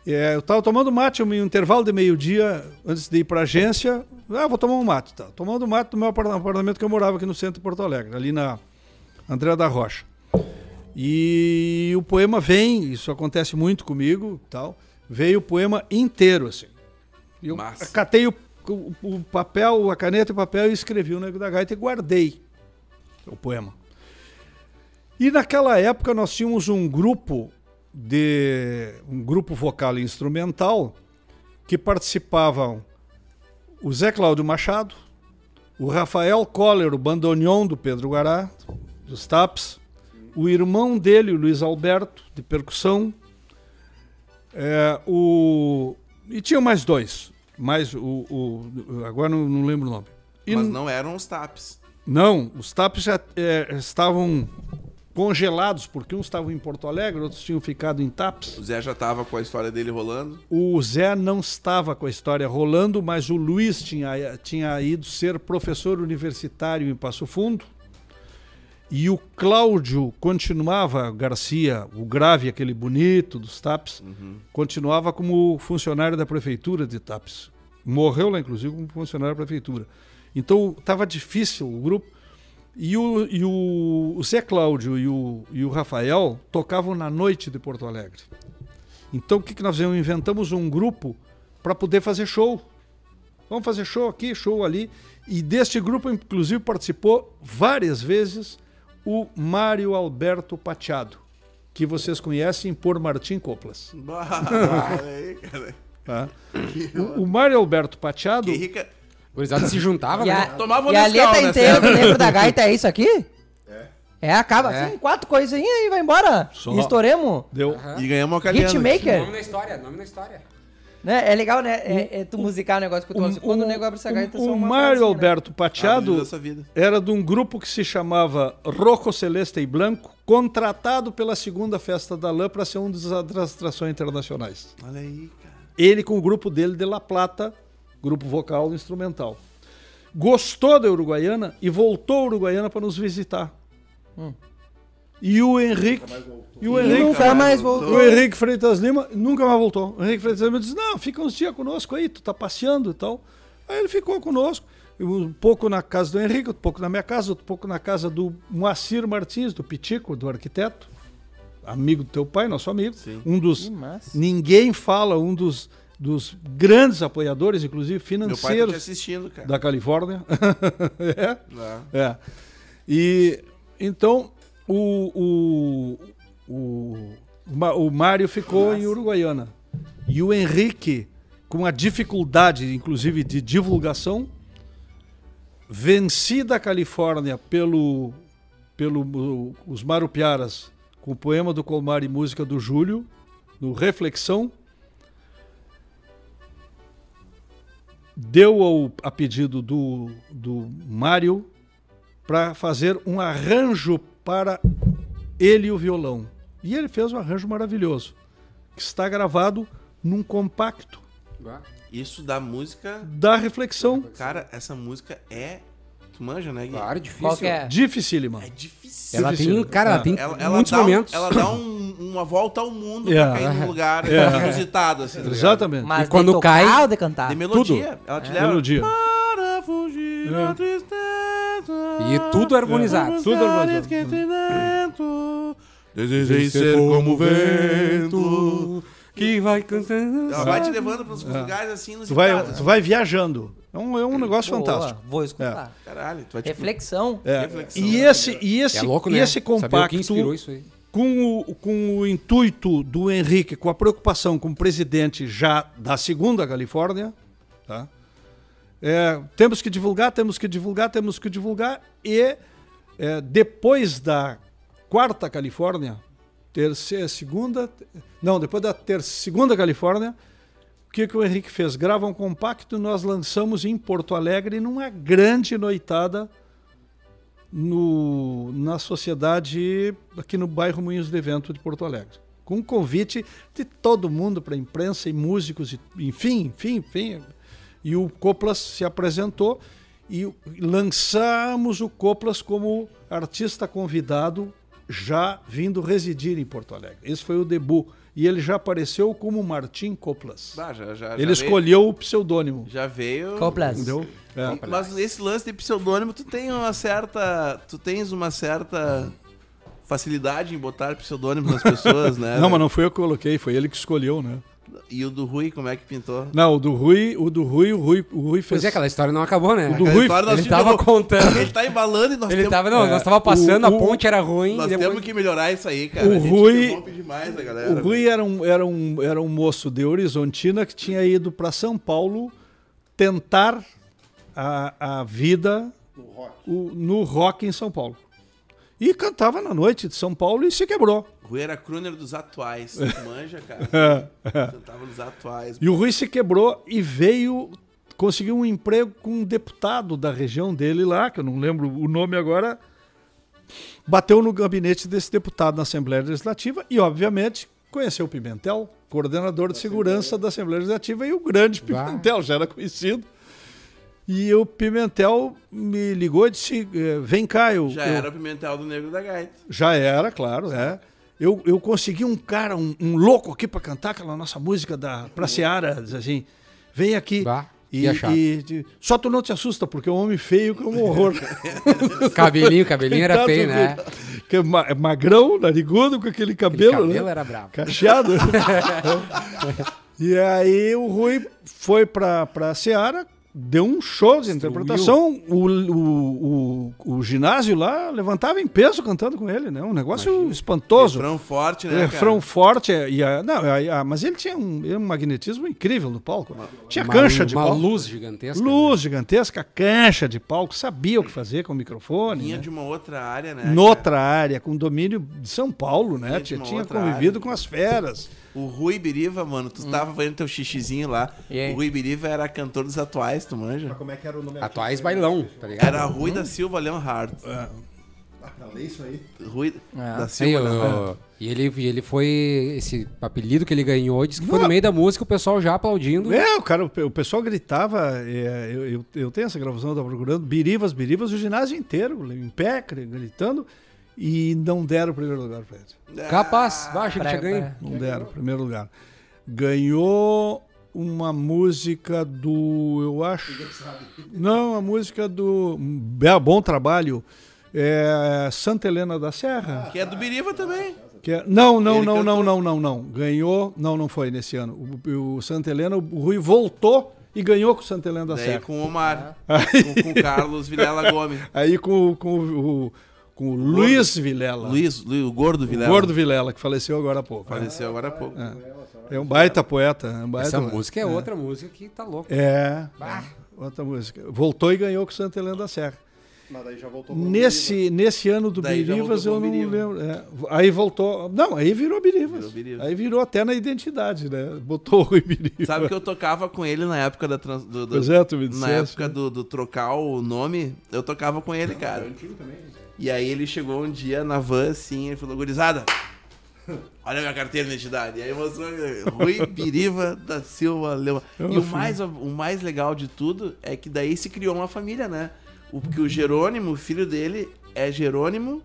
Speaker 4: É, eu estava tomando mate, um intervalo de meio-dia, antes de ir para a agência. Ah, vou tomar um mate. Tá. Tomando mate no meu apar- apartamento que eu morava aqui no centro de Porto Alegre, ali na André da Rocha. E o poema vem, isso acontece muito comigo, tal. Veio o poema inteiro, assim. E eu
Speaker 3: Massa.
Speaker 4: catei o, o- o papel, a caneta e o papel e escrevi o Nego da Gaita e guardei o poema. E naquela época nós tínhamos um grupo de um grupo vocal e instrumental que participavam o Zé Cláudio Machado, o Rafael Coller, o bandoneon do Pedro Guará, dos Taps, o irmão dele, o Luiz Alberto, de percussão, é, o e tinha mais dois, mais o, o- agora não, não lembro o nome. E
Speaker 3: Mas não eram os taps.
Speaker 4: não, os TAPs já é, estavam congelados, porque uns estavam em Porto Alegre, outros tinham ficado em TAPs.
Speaker 3: O Zé já tava com a história dele rolando.
Speaker 4: O Zé não estava com a história rolando, mas o Luiz tinha, tinha ido ser professor universitário em Passo Fundo. E o Cláudio continuava, Garcia, o grave, aquele bonito dos TAPs, continuava como funcionário da prefeitura de TAPs. Morreu lá, inclusive, como funcionário da prefeitura. Então estava difícil o grupo. E o, e o, o Zé Cláudio e o, e o Rafael tocavam na noite de Porto Alegre. Então o que, que nós fizemos? Inventamos um grupo para poder fazer show. Vamos fazer show aqui, show ali. E deste grupo, inclusive, participou várias vezes o Mário Alberto Pateado, que vocês conhecem por Martim Coplas.
Speaker 3: Bah, aí, cara.
Speaker 4: tá? O, o Mário Alberto Pateado
Speaker 3: Que rica.
Speaker 1: Gurizada se juntava,
Speaker 2: E a,
Speaker 1: né?
Speaker 3: Tomava um
Speaker 2: e a letra
Speaker 3: nessa
Speaker 2: inteira do da Gaita é isso aqui? É. É, acaba
Speaker 1: É.
Speaker 2: assim, quatro coisinhas e vai embora.
Speaker 4: Só.
Speaker 2: E estouremos.
Speaker 4: deu.
Speaker 3: E ganhamos uma calhando.
Speaker 2: Hitmaker.
Speaker 1: Nome na história, nome na história.
Speaker 2: Né? É legal, né? É, é tu musicar o negócio que eu tô falando. Quando o nego abre essa gaita,
Speaker 4: o, o
Speaker 2: uma
Speaker 4: Mário
Speaker 2: né?
Speaker 4: Alberto Pateado
Speaker 3: dessa vida.
Speaker 4: era de um grupo que se chamava Roco Celeste e Blanco, contratado pela segunda festa da Lã para ser um das atrações internacionais.
Speaker 3: Olha aí, cara.
Speaker 4: Ele com o grupo dele de La Plata, grupo vocal e instrumental. Gostou da Uruguaiana e voltou à Uruguaiana para nos visitar. E o Henrique. E o Henrique.
Speaker 2: nunca mais voltou.
Speaker 4: O Henrique Freitas Lima nunca mais voltou. O Henrique Freitas Lima disse: Não, fica uns dias conosco aí, tu tá passeando e tal. Aí ele ficou conosco. Um pouco na casa do Henrique, outro pouco na minha casa, outro pouco na casa do Moacir Martins, do Pitico, do arquiteto. Amigo do teu pai, nosso amigo.
Speaker 3: Sim.
Speaker 4: Um dos. Ninguém fala, um dos, dos grandes apoiadores, inclusive
Speaker 3: tá te
Speaker 4: financeiros
Speaker 3: assistindo, cara.
Speaker 4: da Califórnia. é.
Speaker 3: Ah.
Speaker 4: É. E então o, o, o, o Mário ficou em Uruguaiana. E o Henrique, com a dificuldade, inclusive, de divulgação, vencida a Califórnia pelo, pelo os Marupiaras, com o poema do Colmar e música do Júlio, no Reflexão, deu ao, a pedido do, do Mário para fazer um arranjo para ele e o violão. E ele fez um arranjo maravilhoso, que está gravado num compacto
Speaker 3: Isso da música.
Speaker 4: da reflexão.
Speaker 3: Cara, essa música é. Tu manja, né, Gui?
Speaker 1: Claro, difícil.
Speaker 2: Qual que é?
Speaker 4: Dificílima.
Speaker 3: É difícil.
Speaker 1: Ela tem, cara, ela tem
Speaker 3: Ela, ela
Speaker 1: muitos
Speaker 3: dá,
Speaker 1: momentos.
Speaker 3: ela dá um- uma volta ao mundo
Speaker 4: É.
Speaker 3: pra cair num lugar
Speaker 4: É.
Speaker 3: inusitado, assim. tá?
Speaker 4: Exatamente.
Speaker 2: Mas
Speaker 1: E quando
Speaker 2: de tocar
Speaker 1: cai-
Speaker 2: ou de cantar?
Speaker 3: De melodia. Ela te leva.
Speaker 4: Melodia.
Speaker 3: Para fugir
Speaker 4: É.
Speaker 3: da tristeza.
Speaker 1: E tudo harmonizado.
Speaker 4: Tudo harmonizado.
Speaker 3: Desejei ser como o vento
Speaker 1: que vai cantando.
Speaker 3: Ela vai te levando pros lugares assim, nos
Speaker 4: Tu vai, tu vai viajando. É um, é um negócio
Speaker 2: Boa,
Speaker 4: fantástico.
Speaker 2: Vou escutar.
Speaker 3: Caralho, tu vai te...
Speaker 2: Reflexão.
Speaker 4: É.
Speaker 3: Reflexão.
Speaker 4: E esse, e esse,
Speaker 1: É louco,
Speaker 4: e
Speaker 1: né?
Speaker 4: esse
Speaker 1: Saber o que
Speaker 4: compacto
Speaker 1: inspirou isso aí.
Speaker 4: com o, com o intuito do Henrique, com a preocupação com o presidente já da segunda Califórnia, tá? É, temos que divulgar, temos que divulgar, temos que divulgar e é, depois da quarta Califórnia, terceira, segunda, não, depois da ter, segunda Califórnia, o que, que o Henrique fez? Grava um compacto nós lançamos em Porto Alegre numa grande noitada no, na sociedade aqui no bairro Moinhos de Vento de Porto Alegre. Com um convite de todo mundo para imprensa e músicos, e, enfim, enfim, enfim. E o Coplas se apresentou e lançamos o Coplas como artista convidado já vindo residir em Porto Alegre. Esse foi o debut. E ele já apareceu como Martim Coplas.
Speaker 3: Ah, já, já, já
Speaker 4: Ele
Speaker 3: veio-
Speaker 4: escolheu o pseudônimo.
Speaker 3: Já veio...
Speaker 2: Coplas.
Speaker 4: Entendeu? É.
Speaker 3: Mas esse lance de pseudônimo, tu tem uma certa. Tu tens uma certa facilidade em botar pseudônimo nas pessoas, né?
Speaker 4: Não, mas não foi eu que coloquei, foi ele que escolheu, né?
Speaker 3: E o do Rui, como é que pintou?
Speaker 4: Não, o do Rui, o do Rui, o Rui, o Rui fez.
Speaker 1: Pois é, aquela história não acabou, né?
Speaker 4: O do
Speaker 3: Aquela
Speaker 4: Rui,
Speaker 3: história
Speaker 1: ele
Speaker 3: tínhamos-
Speaker 1: tava contando.
Speaker 3: Ele tá embalando e nós
Speaker 1: Ele
Speaker 3: temos,
Speaker 1: tava, não,
Speaker 4: É,
Speaker 1: nós tava passando,
Speaker 4: o-
Speaker 1: a
Speaker 4: o-
Speaker 1: ponte era ruim.
Speaker 3: nós
Speaker 1: depois...
Speaker 3: temos que melhorar isso aí, cara.
Speaker 4: O
Speaker 3: A gente
Speaker 4: Rui-
Speaker 3: demais a galera.
Speaker 4: O Rui era um, era, um, era um moço de Horizontina que tinha ido para São Paulo tentar a, a vida o- no rock em São Paulo. E cantava na noite de São Paulo e se quebrou.
Speaker 3: Rui era crooner dos atuais. Tu Manja, cara. Cantava nos atuais.
Speaker 4: E o Rui se quebrou e veio, conseguiu um emprego com um deputado da região dele lá, que eu não lembro o nome agora, bateu no gabinete desse deputado na Assembleia Legislativa e, obviamente, conheceu o Pimentel, coordenador de segurança da Assembleia Legislativa, e o grande. Pimentel, já era conhecido. E o Pimentel me ligou e disse: eh, Vem cá, eu.
Speaker 3: Já
Speaker 4: eu-
Speaker 3: era o Pimentel do Negro da Gaita.
Speaker 4: já era, claro, é. Eu, eu consegui um cara, um, um louco aqui pra cantar aquela nossa música da Pra Seara, diz assim, vem aqui.
Speaker 1: Bah,
Speaker 4: e, e- de- só tu não te assusta, porque o homem feio que é um horror.
Speaker 1: Cabelinho, cabelinho era feio, né?
Speaker 4: Que é ma- é magrão, narigudo, com aquele
Speaker 1: Aquele
Speaker 4: cabelo,
Speaker 1: cabelo
Speaker 4: né?
Speaker 1: era bravo.
Speaker 4: Cacheado. e aí o Rui foi pra, pra Seara, deu um show de interpretação. O, o, o, o ginásio lá levantava em peso cantando com ele, né? Um negócio espantoso.
Speaker 3: Refrão forte, né,
Speaker 4: refrão
Speaker 3: cara?
Speaker 4: forte. é, E a, não, a- a- mas ele tinha um, um magnetismo incrível no palco. Tinha
Speaker 1: Uma-
Speaker 4: cancha de
Speaker 1: uma
Speaker 4: palco.
Speaker 1: luz gigantesca.
Speaker 4: Luz gigantesca, cancha de palco, sabia o que fazer com o microfone.
Speaker 3: Vinha
Speaker 4: né?
Speaker 3: de uma outra área, né?
Speaker 4: Noutra área, com domínio de São Paulo, né? Tinha, tinha convivido
Speaker 3: área.
Speaker 4: com as feras.
Speaker 3: O Rui Biriva, mano, tu tava fazendo teu xixizinho lá. O Rui Biriva era cantor dos atuais, tu manja?
Speaker 5: Mas como é que era o nome
Speaker 1: Atuais
Speaker 5: artístico?
Speaker 1: bailão, tá ligado?
Speaker 3: Era Rui da Silva Leonhard.
Speaker 5: Ah, lê isso aí.
Speaker 3: Rui
Speaker 2: Ah.
Speaker 3: da Silva
Speaker 1: eu-
Speaker 3: Leonhard.
Speaker 1: e ele, e ele foi. Esse apelido que ele ganhou, disse que foi no meio da música, o pessoal já aplaudindo.
Speaker 4: É, o cara, o pessoal gritava, é, eu, eu, eu tenho essa gravação, eu tava procurando, birivas, birivas, o ginásio inteiro, em pé, gritando, e não deram o primeiro lugar pra ele.
Speaker 1: Capaz, baixa que ganho.
Speaker 2: pra-
Speaker 4: Não deram o primeiro lugar. Ganhou uma música do, eu acho... Não, a música do Be- Bom Trabalho, é, Santa Helena da Serra.
Speaker 3: Que é do Biriva também.
Speaker 4: Que é- não, não, não, não, não, não, não. Ganhou, não, não foi nesse ano. O, o Santa Helena, o Rui voltou e ganhou com o Santa Helena da
Speaker 3: Daí
Speaker 4: Serra.
Speaker 3: com o Omar. com, com o Carlos Vilela Gomes.
Speaker 4: Aí com, com, o, com o Luiz Vilela.
Speaker 3: Luiz, Luiz, o gordo
Speaker 4: o
Speaker 3: Vilela.
Speaker 4: Gordo Vilela, que faleceu agora há pouco.
Speaker 3: Faleceu agora há pouco.
Speaker 4: É um baita poeta. É um baita
Speaker 1: Essa
Speaker 4: poeta.
Speaker 1: música é outra música que tá louca.
Speaker 4: É, outra música. Voltou e ganhou com Santa Helena da Serra.
Speaker 5: Mas daí já voltou
Speaker 4: Nesse, nesse ano do
Speaker 3: Daí
Speaker 4: Birivas eu não lembro. é. aí voltou. Não, aí virou Birivas.
Speaker 3: Virou.
Speaker 4: Aí virou até na identidade, né? Botou o Rui Biriva.
Speaker 3: Sabe que eu tocava com ele na época da trans, do, do-
Speaker 4: Pois é, tu me
Speaker 3: Na
Speaker 4: disseste.
Speaker 3: época do, do trocar o nome, eu tocava com ele, cara. E aí ele chegou um dia na van assim e falou, gurizada, olha minha carteira de identidade. E aí mostrou Rui Biriva da Silva Leão. E o mais, o mais legal de tudo é que daí se criou uma família, né? O, porque o Jerônimo, o filho dele, é Jerônimo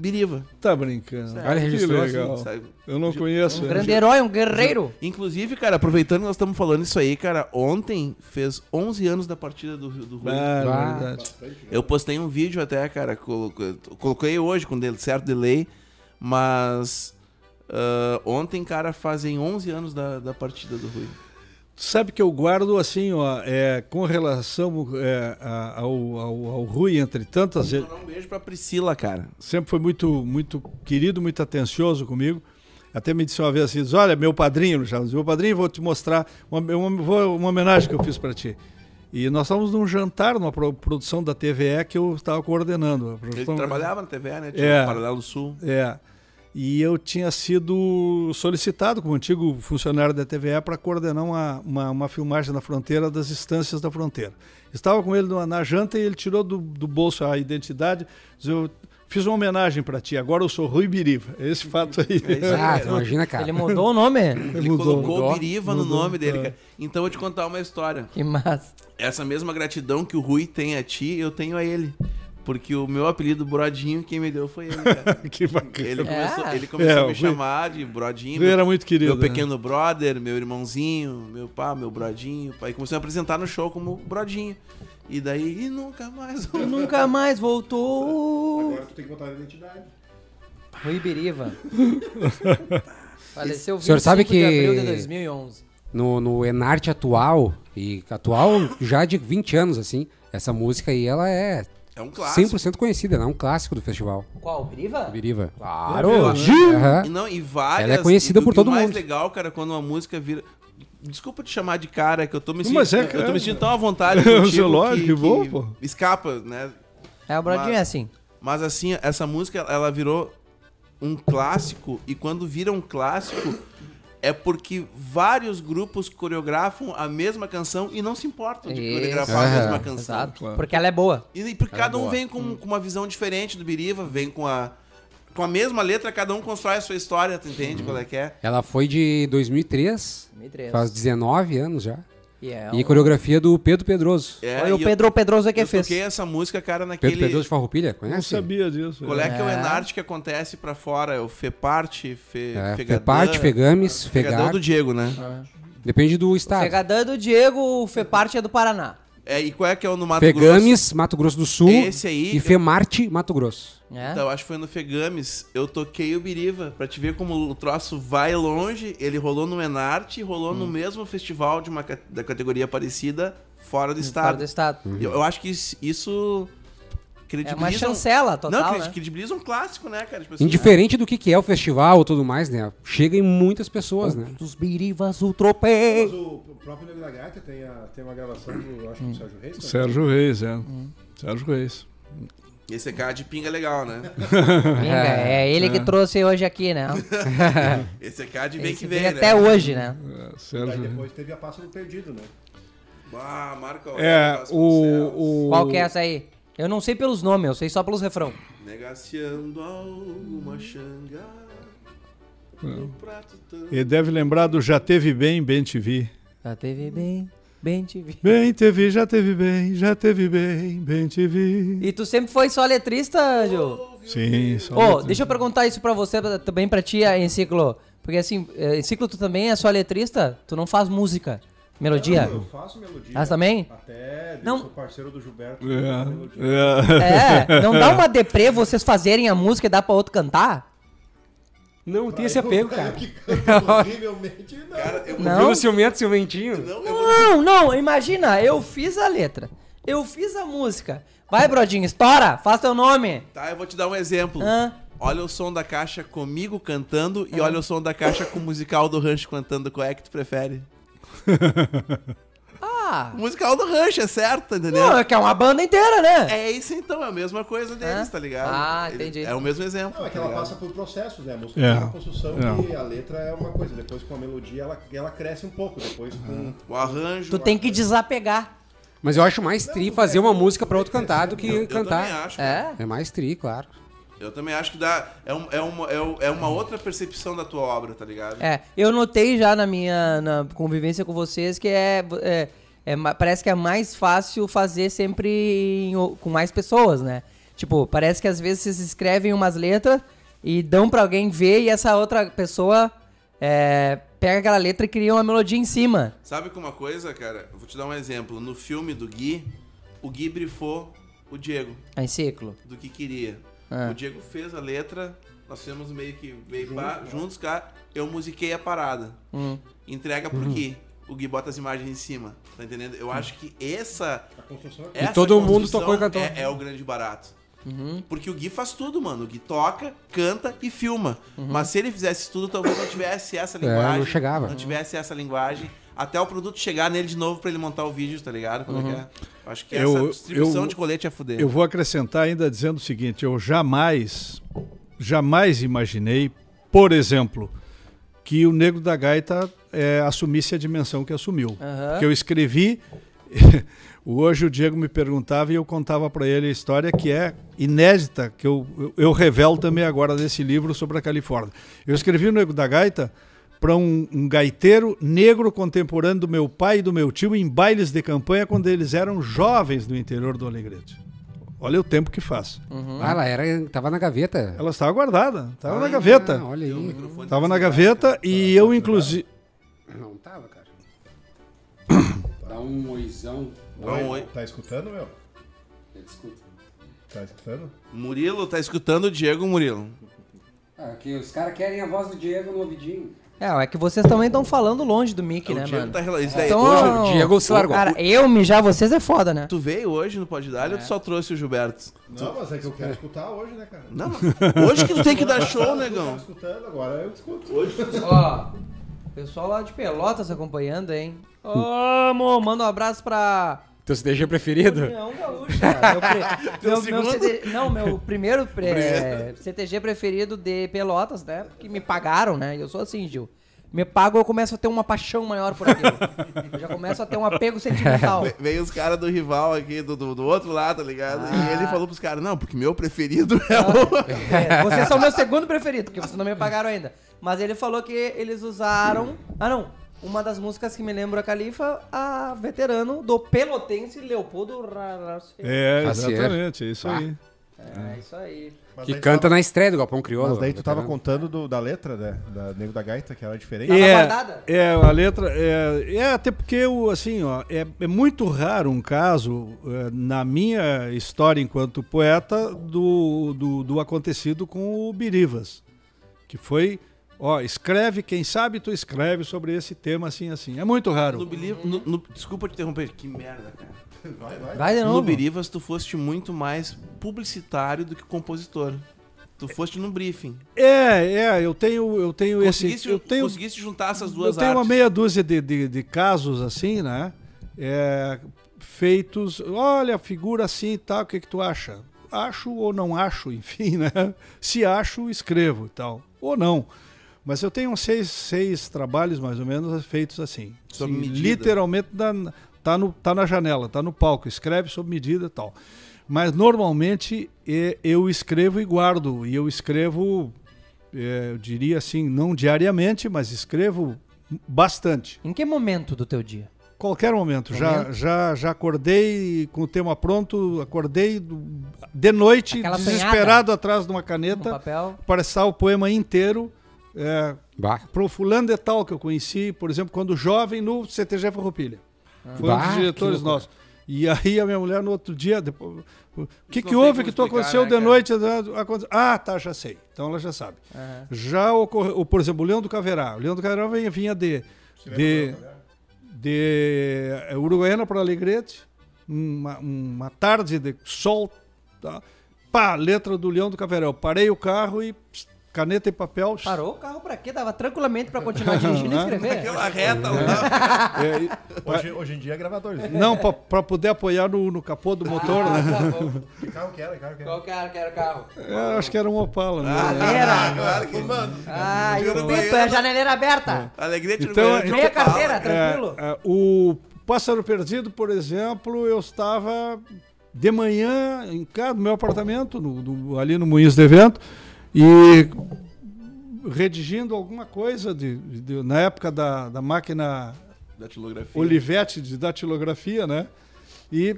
Speaker 3: Biriva.
Speaker 4: Tá brincando.
Speaker 1: Olha,
Speaker 4: que
Speaker 1: registrou
Speaker 4: legal.
Speaker 3: sabe?
Speaker 4: Eu não conheço.
Speaker 2: Um grande herói, um guerreiro.
Speaker 3: Inclusive, cara, aproveitando que nós estamos falando isso aí, cara, ontem fez 11 anos da partida do, do Rui.
Speaker 4: Ah,
Speaker 1: Ah.
Speaker 4: verdade.
Speaker 3: Eu postei um vídeo até, cara, colo- coloquei hoje com de- certo delay, mas Ah, ontem, cara, fazem 11 anos da, da partida do Rui.
Speaker 4: Sabe que eu guardo assim, ó, é, com relação é, ao, ao, ao Rui, entre tantas,
Speaker 3: Vou um beijo pra Priscila, cara.
Speaker 4: sempre foi muito, muito querido, muito atencioso comigo. Até me disse uma vez assim, olha, meu padrinho, Charles, meu padrinho, vou te mostrar uma, uma, uma homenagem que eu fiz para ti. E nós estávamos num jantar, numa pro- produção da TVE que eu estava coordenando. A
Speaker 3: Ele
Speaker 4: produção-
Speaker 3: trabalhava na TV, né? Tinha
Speaker 4: É.
Speaker 3: Paralelo Sul.
Speaker 4: É. E eu tinha sido solicitado como antigo funcionário da TVE para coordenar uma, uma, uma filmagem na fronteira das instâncias da fronteira. Estava com ele na, na janta e ele tirou do, do bolso a identidade. Diz, eu fiz uma homenagem para ti, agora eu sou Rui Biriva. Esse fato aí.
Speaker 3: É
Speaker 1: tu imagina, cara.
Speaker 2: Ele mudou o nome?
Speaker 3: Ele
Speaker 4: Mudou.
Speaker 3: colocou
Speaker 1: Mudou.
Speaker 3: o Biriva no
Speaker 4: Mudou.
Speaker 3: nome dele,
Speaker 4: É.
Speaker 3: cara. Então eu vou te contar uma história.
Speaker 2: Que massa.
Speaker 3: Essa mesma gratidão que o Rui tem a ti, eu tenho a ele. Porque o meu apelido Brodinho, quem me deu foi ele, cara.
Speaker 4: que bacana.
Speaker 3: Ele
Speaker 2: É.
Speaker 3: começou, ele começou
Speaker 4: É,
Speaker 3: a me chamar de Brodinho.
Speaker 4: Rui era muito querido.
Speaker 3: Meu
Speaker 4: né?
Speaker 3: pequeno brother, meu irmãozinho, meu pá, meu brodinho. Aí começou a apresentar no show como brodinho. E daí, e nunca mais.
Speaker 2: E nunca mais voltou.
Speaker 5: Agora tu tem que botar a identidade.
Speaker 2: Rui Biriva. Faleceu
Speaker 1: O senhor sabe
Speaker 2: 25 de
Speaker 1: que-
Speaker 2: abril de 2011.
Speaker 1: No, no Enarte atual, e atual já de 20 anos, assim, essa música aí, ela é
Speaker 3: É um clássico.
Speaker 1: 100% conhecida, ela é um clássico do festival.
Speaker 2: Qual? Biriva?
Speaker 1: Biriva.
Speaker 4: Claro.
Speaker 1: Aham.
Speaker 3: E, não, e várias.
Speaker 1: Ela é conhecida
Speaker 3: e
Speaker 1: por
Speaker 3: e
Speaker 1: todo
Speaker 3: o mais
Speaker 1: mundo.
Speaker 3: legal, cara, quando uma música vira. Desculpa te chamar de cara, que eu tô me
Speaker 4: mas
Speaker 3: sentindo.
Speaker 4: é,
Speaker 3: eu tô
Speaker 4: cara.
Speaker 3: me sentindo tão à vontade.
Speaker 4: É,
Speaker 3: contigo
Speaker 4: lógico, que bom, pô.
Speaker 3: Escapa, né?
Speaker 2: É, o Brodinho
Speaker 3: Mas-
Speaker 2: é assim.
Speaker 3: Mas assim, essa música, ela virou um clássico. E quando vira um clássico, é porque vários grupos coreografam a mesma canção e não se importam de
Speaker 2: Isso.
Speaker 3: coreografar a
Speaker 1: Aham.
Speaker 3: mesma canção.
Speaker 2: Exato.
Speaker 4: claro.
Speaker 2: Porque ela é boa.
Speaker 3: E, porque cada um
Speaker 1: boa.
Speaker 3: vem com, com uma visão diferente do Biriva, vem com a. Com a mesma letra, cada um constrói a sua história, tu entende qual é que é?
Speaker 1: Ela foi de 2003,
Speaker 2: 2013.
Speaker 1: faz 19 anos já.
Speaker 2: E é
Speaker 1: E
Speaker 2: um-
Speaker 1: coreografia do Pedro Pedroso.
Speaker 3: É,
Speaker 2: Foi o Pedro Pedroso
Speaker 3: eu,
Speaker 2: que
Speaker 3: eu
Speaker 2: fez.
Speaker 3: toquei essa música, cara, naquele...
Speaker 1: Pedro Pedroso de Farroupilha,
Speaker 4: Não
Speaker 1: conhece?
Speaker 4: sabia disso.
Speaker 3: Qual é que é o
Speaker 2: É.
Speaker 3: Enarte que acontece pra fora? É o Feparte, Fe,
Speaker 1: É,
Speaker 3: Fegadã...
Speaker 1: Feparte, Fegames,
Speaker 3: Fegadão
Speaker 1: Fegar.
Speaker 3: do Diego, né?
Speaker 1: Depende do estado.
Speaker 2: Fegadã é do Diego, o Feparte é do Paraná.
Speaker 3: É, e qual é que é o no Mato Grosso?
Speaker 1: Fegames, Mato Grosso do Sul.
Speaker 3: Esse aí-
Speaker 1: E Femarte, Mato Grosso.
Speaker 2: É?
Speaker 3: Então, acho que foi no Fegames. Eu toquei o Biriva, pra te ver como o troço vai longe. Ele rolou no Enarte, rolou
Speaker 2: Hum.
Speaker 3: no mesmo festival de uma da categoria parecida, fora do
Speaker 2: Fora
Speaker 3: estado.
Speaker 2: do estado.
Speaker 3: Eu, eu acho que isso,
Speaker 2: É
Speaker 3: credibiliza...
Speaker 2: uma
Speaker 3: um-
Speaker 2: chancela total,
Speaker 3: Não,
Speaker 2: né?
Speaker 3: credibiliza um clássico, né, cara? Tipo assim,
Speaker 1: Indiferente do que, que é o festival ou tudo mais, né? Chega em muitas pessoas, né?
Speaker 2: Dos birivas, o
Speaker 5: Mas
Speaker 2: tropei.
Speaker 5: o, o próprio Nego da Gaita tem, a, tem uma gravação do, acho que do Sérgio Reis. né?
Speaker 4: Sérgio Reis, é. Sérgio Reis.
Speaker 3: Esse é cara de pinga legal, né?
Speaker 2: Pinga, é ele que trouxe hoje aqui, né?
Speaker 3: Esse é cara de vem
Speaker 2: Esse
Speaker 3: que vem, né?
Speaker 2: até hoje, né?
Speaker 4: É, Sérgio Reis.
Speaker 5: depois teve a Pássaro Perdido, né?
Speaker 3: Ah, Marco
Speaker 4: É, o, o...
Speaker 2: Qual que é essa aí? Eu não sei pelos nomes, eu sei só pelos refrão.
Speaker 3: Negaciando alguma xanga no prato tão...
Speaker 4: Ele deve lembrar do Já Teve Bem, Bem Te Vi.
Speaker 2: Já teve bem, bem te vi.
Speaker 4: Bem te vi, já teve bem, já teve bem, bem te vi.
Speaker 2: E tu sempre foi só letrista, Gil?
Speaker 4: Sim, só
Speaker 2: Ô,
Speaker 4: letra.
Speaker 2: deixa eu perguntar isso pra você, também pra ti, Enciclo. Porque assim, eh, Enciclo, tu também é só letrista? Tu não faz música, melodia?
Speaker 5: Eu faço melodia.
Speaker 2: Faz também?
Speaker 5: Até
Speaker 2: Não.
Speaker 5: sou parceiro do Gilberto.
Speaker 4: É, é.
Speaker 2: É, não dá uma deprê vocês fazerem a música e dar pra outro cantar?
Speaker 1: Não tem esse apego, cara.
Speaker 5: que canta horrivelmente, não.
Speaker 3: Cara, eu
Speaker 2: Não?
Speaker 1: Pelo ciumento, ciumentinho.
Speaker 3: Não,
Speaker 2: Não, não, imagina, eu fiz a letra, eu fiz a música. Vai, Brodinho, estoura, faz teu nome.
Speaker 3: Tá, eu vou te dar um exemplo.
Speaker 2: Hã?
Speaker 3: Olha o som da caixa comigo cantando e olha o som da caixa com o musical do Rancho cantando. Qual é que tu prefere?
Speaker 2: Ah,
Speaker 3: O musical do Rancho, é certo, entendeu?
Speaker 2: não, é que é uma banda inteira, né?
Speaker 3: É isso então, é a mesma coisa deles,
Speaker 2: Hã?
Speaker 3: tá ligado?
Speaker 2: Ah,
Speaker 3: Ele-
Speaker 2: entendi.
Speaker 3: É o mesmo exemplo.
Speaker 5: Não, é que
Speaker 3: tá
Speaker 5: ela passa por processos, né? A música
Speaker 4: É.
Speaker 5: tem uma construção
Speaker 4: É.
Speaker 5: que a letra é uma coisa, depois com a melodia ela, ela cresce um pouco, depois com...
Speaker 3: O arranjo.
Speaker 2: Tu tem que desapegar.
Speaker 1: Mas eu acho mais tri fazer uma música pra outro cantar do que
Speaker 3: Eu também
Speaker 1: cantar.
Speaker 3: acho. cara.
Speaker 2: É?
Speaker 1: É mais tri, claro.
Speaker 3: Eu também acho que dá. É, um- é uma, é, é uma outra percepção da tua obra, tá ligado?
Speaker 2: É, eu notei já na minha na convivência com vocês que é, é, é parece que é mais fácil fazer sempre em com mais pessoas, né? Tipo, parece que às vezes vocês escrevem umas letras e dão pra alguém ver e essa outra pessoa é, pega aquela letra e cria uma melodia em cima.
Speaker 3: Sabe que uma coisa, cara? Eu vou te dar um exemplo. No filme do Gui, o Gui brifou o Diego
Speaker 2: Em ciclo.
Speaker 3: do que queria.
Speaker 2: Ah.
Speaker 3: O Diego fez a letra Nós fizemos meio que meio pá, juntos, cara. Eu musiquei a parada.
Speaker 2: Hum.
Speaker 3: Entrega por quê? O Gui bota as imagens em cima. Tá entendendo? Eu acho que essa.
Speaker 5: A construção é
Speaker 3: essa
Speaker 1: todo mundo
Speaker 3: construção
Speaker 1: tocou e cantou.
Speaker 3: É, é o grande barato.
Speaker 2: Uhum.
Speaker 3: Porque o Gui faz tudo, mano. O Gui toca, canta e filma. Mas se ele fizesse tudo, talvez não tivesse essa linguagem.
Speaker 1: É, não chegava.
Speaker 3: Não tivesse essa linguagem. Até o produto chegar nele de novo pra ele montar o vídeo, tá ligado? Como é que é? Eu acho que
Speaker 4: Eu-
Speaker 3: essa distribuição
Speaker 4: eu-
Speaker 3: de colete é fuder.
Speaker 4: Eu vou acrescentar ainda dizendo o seguinte: eu jamais, jamais imaginei, por exemplo, que o Negro da Gaita é, assumisse a dimensão que assumiu.
Speaker 2: Aham.
Speaker 4: Que eu escrevi. Hoje o Diego me perguntava e eu contava para ele a história que é inédita, que eu, eu, eu revelo também agora nesse livro sobre a Califórnia. Eu escrevi o Negro da Gaita para um, um gaiteiro negro contemporâneo do meu pai e do meu tio em bailes de campanha quando eles eram jovens no interior do Alegrete. Olha o tempo que faz.
Speaker 1: Ah, ela era, tava na gaveta.
Speaker 4: Ela estava guardada, estava na
Speaker 1: Ah,
Speaker 4: gaveta.
Speaker 1: olha aí.
Speaker 4: Estava na gaveta e eu, inclusive.
Speaker 1: Não tava, cara. Dá um moizão.
Speaker 3: Dá um oi.
Speaker 5: Tá escutando, meu?
Speaker 1: Escuta.
Speaker 5: Tá escutando?
Speaker 3: Murilo, tá escutando o Diego, Murilo?
Speaker 1: Ah, que os caras querem a voz do Diego no ouvidinho.
Speaker 2: É, é que vocês também estão falando longe do Mickey,
Speaker 3: o
Speaker 2: né,
Speaker 3: Diego
Speaker 2: mano?
Speaker 3: tá rela- isso daí-
Speaker 2: Então,
Speaker 3: hoje,
Speaker 1: o Diego se largou.
Speaker 2: Cara, eu mijar vocês é foda, né?
Speaker 3: tu veio hoje no Pode Dar ou tu só trouxe o Gilberto?
Speaker 5: Não, mas é que eu quero escutar hoje, né, cara?
Speaker 3: Não, hoje que tu tem que dar show,
Speaker 5: Eu
Speaker 3: negão.
Speaker 5: tava escutando, agora eu escuto.
Speaker 2: Ó, pessoal lá de Pelotas acompanhando, hein? Ô, amor, manda um abraço pra
Speaker 1: Teu CDG preferido?
Speaker 2: União Gaúcha. Meu pre- meu, meu? CT Não, meu primeiro pre- CTG preferido de Pelotas, né? Que me pagaram, né? Eu sou assim, Gil. Me pagam, eu começo a ter uma paixão maior por aquilo. Eu já começo a ter um apego sentimental.
Speaker 3: Ve- Veio os caras do rival aqui, do, do, do outro lado, tá ligado?
Speaker 2: Ah.
Speaker 3: E ele falou pros caras, não, porque meu preferido é o...
Speaker 2: É, vocês são meu segundo preferido, porque vocês não me pagaram ainda. Mas ele falou que eles usaram. Ah, não. Uma das músicas que me lembra a Califa, a veterano do Pelotense Leopoldo Raracel.
Speaker 4: É, exatamente, é isso
Speaker 1: Ah.
Speaker 4: aí.
Speaker 2: É, isso aí.
Speaker 5: Mas
Speaker 1: Que canta
Speaker 5: tava-
Speaker 1: na estreia do Galpão Crioulo.
Speaker 5: Mas daí tu tava
Speaker 1: veterano.
Speaker 5: contando do- da letra, né? Da Nego da Gaita, que era diferente.
Speaker 4: É, é, a letra. É, é até porque, o, assim, ó, é, é muito raro um caso, é, na minha história enquanto poeta, do, do, do acontecido com o Birivas. Que foi, ó, escreve, quem sabe tu escreve sobre esse tema assim, assim. É muito
Speaker 3: No
Speaker 4: raro.
Speaker 3: Believe- no- no- desculpa te interromper, que merda, cara.
Speaker 5: Vai, vai.
Speaker 2: Vai de
Speaker 3: No
Speaker 2: novo.
Speaker 3: Birivas, tu foste muito mais publicitário do que compositor. Tu foste no briefing.
Speaker 4: É, é, eu tenho, eu tenho esse. Eu tenho,
Speaker 3: conseguiste juntar essas
Speaker 4: eu
Speaker 3: duas
Speaker 4: tenho uma
Speaker 3: artes.
Speaker 4: meia dúzia de, de, de casos assim, né? É, feitos. Olha, figura assim e tal, o que, que tu acha? Acho ou não acho, enfim, né? Se acho, escrevo e tal. Ou não. Mas eu tenho seis, seis trabalhos, mais ou menos, feitos assim.
Speaker 3: Sob
Speaker 4: Assim,
Speaker 3: medida.
Speaker 4: Literalmente na- tá, no, tá na janela, tá no palco, escreve sob medida e tal. Mas normalmente é, eu escrevo e guardo. E eu escrevo, é, eu diria assim, não diariamente, mas escrevo bastante.
Speaker 2: Em que momento do teu dia?
Speaker 4: Qualquer momento. Já,
Speaker 2: Momento.
Speaker 4: já, já acordei com o tema pronto, acordei de noite,
Speaker 2: Aquela
Speaker 4: desesperado atrás de uma caneta,
Speaker 2: papel?
Speaker 4: para estar o poema inteiro. É,
Speaker 1: Bah.
Speaker 4: pro fulano de tal que eu conheci, por exemplo, quando jovem no CTG Farroupilha. Foi um
Speaker 1: Bah,
Speaker 4: dos
Speaker 1: que
Speaker 4: diretores nossos. E aí a minha mulher no outro dia, depois, o que, que houve que tu aconteceu
Speaker 3: né,
Speaker 4: de
Speaker 3: cara?
Speaker 4: noite? Aconte- Ah, tá, já sei. Então ela já sabe.
Speaker 2: Aham.
Speaker 4: Já ocorreu, por exemplo, o Leão do Caverá. O Leão do Caverá vinha, vinha de, de, de eh, Uruguaiana para Alegrete, uma, uma tarde de sol, tá? pá, letra do Leão do Caverá. Eu parei o carro e pss, caneta e papel.
Speaker 2: Parou o carro pra quê? Dava tranquilamente pra continuar dirigindo e escrever.
Speaker 3: Aquela reta lá.
Speaker 4: É, e-
Speaker 5: Hoje, hoje em dia é gravadores.
Speaker 4: não, para poder apoiar no, no capô do motor. né?
Speaker 2: Ah, tá bom.
Speaker 5: Que carro que era? Que carro que era?
Speaker 2: Qual que era, que era o carro?
Speaker 4: É, acho que era um Opala. Né?
Speaker 2: Era.
Speaker 3: Claro que...
Speaker 2: Ah, e
Speaker 3: Eu
Speaker 2: o é a janeleira aberta.
Speaker 3: No
Speaker 4: Então,
Speaker 3: Goiânia,
Speaker 4: então-
Speaker 2: Meia carteira, tranquilo.
Speaker 4: É, é, o Pássaro Perdido, por exemplo, eu estava de manhã em casa, no meu apartamento, no- no- ali no Moinhos de Evento, e redigindo alguma coisa de, de- na época da, da máquina. Olivetti de datilografia, né? E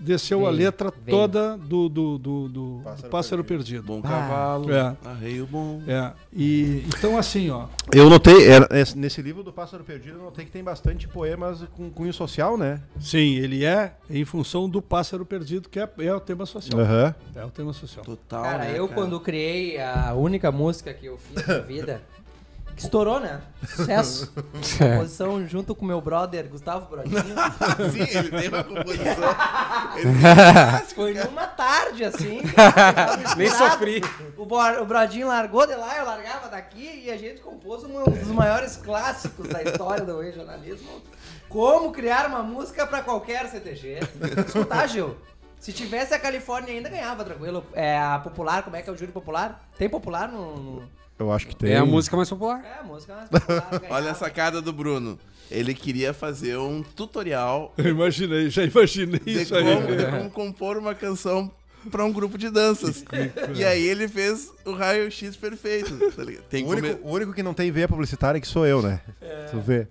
Speaker 4: desceu a
Speaker 2: Veio,
Speaker 4: letra
Speaker 2: veio.
Speaker 4: toda do, do, do, do- do
Speaker 5: Pássaro
Speaker 4: Pássaro Perdido.
Speaker 3: Bom
Speaker 2: Ah.
Speaker 3: cavalo,
Speaker 4: É.
Speaker 3: arreio bom.
Speaker 4: É, e então assim, ó,
Speaker 5: Eu notei, esse- nesse livro do Pássaro Perdido, eu notei que tem bastante poemas com cunho social, né?
Speaker 4: sim, ele é em função do Pássaro Perdido, que é, é o tema social.
Speaker 5: Aham.
Speaker 4: É o tema social.
Speaker 3: Total,
Speaker 2: Cara,
Speaker 3: né,
Speaker 2: eu
Speaker 3: cara?
Speaker 2: quando criei a única música que eu fiz na vida, que estourou, né? Sucesso. Composição junto com meu brother Gustavo Brodinho.
Speaker 3: Sim, ele tem uma composição. ele
Speaker 2: Foi numa tarde, assim.
Speaker 1: Nem sofri.
Speaker 2: O, o Brodinho largou de lá, eu largava daqui e a gente compôs um dos maiores clássicos da história do regionalismo. Como criar uma música pra qualquer CTG. Escutar, Gil. Se tivesse a Califórnia ainda ganhava, tranquilo. É a popular, como é que é o júri popular? Tem popular no. no-
Speaker 5: Eu acho que tem.
Speaker 1: É a música mais popular.
Speaker 2: É, a música mais popular.
Speaker 3: Olha a sacada do Bruno. Ele queria fazer um tutorial
Speaker 4: Eu imaginei, já imaginei
Speaker 3: de
Speaker 4: isso aí.
Speaker 3: como, de como compor uma canção pra um grupo de danças. e aí ele fez o raio-x perfeito. Tá? Tem
Speaker 5: O único,
Speaker 3: comer-
Speaker 5: o único que não tem veia publicitária que sou eu, né? Tu vê.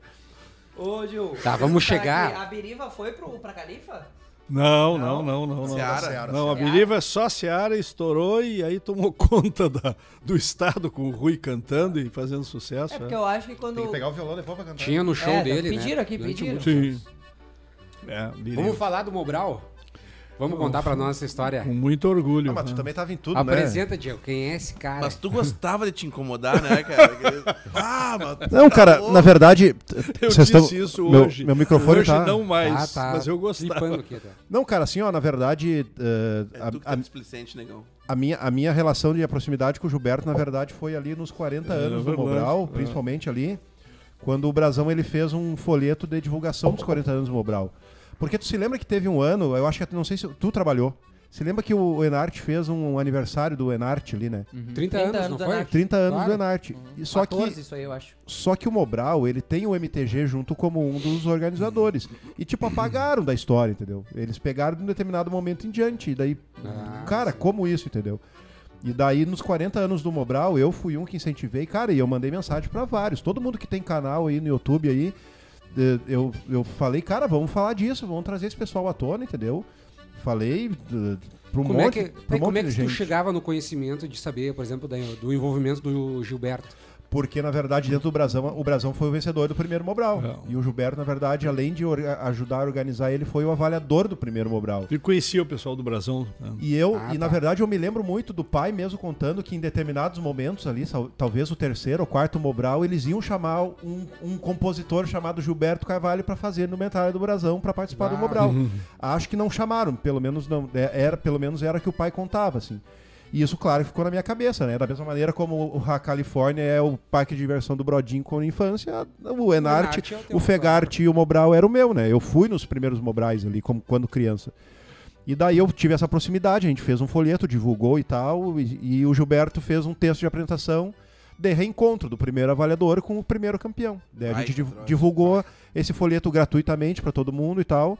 Speaker 2: Ô, Gil.
Speaker 1: Tá, vamos chegar.
Speaker 2: A Beriva foi pro, pra Califa?
Speaker 4: Não, não, não, não, não.
Speaker 3: Seara.
Speaker 5: Seara.
Speaker 4: Não, a. Beliva é só Seara, estourou e aí tomou conta da- do estado com o Rui cantando e fazendo sucesso.
Speaker 2: É porque
Speaker 4: é.
Speaker 2: eu acho que quando.
Speaker 5: Tem que pegar o violão depois pra cantar.
Speaker 1: Tinha no show
Speaker 2: É,
Speaker 1: dele,
Speaker 2: pediram
Speaker 1: né?
Speaker 2: aqui, pediram.
Speaker 4: Sim. É.
Speaker 1: Vamos falar do Mobral? Vamos contar pra nós essa história.
Speaker 4: Com muito orgulho.
Speaker 5: Ah, mas tu
Speaker 4: né?
Speaker 5: também tava em tudo, né?
Speaker 1: Apresenta, Diego. Quem é esse cara?
Speaker 3: Mas tu gostava de te incomodar, né, cara? Ah, mas
Speaker 5: Não, cara, na verdade.
Speaker 4: Eu
Speaker 5: vocês
Speaker 4: disse
Speaker 5: tão-
Speaker 4: isso
Speaker 5: meu,
Speaker 4: hoje.
Speaker 5: Meu microfone
Speaker 4: hoje
Speaker 5: tá.
Speaker 4: não mais,
Speaker 1: Ah, tá
Speaker 4: mas eu gostava.
Speaker 1: aqui, tá?
Speaker 5: Não, cara, assim, ó, na verdade. eh,
Speaker 3: É tu que
Speaker 5: a,
Speaker 3: tá
Speaker 5: a-
Speaker 3: displicente, negão.
Speaker 5: a minha, a minha relação de proximidade com o Gilberto, na verdade, foi ali nos 40 anos do Mobral,
Speaker 4: é.
Speaker 5: principalmente ali, quando o Brasão ele fez um folheto de divulgação dos 40 anos do Mobral. Porque tu se lembra que teve um ano, eu acho que não sei se tu trabalhou. Se lembra que o Enart fez um aniversário do Enart ali, né?
Speaker 1: 30
Speaker 2: 30
Speaker 1: anos,
Speaker 2: anos
Speaker 1: não
Speaker 2: do
Speaker 1: foi?
Speaker 2: Enart.
Speaker 5: 30 anos
Speaker 1: Claro.
Speaker 5: do Enart. E só que
Speaker 2: 14, isso aí, eu acho.
Speaker 5: Só que o Mobral, ele tem o MTG junto como um dos organizadores. E, tipo, apagaram da história, entendeu? Eles pegaram de um determinado momento em diante. E daí,
Speaker 1: Ah,
Speaker 5: cara, como isso, entendeu? E daí, nos 40 anos do Mobral, eu fui um que incentivei, cara, e eu mandei mensagem pra vários. Todo mundo que tem canal aí no YouTube aí, eu, eu falei, cara, vamos falar disso, vamos trazer esse pessoal à tona, entendeu? Falei pra um
Speaker 1: Como é
Speaker 5: monte,
Speaker 1: que,
Speaker 5: pra um
Speaker 1: como é que
Speaker 5: de
Speaker 1: tu chegava no conhecimento de saber, por exemplo, da- do envolvimento do Gilberto?
Speaker 5: Porque, na verdade, dentro do Brasão, o Brasão foi o vencedor do primeiro Mobral.
Speaker 4: É.
Speaker 5: E o Gilberto, na verdade, além de ajudar a organizar ele, foi o avaliador do primeiro Mobral.
Speaker 4: E conhecia o pessoal do Brasão. né?
Speaker 5: E eu,
Speaker 1: Ah,
Speaker 5: e na
Speaker 1: tá.
Speaker 5: verdade, eu me lembro muito do pai mesmo contando que em determinados momentos ali, talvez o terceiro ou quarto Mobral, eles iam chamar um, um compositor chamado Gilberto Carvalho para fazer no Mentário do Brasão para participar do
Speaker 1: Ah.
Speaker 5: Mobral. Acho que não chamaram, pelo menos não, é- era, pelo menos era que o pai contava, assim. E isso, claro, ficou na minha cabeça, né? Da mesma maneira como o a Califórnia é o parque de diversão do Brodinho com infância, o Enart,
Speaker 1: o
Speaker 5: o Fegart e o Mobral era o meu, né? Eu fui nos primeiros Mobrais ali, como quando criança. E daí eu tive essa proximidade, a gente fez um folheto, divulgou e tal, e, e o Gilberto fez um texto de apresentação de reencontro do primeiro avaliador com o primeiro campeão. Daí a
Speaker 3: Ai,
Speaker 5: gente
Speaker 3: que
Speaker 5: div-
Speaker 3: troço.
Speaker 5: Esse folheto gratuitamente para todo mundo e tal.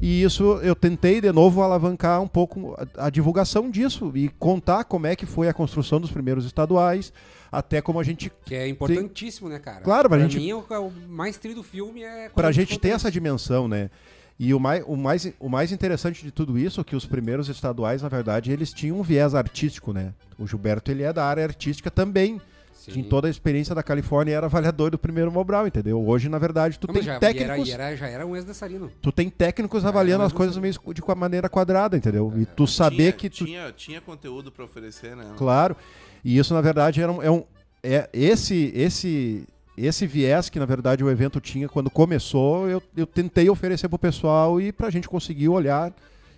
Speaker 5: E isso eu tentei de novo alavancar um pouco a, a divulgação disso e contar como é que foi a construção dos primeiros estaduais, até como a gente
Speaker 1: Que é importantíssimo, né, cara?
Speaker 5: Claro, pra
Speaker 1: pra
Speaker 5: gente-
Speaker 1: mim, o, o mais tri do filme é...
Speaker 5: pra
Speaker 1: quando
Speaker 5: gente
Speaker 1: conta
Speaker 5: ter
Speaker 1: isso.
Speaker 5: essa dimensão, né? E o mais, o, mais, o mais interessante de tudo isso é que os primeiros estaduais, na verdade, eles tinham um viés artístico, né? O Gilberto, ele é da área artística também.
Speaker 1: Sim.
Speaker 5: Em toda a experiência da Califórnia, era avaliador do primeiro Mobral, entendeu? Hoje, na verdade, tu
Speaker 1: Não,
Speaker 5: tem
Speaker 1: já,
Speaker 5: técnicos...
Speaker 1: E era, e era- já era um ex-dançarino.
Speaker 5: Tu tem técnicos avaliando
Speaker 1: mas
Speaker 5: as coisas meio de uma maneira quadrada, entendeu? E tu saber
Speaker 3: tinha,
Speaker 5: que tu
Speaker 3: Tinha, tinha conteúdo pra oferecer, né?
Speaker 5: Claro. E isso, na verdade, era um, é um. É esse, esse, esse viés que, na verdade, o evento tinha quando começou, eu, eu tentei oferecer pro pessoal e pra gente conseguir olhar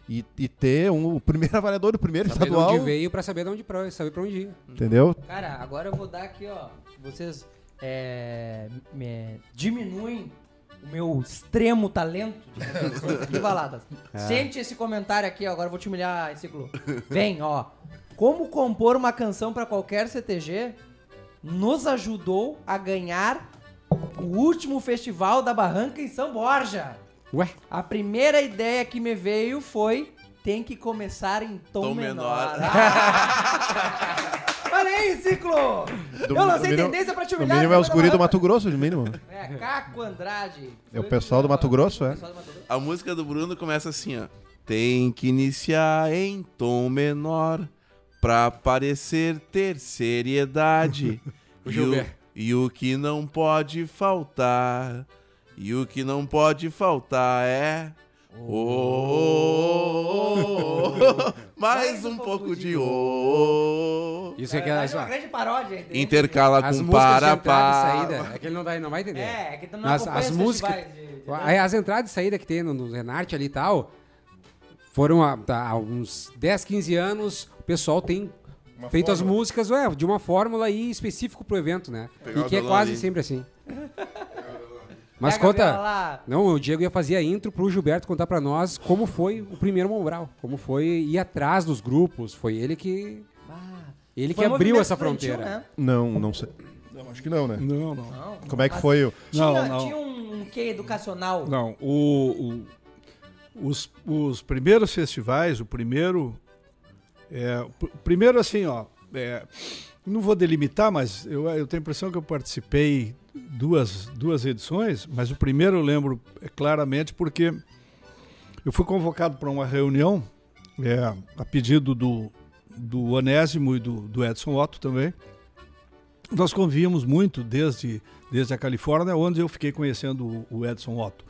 Speaker 5: e, e ter um, o primeiro avaliador do primeiro
Speaker 1: Saber de
Speaker 5: estadual.
Speaker 1: onde veio pra saber de onde pra, saber pra onde ia.
Speaker 5: Entendeu?
Speaker 2: Cara, agora eu vou dar aqui, ó. Vocês é, me- diminuem o meu extremo talento de de baladas. Sente esse comentário aqui, ó. Agora eu vou te humilhar, Enciclo. Vem, ó. Como compor uma canção pra qualquer CTG nos ajudou a ganhar o último festival da Barranca em São Borja.
Speaker 1: Ué?
Speaker 2: A primeira ideia que me veio foi tem que começar em tom,
Speaker 3: Tom
Speaker 2: menor.
Speaker 3: menor.
Speaker 2: Olha aí, ciclo!
Speaker 5: Do-
Speaker 2: Eu lancei
Speaker 5: mínimo-
Speaker 2: tendência pra te humilhar.
Speaker 5: mínimo é os guri do Mato Grosso, no mínimo.
Speaker 2: É, Caco Andrade.
Speaker 5: É o pessoal do Mato Grosso, é?
Speaker 2: pessoal do Mato Grosso.
Speaker 3: A música do Bruno começa assim, ó. tem que iniciar em tom menor pra parecer ter seriedade.
Speaker 1: O
Speaker 3: e, o, e o que não pode faltar, e o que não pode faltar é. Oh, mais um pouco de oh.
Speaker 1: Isso é que
Speaker 2: Mas
Speaker 1: é
Speaker 2: é uma grande paródia. entendeu?
Speaker 3: Intercala
Speaker 1: as
Speaker 3: com
Speaker 1: músicas de
Speaker 3: para
Speaker 1: entrada e
Speaker 3: para.
Speaker 1: saída. É que ele não, vai- não vai entender.
Speaker 2: É, é que tu não
Speaker 1: As-
Speaker 2: acompanha
Speaker 1: as
Speaker 2: os
Speaker 1: músicas-
Speaker 2: festivais de- dança.
Speaker 1: As entradas e saídas que tem no, no Renarte ali e tal, foram há, tá, há uns 10, 15 anos, o pessoal tem
Speaker 5: Uma
Speaker 1: feito as
Speaker 5: fórmula.
Speaker 1: músicas ué, de uma fórmula aí específico pro evento, né?
Speaker 3: Pegar
Speaker 1: e que é
Speaker 3: violão
Speaker 1: quase
Speaker 3: ali.
Speaker 1: sempre assim. Mas
Speaker 2: Pega
Speaker 1: conta.
Speaker 2: lá.
Speaker 1: Não, o Diego ia fazer a intro pro Gilberto contar pra nós como foi o primeiro Mobral, como foi ir atrás dos grupos, foi ele que
Speaker 2: Ah,
Speaker 1: ele que abriu essa fronteira.
Speaker 2: né?
Speaker 5: Não, não sei. Não, acho que não, né?
Speaker 4: Não, não.
Speaker 2: Não,
Speaker 5: Como é que foi o.
Speaker 2: Tinha,
Speaker 4: Não, não.
Speaker 2: tinha um, quê educacional?
Speaker 4: Não, o, o- os, os primeiros festivais, o primeiro. É, o primeiro, assim, ó. é, não vou delimitar, mas eu, eu tenho a impressão que eu participei duas, duas edições, mas o primeiro eu lembro é, claramente porque eu fui convocado para uma reunião é, a pedido do, do Onésimo e do, do Edson Otto também. Nós convíamos muito desde, desde a Califórnia, onde eu fiquei conhecendo o, o Edson Otto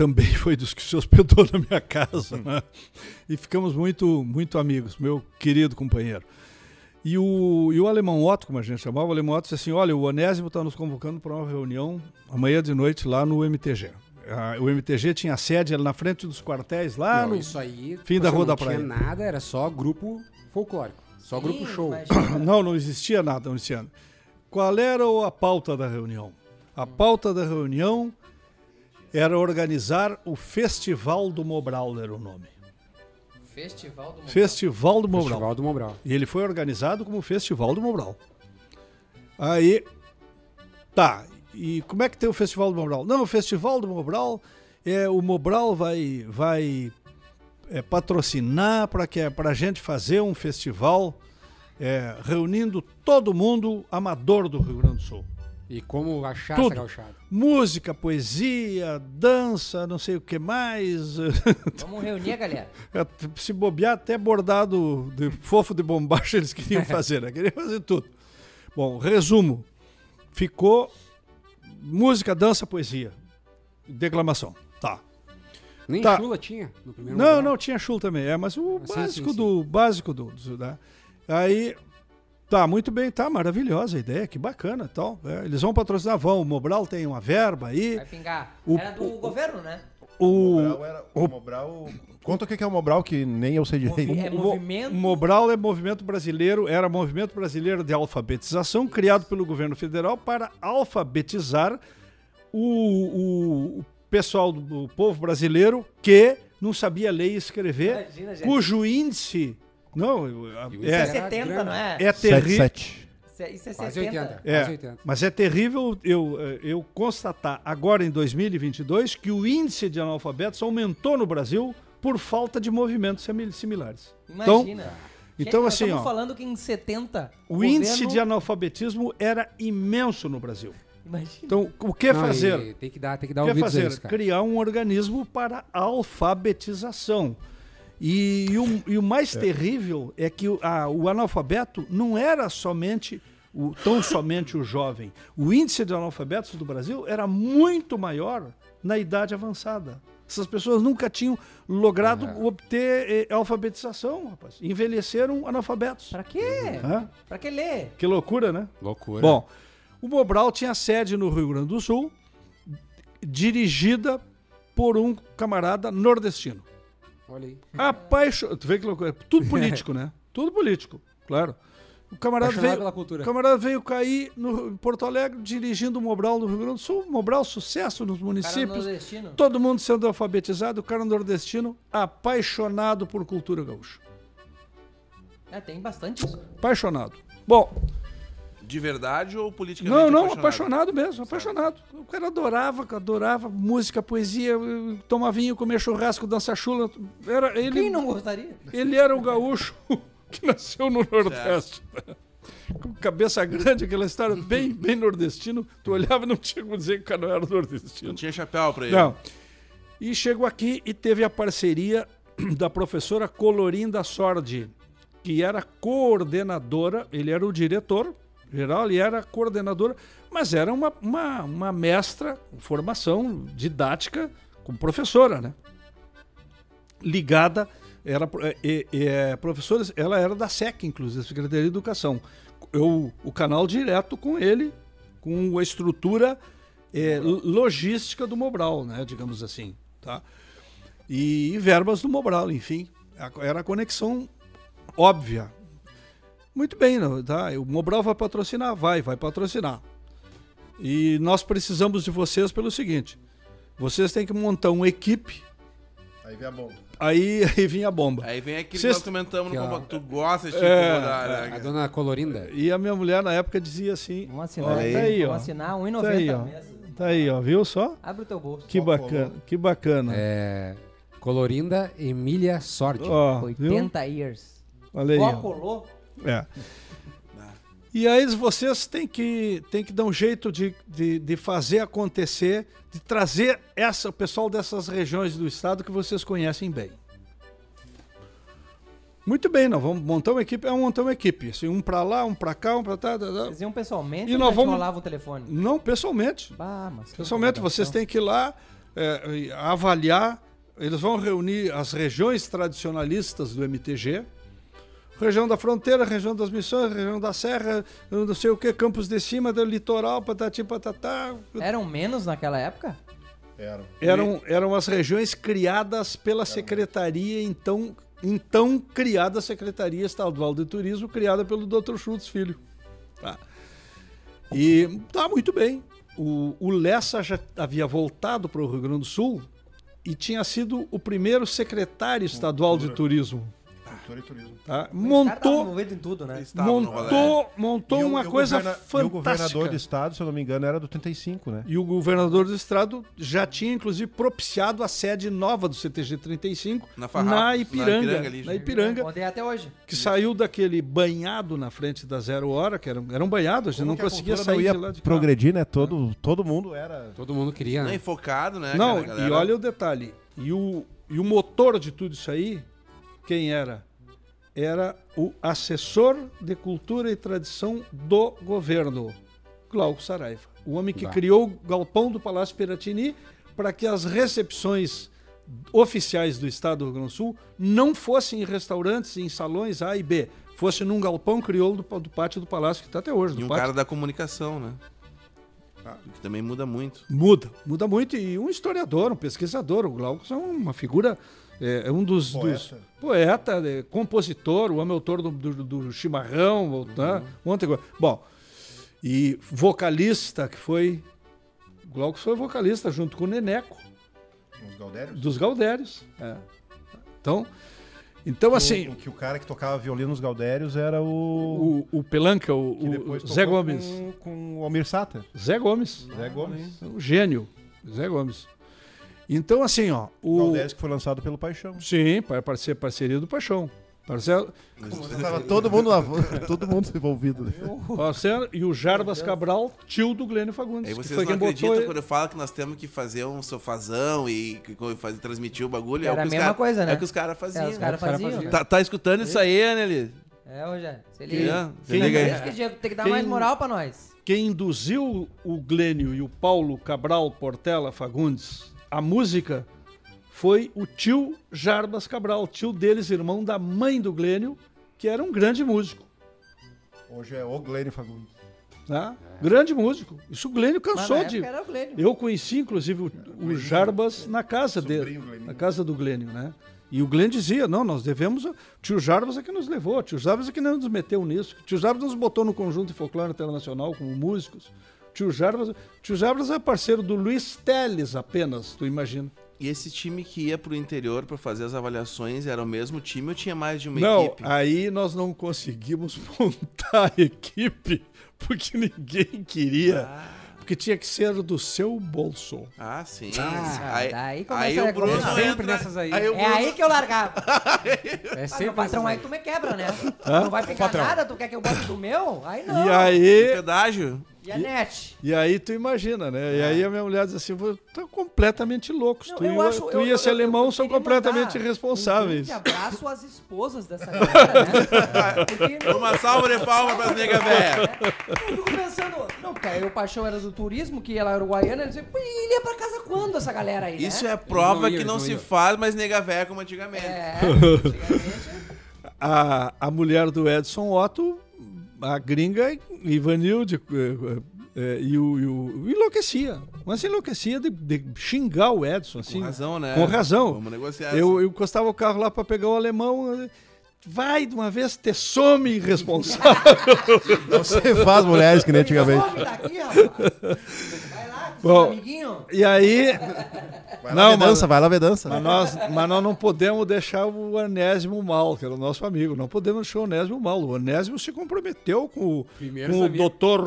Speaker 4: também foi dos que se hospedou na minha casa, né? E ficamos muito, muito amigos, meu querido companheiro. E o, e o Alemão Otto, como a gente chamava, o Alemão Otto disse assim, olha, o Onésimo está nos convocando para uma reunião amanhã de noite lá no MTG. Ah, o MTG tinha sede ali na frente dos quartéis, lá
Speaker 1: Não,
Speaker 4: no...
Speaker 1: isso aí
Speaker 4: fim da Rua
Speaker 1: não
Speaker 4: da Praia.
Speaker 1: tinha nada, era só grupo folclórico, só grupo
Speaker 2: Sim,
Speaker 1: show.
Speaker 2: imagina.
Speaker 4: Não, não existia nada, não existia nada. Qual era a pauta da reunião? A pauta da reunião era organizar o Festival do Mobral, era o nome.
Speaker 2: Festival do
Speaker 4: Festival do Mobral.
Speaker 1: Festival do Mobral.
Speaker 4: E ele foi organizado como Festival do Mobral. Aí, tá. E como é que tem o Festival do Mobral? Não, o Festival do Mobral, é, o Mobral vai, vai é, patrocinar para que para a gente fazer um festival é, reunindo todo mundo amador do Rio Grande do Sul.
Speaker 1: E como achar
Speaker 4: Tudo.
Speaker 1: essa gauchada.
Speaker 4: Música, poesia, dança, não sei o que mais.
Speaker 2: Vamos reunir a galera.
Speaker 4: É, Se bobear, até bordado de fofo de bombacha eles queriam fazer, né? Queriam fazer tudo. Bom, resumo. Ficou música, dança, poesia. Declamação. Tá.
Speaker 1: Nem
Speaker 4: Tá.
Speaker 1: chula tinha no primeiro
Speaker 4: Não,
Speaker 1: Mobral.
Speaker 4: não, tinha chul também. É, mas o
Speaker 1: Ah, sim,
Speaker 4: básico
Speaker 1: sim,
Speaker 4: do. Básico do. do né? Aí. Tá, muito bem, tá maravilhosa a ideia, que bacana tal. É, eles vão patrocinar, vão. O Mobral tem uma verba aí.
Speaker 2: Vai pingar.
Speaker 4: O-
Speaker 2: Era do governo, né?
Speaker 4: O,
Speaker 5: Mobral era. O Mobral. Conta o que é o Mobral, que nem eu sei direito.
Speaker 2: É
Speaker 4: O mo-
Speaker 2: movimento.
Speaker 4: O Mobral é movimento brasileiro, era movimento brasileiro de alfabetização criado pelo governo federal para alfabetizar o, o- o pessoal do o povo brasileiro que não sabia ler e escrever,
Speaker 2: Imagina,
Speaker 4: cujo índice não
Speaker 2: é
Speaker 1: índice
Speaker 4: é,
Speaker 1: era
Speaker 2: 70,
Speaker 1: grande.
Speaker 2: não é?
Speaker 4: é terrível.
Speaker 5: 77.
Speaker 2: Isso é,
Speaker 1: Quase
Speaker 2: 70.
Speaker 1: 80.
Speaker 4: É,
Speaker 1: Quase 80.
Speaker 4: mas é terrível eu, eh, eu constatar agora em 2022 que o índice de analfabetos aumentou no Brasil por falta de movimentos simi- similares. Então,
Speaker 2: Imagina.
Speaker 4: então
Speaker 2: nós
Speaker 4: assim,
Speaker 2: estamos
Speaker 4: ó,
Speaker 2: falando que em 70
Speaker 4: o índice
Speaker 2: governo-
Speaker 4: de analfabetismo era imenso no Brasil.
Speaker 2: Imagina.
Speaker 4: Então, o que
Speaker 1: Não,
Speaker 4: fazer?
Speaker 1: e Tem que dar, tem que dar
Speaker 4: O que
Speaker 1: ouvidos
Speaker 4: fazer?
Speaker 1: isso, cara.
Speaker 4: Criar um organismo para alfabetização. E, e o, e o mais terrível é que o, a- o analfabeto não era somente o, tão somente o jovem. O índice de analfabetos do Brasil era muito maior na idade avançada. Essas pessoas nunca tinham logrado obter eh, alfabetização, rapaz. Envelheceram analfabetos.
Speaker 2: Pra quê?
Speaker 4: Hã?
Speaker 2: Pra que ler?
Speaker 4: Que loucura, né?
Speaker 1: Loucura.
Speaker 4: Bom, o Mobral tinha sede no Rio Grande do Sul, dirigida por um camarada nordestino.
Speaker 1: Olha aí.
Speaker 4: Apaixonado. Tu vê que loucura. Tudo político, né? Tudo político, claro. O camarada
Speaker 1: Apaixonado
Speaker 4: veio, o camarada veio cair no em Porto Alegre dirigindo o Mobral no Rio Grande do Sul. Mobral, sucesso nos municípios.
Speaker 2: nordestino.
Speaker 4: Todo mundo sendo alfabetizado. O cara nordestino apaixonado por cultura gaúcha.
Speaker 2: É, tem bastante isso.
Speaker 4: Apaixonado. Bom,
Speaker 3: De verdade ou politicamente
Speaker 4: Não, não, apaixonado, mesmo, apaixonado. O cara adorava, adorava música, poesia, tomar vinho, comer churrasco, dançar chula. Era, ele,
Speaker 2: Quem não gostaria?
Speaker 4: ele era o gaúcho que nasceu no Nordeste. Com cabeça grande, aquela história bem, bem nordestino. Tu olhava e não tinha como dizer que o cara não era
Speaker 3: Não
Speaker 4: nordestino.
Speaker 3: tinha chapéu pra ele.
Speaker 4: Não. E chegou aqui e teve a parceria da professora Colorinda Sordi, que era coordenadora, ele era o diretor geral, ele era coordenadora, mas era uma, uma, uma mestra, formação didática como professora, né? Ligada, era é, é, professora, ela era da SEC, inclusive, Secretaria de Educação. Eu, o canal direto com ele, com a estrutura é, logística do Mobral, né? Digamos assim, tá? E, e verbas do Mobral, enfim, era a conexão óbvia. Muito bem, não, tá? O Mobral vai patrocinar? Vai, vai patrocinar. E nós precisamos de vocês pelo seguinte: vocês têm que montar uma equipe.
Speaker 5: Aí vem a bomba.
Speaker 4: Aí, aí vinha a bomba.
Speaker 3: Aí vem aquilo
Speaker 4: Cês-
Speaker 3: que nós comentamos
Speaker 1: Que,
Speaker 3: no como tu gosta de te
Speaker 4: É,
Speaker 3: incomodar, né,
Speaker 1: A dona Colorinda.
Speaker 4: E a minha mulher na época dizia assim:
Speaker 2: Vamos assinar aí.
Speaker 4: Tá aí, ó.
Speaker 2: Vamos assinar
Speaker 4: tá aí,
Speaker 2: 1,90
Speaker 4: ó. Tá aí, ó, viu só?
Speaker 2: Abre o teu bolso.
Speaker 4: Que bacana, que bacana.
Speaker 1: É, Colorinda Emília Sordi.
Speaker 4: Ó, viu?
Speaker 2: 80 years.
Speaker 4: Olha aí.
Speaker 2: Ó. colou.
Speaker 4: É. E aí vocês têm que, têm que dar um jeito de, de, de fazer acontecer, de trazer essa, o pessoal dessas regiões do estado que vocês conhecem bem. Muito bem, nós vamos montar uma equipe, é montar uma equipe. Assim, um pra lá, um pra cá, um pra tá, tá, tá.
Speaker 2: Vocês iam pessoalmente
Speaker 4: E nós vamos-
Speaker 2: o telefone?
Speaker 4: Não, pessoalmente.
Speaker 2: Bah,
Speaker 4: Pessoalmente, vocês
Speaker 2: incomodação.
Speaker 4: têm que ir lá é, avaliar. Eles vão reunir as regiões tradicionalistas do MTG. Região da fronteira, região das missões, região da serra, não sei o que, campos de cima, do litoral, patati patatá.
Speaker 2: Eram menos naquela época?
Speaker 5: Eram.
Speaker 4: Eram, eram as regiões criadas pela secretaria, então, então criada a Secretaria Estadual de Turismo, criada pelo Dr. Schultz Filho. Tá. E tá muito bem. O, o Lessa já havia voltado para o Rio Grande do Sul e tinha sido o primeiro secretário estadual de turismo.
Speaker 5: Cultura e turismo.
Speaker 4: Tá?
Speaker 2: Tava
Speaker 4: Montou,
Speaker 2: em tudo, né?
Speaker 4: Montou, montou
Speaker 5: E o-
Speaker 4: uma
Speaker 5: e o
Speaker 4: coisa
Speaker 5: governa-
Speaker 4: fantástica.
Speaker 5: E o governador do estado, se eu não me engano, era do 35, né?
Speaker 4: E o governador do estado já tinha, inclusive, propiciado a sede nova do CTG 35
Speaker 3: Na Farrapos,
Speaker 4: na
Speaker 3: na
Speaker 4: Ipiranga.
Speaker 3: Ipiranga ali,
Speaker 4: na. Ipiranga,
Speaker 2: Ontem até hoje.
Speaker 4: que saiu daquele banhado na frente da Zero Hora, que era, um- era um banhado, a gente
Speaker 5: Como
Speaker 4: não conseguia sair
Speaker 5: não
Speaker 4: de lá de
Speaker 5: progredir, né? Todo, todo mundo era...
Speaker 1: Todo mundo queria,
Speaker 3: Não,
Speaker 1: né?
Speaker 3: e focado, né?
Speaker 4: Não,
Speaker 3: galera-
Speaker 4: e olha o detalhe. E o, e o motor de tudo isso aí, quem era? Era o assessor de cultura e tradição do governo, Glauco Saraiva. O homem que criou o galpão do Palácio Piratini para que as recepções oficiais do estado do Rio Grande do Sul não fossem em restaurantes, em salões A e B, fosse num galpão crioulo do, do pátio do palácio, que está até hoje.
Speaker 3: E um
Speaker 4: pátio.
Speaker 3: cara da comunicação, né? Que também muda muito.
Speaker 4: Muda, muda muito. E um historiador, um pesquisador, o Glauco é uma figura, é, é um dos
Speaker 5: Poeta.
Speaker 4: dos- poeta, é, compositor, o homem autor do, do, do chimarrão, ou, tá? Bom, e vocalista, que foi. Glauco foi vocalista junto com o Neneco,
Speaker 5: Os Galdérios.
Speaker 4: dos Gaudérios. é. Então, então assim,
Speaker 5: O, que o cara que tocava violino nos Galdérios era o...
Speaker 4: o, o Pelanca, o, o Zé Gomes.
Speaker 5: Com, com o Almir Sater.
Speaker 4: Zé Gomes.
Speaker 5: Zé Gomes.
Speaker 4: Um gênio. Zé Gomes. Então, assim, ó. O,
Speaker 5: Galdérios que foi lançado pelo Paixão.
Speaker 4: Sim, para parceria, parceria do Paixão. Parcelo,
Speaker 5: Tava todo mundo, todo mundo envolvido. né?
Speaker 4: parceiro, e o Jarbas Cabral, tio do Glênio Fagundes.
Speaker 3: Aí
Speaker 4: que
Speaker 3: vocês
Speaker 4: foi
Speaker 3: não acreditam
Speaker 4: botou.
Speaker 3: quando eu falo que nós temos que fazer um sofazão e fazer, transmitir o bagulho.
Speaker 2: Era
Speaker 3: é o que
Speaker 2: a mesma
Speaker 3: cara-
Speaker 2: coisa, né?
Speaker 3: É o que os caras faziam.
Speaker 2: É, os caras
Speaker 1: os cara
Speaker 2: faziam.
Speaker 1: faziam.
Speaker 2: né?
Speaker 3: Tá, tá escutando isso aí, Anneli?
Speaker 2: É, Rogério. Se liga.
Speaker 3: é? Se
Speaker 2: Quem
Speaker 3: liga aí.
Speaker 2: tem que dar
Speaker 4: Quem-
Speaker 2: mais moral pra nós.
Speaker 4: Quem induziu o Glênio e o Paulo Cabral Portela Fagundes a música foi o tio Jarbas Cabral, tio deles, irmão da mãe do Glênio, que era um grande músico.
Speaker 5: Hoje é o Glênio Fagundes.
Speaker 4: Tá? Grande músico. Isso o Glênio cansou de.
Speaker 2: época era o Glênio.
Speaker 4: Eu conheci, inclusive, o, o Jarbas na casa dele,
Speaker 5: Glênio.
Speaker 4: na casa do Glênio, né? E o Glênio dizia, não, nós devemos... O tio Jarbas é que nos levou, o tio Jarbas é que nos meteu nisso. O tio Jarbas nos botou no conjunto de folclore internacional como músicos. O tio Jarbas, o tio Jarbas é parceiro do Luiz Teles apenas, tu imagina.
Speaker 3: E esse time que ia pro interior pra fazer as avaliações era o mesmo time ou tinha mais de uma
Speaker 4: não,
Speaker 3: equipe?
Speaker 4: aí nós não conseguimos montar a equipe porque ninguém queria, porque tinha que ser do seu bolso.
Speaker 3: Ah, sim.
Speaker 1: Ah,
Speaker 3: aí,
Speaker 2: daí
Speaker 3: aí o Bruno.
Speaker 1: Sempre
Speaker 3: entra-
Speaker 1: nessas aí.
Speaker 3: o
Speaker 2: É
Speaker 3: Bruno-
Speaker 2: aí que eu largava.
Speaker 1: É
Speaker 2: Ah,
Speaker 1: sempre
Speaker 2: meu patrão, aí tu me quebra, né? Não vai pegar nada, tu quer que eu bote do meu? Aí não.
Speaker 4: E aí,
Speaker 3: Pedágio?
Speaker 2: E a net?
Speaker 4: E aí tu imagina, né? E aí a minha mulher diz assim, "Vo- tá completamente loucos.
Speaker 2: Não,
Speaker 4: tu,
Speaker 2: eu
Speaker 4: e,
Speaker 2: acho-
Speaker 4: tu
Speaker 2: eu-
Speaker 4: e esse
Speaker 2: eu-
Speaker 4: alemão
Speaker 2: eu
Speaker 4: são completamente irresponsáveis.
Speaker 2: Um abraço às esposas dessa galera, né? Porque
Speaker 3: Uma salva de palmas pras nega velha.
Speaker 2: eu fico pensando, não, porque aí o Paixão era do turismo, que ela era uruguaiana, ele dizia, "Pô, e ele ia pra casa quando essa galera aí,
Speaker 3: Isso
Speaker 2: né?
Speaker 3: é prova
Speaker 1: não iam,
Speaker 3: que não
Speaker 1: não
Speaker 3: se faz mais nega velha como antigamente.
Speaker 2: É, antigamente,
Speaker 4: A, a mulher do Edson Otto, a gringa Ivanilde, eh, eh, e, o, e o- enlouquecia. Mas enlouquecia de, de xingar o Edson, assim.
Speaker 3: Com razão, né?
Speaker 4: Com razão.
Speaker 3: Vamos negociar.
Speaker 4: Eu, eu encostava o carro lá para pegar o alemão. eh, Vai de uma vez, te some irresponsável.
Speaker 5: Se faz mulheres que nem antigamente.
Speaker 2: Some daqui, rapaz. Lá,
Speaker 4: Bom,
Speaker 2: amiguinho.
Speaker 4: e aí,
Speaker 5: Vai
Speaker 4: Não,
Speaker 5: lá ver
Speaker 4: mas-
Speaker 5: dança, vai lá ver dança.
Speaker 4: mas nós, mas nós não podemos deixar o Onésimo mal, que era o nosso amigo. Não podemos deixar o Onésimo mal. O Onésimo se comprometeu com
Speaker 1: Primeiro
Speaker 4: com o doutor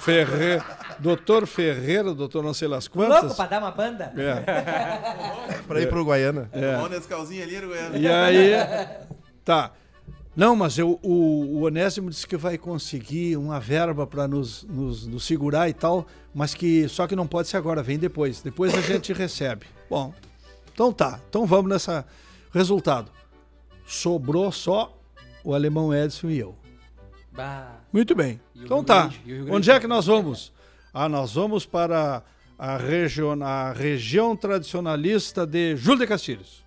Speaker 4: Ferreira, doutor Ferreira, doutor não sei las
Speaker 2: Louco
Speaker 4: quantas.
Speaker 2: pra dar uma banda?
Speaker 4: É.
Speaker 5: Pra ir pro Guaiana.
Speaker 3: Ali, Goiânia.
Speaker 4: E aí, tá. Não, mas eu, o, o Onésimo disse que vai conseguir uma verba para nos, nos, nos segurar e tal, mas que só que não pode ser agora, vem depois. Depois a gente recebe. Bom, então tá. Então vamos nessa resultado. Sobrou só o alemão Edson e eu.
Speaker 2: Bah.
Speaker 4: Muito bem. Então tá. Onde é que nós vamos? Ah, nós vamos para a, região, a região tradicionalista de Júlio de Castilhos.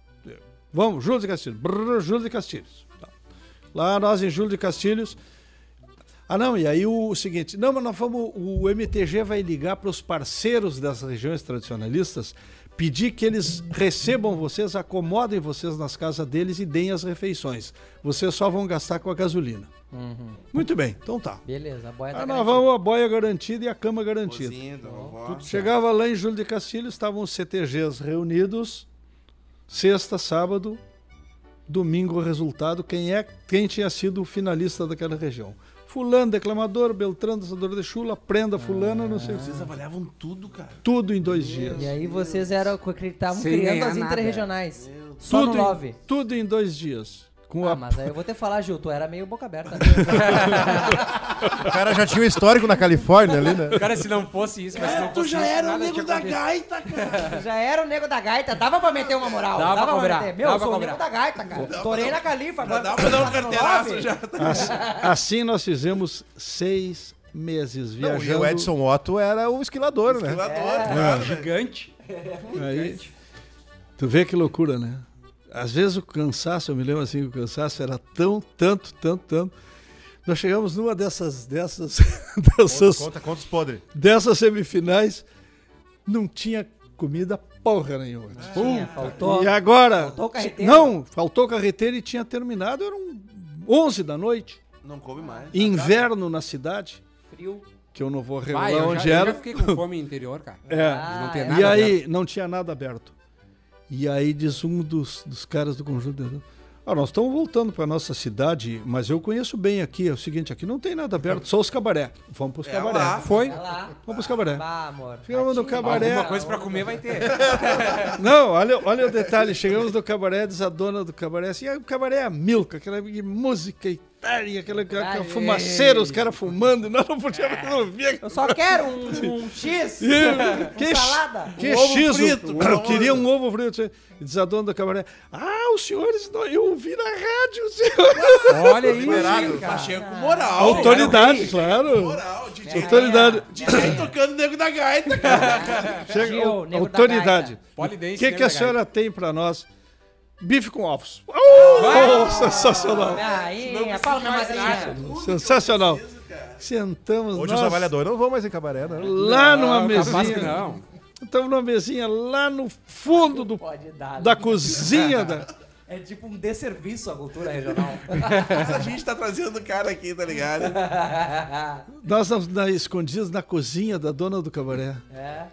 Speaker 4: Vamos, Júlio de Castilhos. Brrr, Júlio de Castilhos. Tá. Lá nós em Júlio de Castilhos. Ah, não, e aí o, seguinte, não, mas nós vamos, o MTG vai ligar para os parceiros das regiões tradicionalistas, pedir que eles recebam vocês, acomodem vocês nas casas deles e deem as refeições. Vocês só vão gastar com a gasolina. Muito bem, então tá.
Speaker 2: Beleza, a boia tá
Speaker 4: Ah, nós vamos a boia garantida e a cama garantida.
Speaker 3: Cozinha, da vovó.
Speaker 4: Chegava lá em Júlio de Castilhos, estavam os CTGs reunidos, sexta, sábado, domingo o resultado, quem é, quem tinha sido o finalista daquela região. Fulano, declamador, Beltrano, dançador de chula, prenda fulano, não sei o que.
Speaker 3: Vocês avaliavam tudo, cara.
Speaker 4: Tudo em dois dias.
Speaker 2: E aí vocês eram, estavam
Speaker 1: Sem
Speaker 2: criando
Speaker 1: ganhar
Speaker 2: as
Speaker 1: nada.
Speaker 2: interregionais. Só
Speaker 4: Tudo
Speaker 2: no
Speaker 4: em,
Speaker 2: Love.
Speaker 4: tudo em dois dias. Com
Speaker 2: Ah,
Speaker 4: a
Speaker 2: mas aí eu vou te falar, Gil, tu era meio boca aberta.
Speaker 5: O cara já tinha um histórico na Califórnia ali, né?
Speaker 1: Cara, se não fosse isso, mas se não
Speaker 3: Tu
Speaker 1: fosse
Speaker 3: já
Speaker 1: isso,
Speaker 3: era o nego da gaita, cara.
Speaker 2: Já era o nego da gaita, dava pra meter uma moral.
Speaker 1: Dava pra cobrar,
Speaker 2: meter. Meu,
Speaker 1: dava
Speaker 2: eu sou o nego da gaita, cara. Estourei na Califa, agora.
Speaker 3: Dá pra dar um carteiraço já.
Speaker 4: Assim, assim nós fizemos seis meses
Speaker 5: Não,
Speaker 4: viajando.
Speaker 5: e o Edson Otto era o esquilador, né?
Speaker 3: Esquilador,
Speaker 2: É.
Speaker 3: claro.
Speaker 1: Gigante.
Speaker 4: Aí, tu vê que loucura, né? Às vezes o cansaço, eu me lembro assim, o cansaço era tão, tanto, tanto, tanto. Nós chegamos numa dessas, dessas, dessas,
Speaker 5: Conta, conta os podres.
Speaker 4: dessas semifinais, não tinha comida porra nenhuma.
Speaker 2: Tinha, faltou.
Speaker 4: E agora?
Speaker 2: faltou o carreteiro.
Speaker 4: Não, faltou carreteiro e tinha terminado, eram 11 da noite.
Speaker 3: Não come mais.
Speaker 4: Inverno na cidade,
Speaker 2: Frio.
Speaker 4: que eu não vou revelar
Speaker 1: Vai, eu,
Speaker 4: onde
Speaker 1: já, eu
Speaker 4: era.
Speaker 1: já fiquei com fome interior, cara.
Speaker 4: É.
Speaker 2: Ah,
Speaker 1: não tem
Speaker 2: é.
Speaker 1: nada
Speaker 4: E aí,
Speaker 1: aberto.
Speaker 4: não tinha nada aberto. E aí diz um dos, dos caras do conjunto. de- Ah, nós estamos voltando para nossa cidade, mas eu conheço bem aqui. É o seguinte, aqui não tem nada aberto, só os cabaré. Vamos para os
Speaker 3: É
Speaker 4: cabaré.
Speaker 3: lá.
Speaker 1: Foi?
Speaker 2: Vai lá.
Speaker 4: Vamos para os cabaré.
Speaker 2: Bah, amor.
Speaker 4: Chegamos no cabaré.
Speaker 1: Alguma coisa pra comer vai ter.
Speaker 4: Não, olha, olha o detalhe. Chegamos no cabaré, diz a dona do cabaré assim, "Ah, o cabaré é a Milka, aquela música e e aquela, aquela fumaceira, os caras fumando, nós não podíamos ouvir.
Speaker 2: Eu só quero um, um X.
Speaker 4: Que,
Speaker 2: Um salada.
Speaker 4: que
Speaker 3: Um ovo
Speaker 4: X,
Speaker 3: frito,
Speaker 4: eu queria um ovo frito. E diz a dona do cabaré, ah, os senhores, não, eu ouvi na rádio, os senhores.
Speaker 1: Olha aí,
Speaker 3: Liberado.
Speaker 1: cara.
Speaker 3: Tá cheio com moral.
Speaker 4: Autoridade, claro.
Speaker 3: Moral. DJ,
Speaker 4: Autoridade.
Speaker 3: DJ tocando nego da gaita, cara.
Speaker 4: Chega,
Speaker 2: da
Speaker 4: autoridade. O que, que a
Speaker 1: da
Speaker 4: senhora tem pra nós? Bife com ovos. Oh, sensacional.
Speaker 2: Aí, fala minha madrinha.
Speaker 4: Sensacional. Sentamos
Speaker 5: Hoje
Speaker 4: nós
Speaker 5: os trabalhadores não vão mais em cabaré, né?
Speaker 4: lá numa
Speaker 1: Não, capaz que
Speaker 4: mesinha.
Speaker 1: não.
Speaker 4: Estamos numa mesinha lá no fundo do,
Speaker 2: Pode dar.
Speaker 4: da cozinha da,
Speaker 2: É tipo um desserviço à cultura regional.
Speaker 3: A gente tá trazendo o cara aqui, tá ligado?
Speaker 4: Nós estamos na, escondidos na cozinha da dona do cabaré,
Speaker 2: é.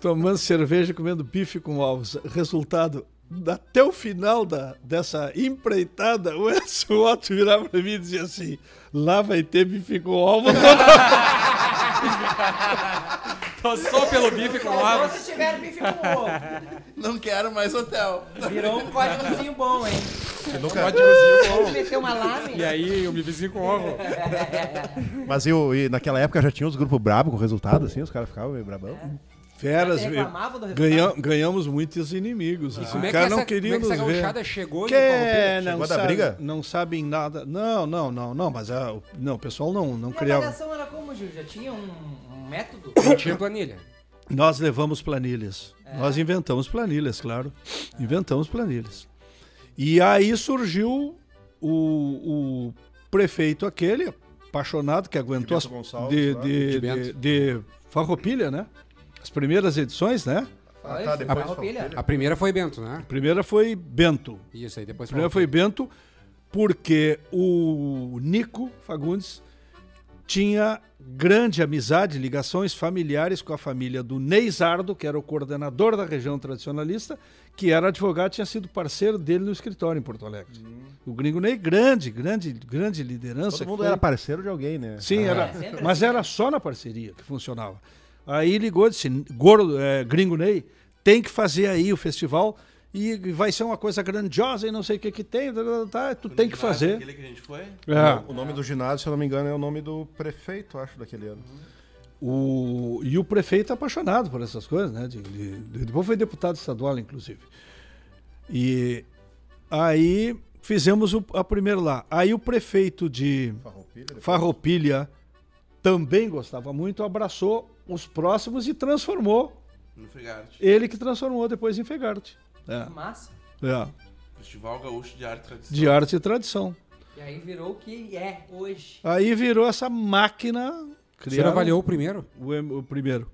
Speaker 4: tomando cerveja e comendo bife com ovos. Resultado, até o final da, dessa empreitada, o Edson Otto virava para mim e dizia assim: lá vai ter bife com ovos.
Speaker 1: Tô só pelo bife com
Speaker 2: Só
Speaker 1: ovos.
Speaker 2: se tiver bife com ovo.
Speaker 3: Não quero mais hotel.
Speaker 2: Virou um códigozinho bom, hein?
Speaker 5: Você nunca...
Speaker 2: Vamos meter uma lame.
Speaker 1: E aí, o bifezinho com ovo.
Speaker 5: Mas eu, e naquela época já tinha os grupos brabos com resultado, assim, os caras ficavam meio brabão.
Speaker 4: Feras,
Speaker 2: reclamavam do resultado?
Speaker 4: ganha, ganhamos muitos inimigos. assim.
Speaker 1: Como é
Speaker 4: o
Speaker 1: que
Speaker 4: cara
Speaker 1: essa,
Speaker 4: não queria
Speaker 1: como é que essa
Speaker 4: nos ver.
Speaker 1: chegou
Speaker 4: Que
Speaker 1: Farroupilha?
Speaker 4: não,
Speaker 5: Chegou a
Speaker 4: sabe-
Speaker 5: briga?
Speaker 4: não sabem nada. Não, não, não, não, mas a, o- não, o pessoal não, não
Speaker 2: E a
Speaker 4: criava.
Speaker 2: avaliação era como, Gil? Já tinha um, um método?
Speaker 1: Não tinha planilha.
Speaker 4: Nós levamos planilhas.
Speaker 2: É.
Speaker 4: Nós inventamos planilhas, claro. Inventamos planilhas. E aí surgiu o, o prefeito aquele, apaixonado, que aguentou as,
Speaker 5: Bento Gonçalves,
Speaker 4: de, de,
Speaker 1: De
Speaker 4: de, de Farroupilha, né? As primeiras edições, né?
Speaker 5: Ah, tá, depois.
Speaker 2: Farroupilha.
Speaker 1: A primeira foi Bento, né?
Speaker 4: A primeira foi Bento.
Speaker 1: Isso aí, depois
Speaker 4: A primeira foi Bento, porque o Nico Fagundes tinha grande amizade, ligações familiares com a família do Neizardo, que era o coordenador da região tradicionalista, que era advogado, tinha sido parceiro dele no escritório em Porto Alegre. O Gringo Ney, grande, grande, grande liderança.
Speaker 5: Todo mundo
Speaker 4: foi-
Speaker 5: era parceiro de alguém, né?
Speaker 4: Sim,
Speaker 2: Ah,
Speaker 4: era,
Speaker 2: é,
Speaker 4: mas era só na parceria que funcionava. Aí ligou e disse, Gordo, é, Gringo Ney, tem que fazer aí o festival e vai ser uma coisa grandiosa e não sei o que que tem, tá, tá, tá, tu tem que fazer.
Speaker 3: Aquele que a gente foi?
Speaker 4: É.
Speaker 5: O nome do ginásio, se eu não me engano, é o nome do prefeito, acho, daquele ano.
Speaker 4: O, e o prefeito é apaixonado por essas coisas, né? De, de- de- depois foi deputado estadual, inclusive. E aí fizemos o, a primeira lá. Aí o prefeito de
Speaker 5: Farroupilha,
Speaker 4: Farroupilha também gostava muito, abraçou os próximos e transformou.
Speaker 3: No Frigarte.
Speaker 4: Ele que transformou depois em Fegarte. É,
Speaker 2: Massa.
Speaker 4: é.
Speaker 3: Festival Gaúcho de Arte e Tradição.
Speaker 4: De arte e tradição.
Speaker 2: E aí virou o que é hoje.
Speaker 4: Aí virou essa máquina.
Speaker 1: O senhor
Speaker 4: criaram-
Speaker 1: avaliou o primeiro?
Speaker 4: O, o primeiro.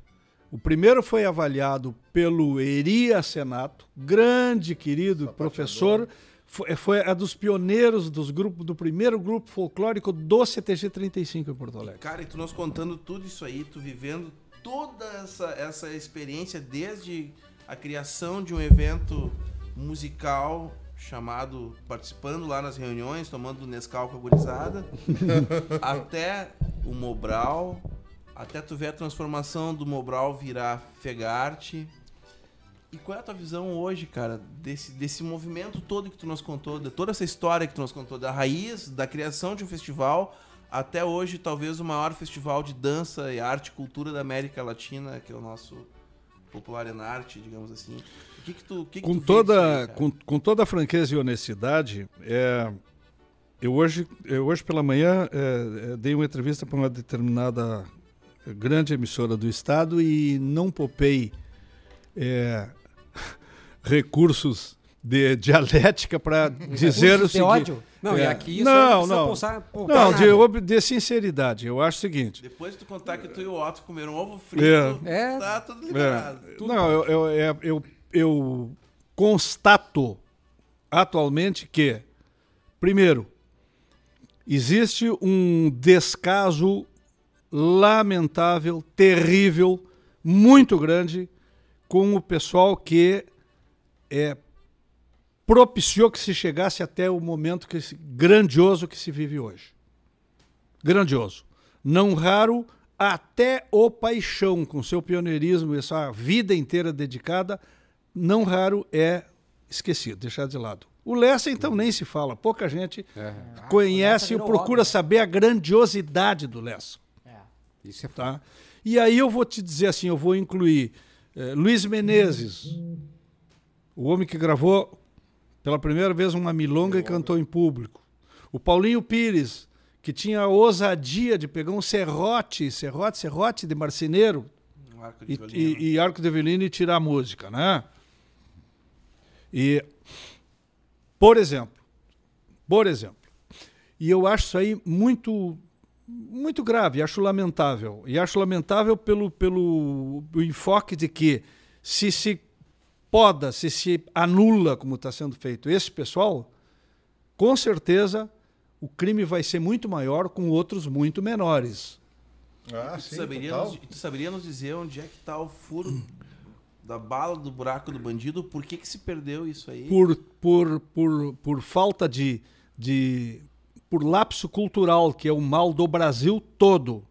Speaker 4: O primeiro foi avaliado pelo Eria Senato, grande querido professor. Foi, foi a dos pioneiros dos grupos, do primeiro grupo folclórico do CTG 35 em Porto Alegre.
Speaker 3: Cara, e tu nos contando tudo isso aí, tu vivendo toda essa, essa experiência desde a criação de um evento musical chamado, participando lá nas reuniões, tomando Nescau com a gurizada, até o Mobral, até tu ver a transformação do Mobral virar Fegarte. E qual é a tua visão hoje, cara, desse, desse movimento todo que tu nos contou, de toda essa história que tu nos contou, da raiz, da criação de um festival, até hoje talvez o maior festival de dança e arte e cultura da América Latina, que é o nosso Popular em Arte, digamos assim. O que que tu, o que que
Speaker 4: Com
Speaker 3: tu vê disso
Speaker 4: toda,
Speaker 3: aí,
Speaker 4: com, com toda a franqueza e honestidade, é, eu, hoje, eu hoje pela manhã é, é, dei uma entrevista para uma determinada grande emissora do estado e não popei é, recursos de dialética para dizer o seguinte.
Speaker 2: ódio?
Speaker 1: Não, e
Speaker 4: É.
Speaker 1: aqui
Speaker 4: Não,
Speaker 1: isso
Speaker 4: não.
Speaker 1: Pulsar,
Speaker 4: Não, de, ob- de sinceridade. Eu acho o seguinte.
Speaker 3: Depois de tu contar que tu e o Otto comeram ovo frito,
Speaker 1: É.
Speaker 3: tá tudo
Speaker 4: É,
Speaker 3: liberado.
Speaker 4: não, eu, eu, é- eu, eu constato atualmente que, primeiro, existe um descaso lamentável, terrível, muito grande com o pessoal que é, propiciou que se chegasse até o momento que se- grandioso que se vive hoje. Grandioso. Não raro, até o paixão, com seu pioneirismo e sua vida inteira dedicada, não raro é esquecido, deixado de lado. O Lessa, então, nem se fala. Pouca gente
Speaker 1: É.
Speaker 4: conhece e procura
Speaker 2: óbvio,
Speaker 4: saber a grandiosidade do Lessa.
Speaker 2: É.
Speaker 1: Isso é
Speaker 4: Tá? E aí eu vou te dizer assim, eu vou incluir eh, Luiz Menezes, o homem que gravou pela primeira vez uma milonga e cantou em público. O Paulinho Pires, que tinha a ousadia de pegar um serrote, serrote, serrote de marceneiro
Speaker 3: Um arco de
Speaker 4: e, e, e arco de violino e tirar a música, né? E, por exemplo, por exemplo, e eu acho isso aí muito, muito grave, acho lamentável. E acho lamentável pelo, pelo enfoque de que se se poda, se se anula, como está sendo feito esse pessoal, com certeza o crime vai ser muito maior com outros muito menores.
Speaker 5: Ah,
Speaker 3: tu,
Speaker 5: sim,
Speaker 3: saberia
Speaker 5: total.
Speaker 3: nos, tu saberia nos dizer onde é que tá o furo da bala do buraco do bandido? Por que que se perdeu isso aí?
Speaker 4: por, por, por, por falta de, de. por lapso cultural, que é o mal do Brasil todo.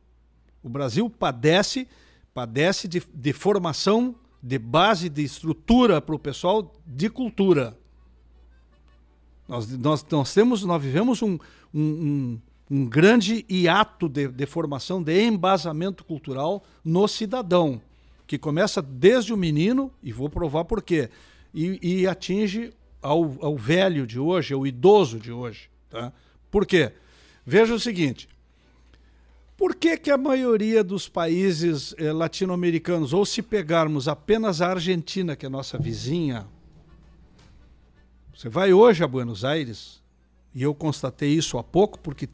Speaker 4: O Brasil padece padece de, de formação, de base, de estrutura para o pessoal de cultura. Nós, nós, nós temos, nós vivemos um, um, um, um grande hiato de, de formação, de embasamento cultural no cidadão, que começa desde o menino, e vou provar por quê, e, e atinge ao, ao velho de hoje, ao idoso de hoje. Tá? Por quê? Veja o seguinte, por que, que a maioria dos países eh, latino-americanos, ou se pegarmos apenas a Argentina, que é nossa vizinha, você vai hoje a Buenos Aires, e eu constatei isso há pouco, porque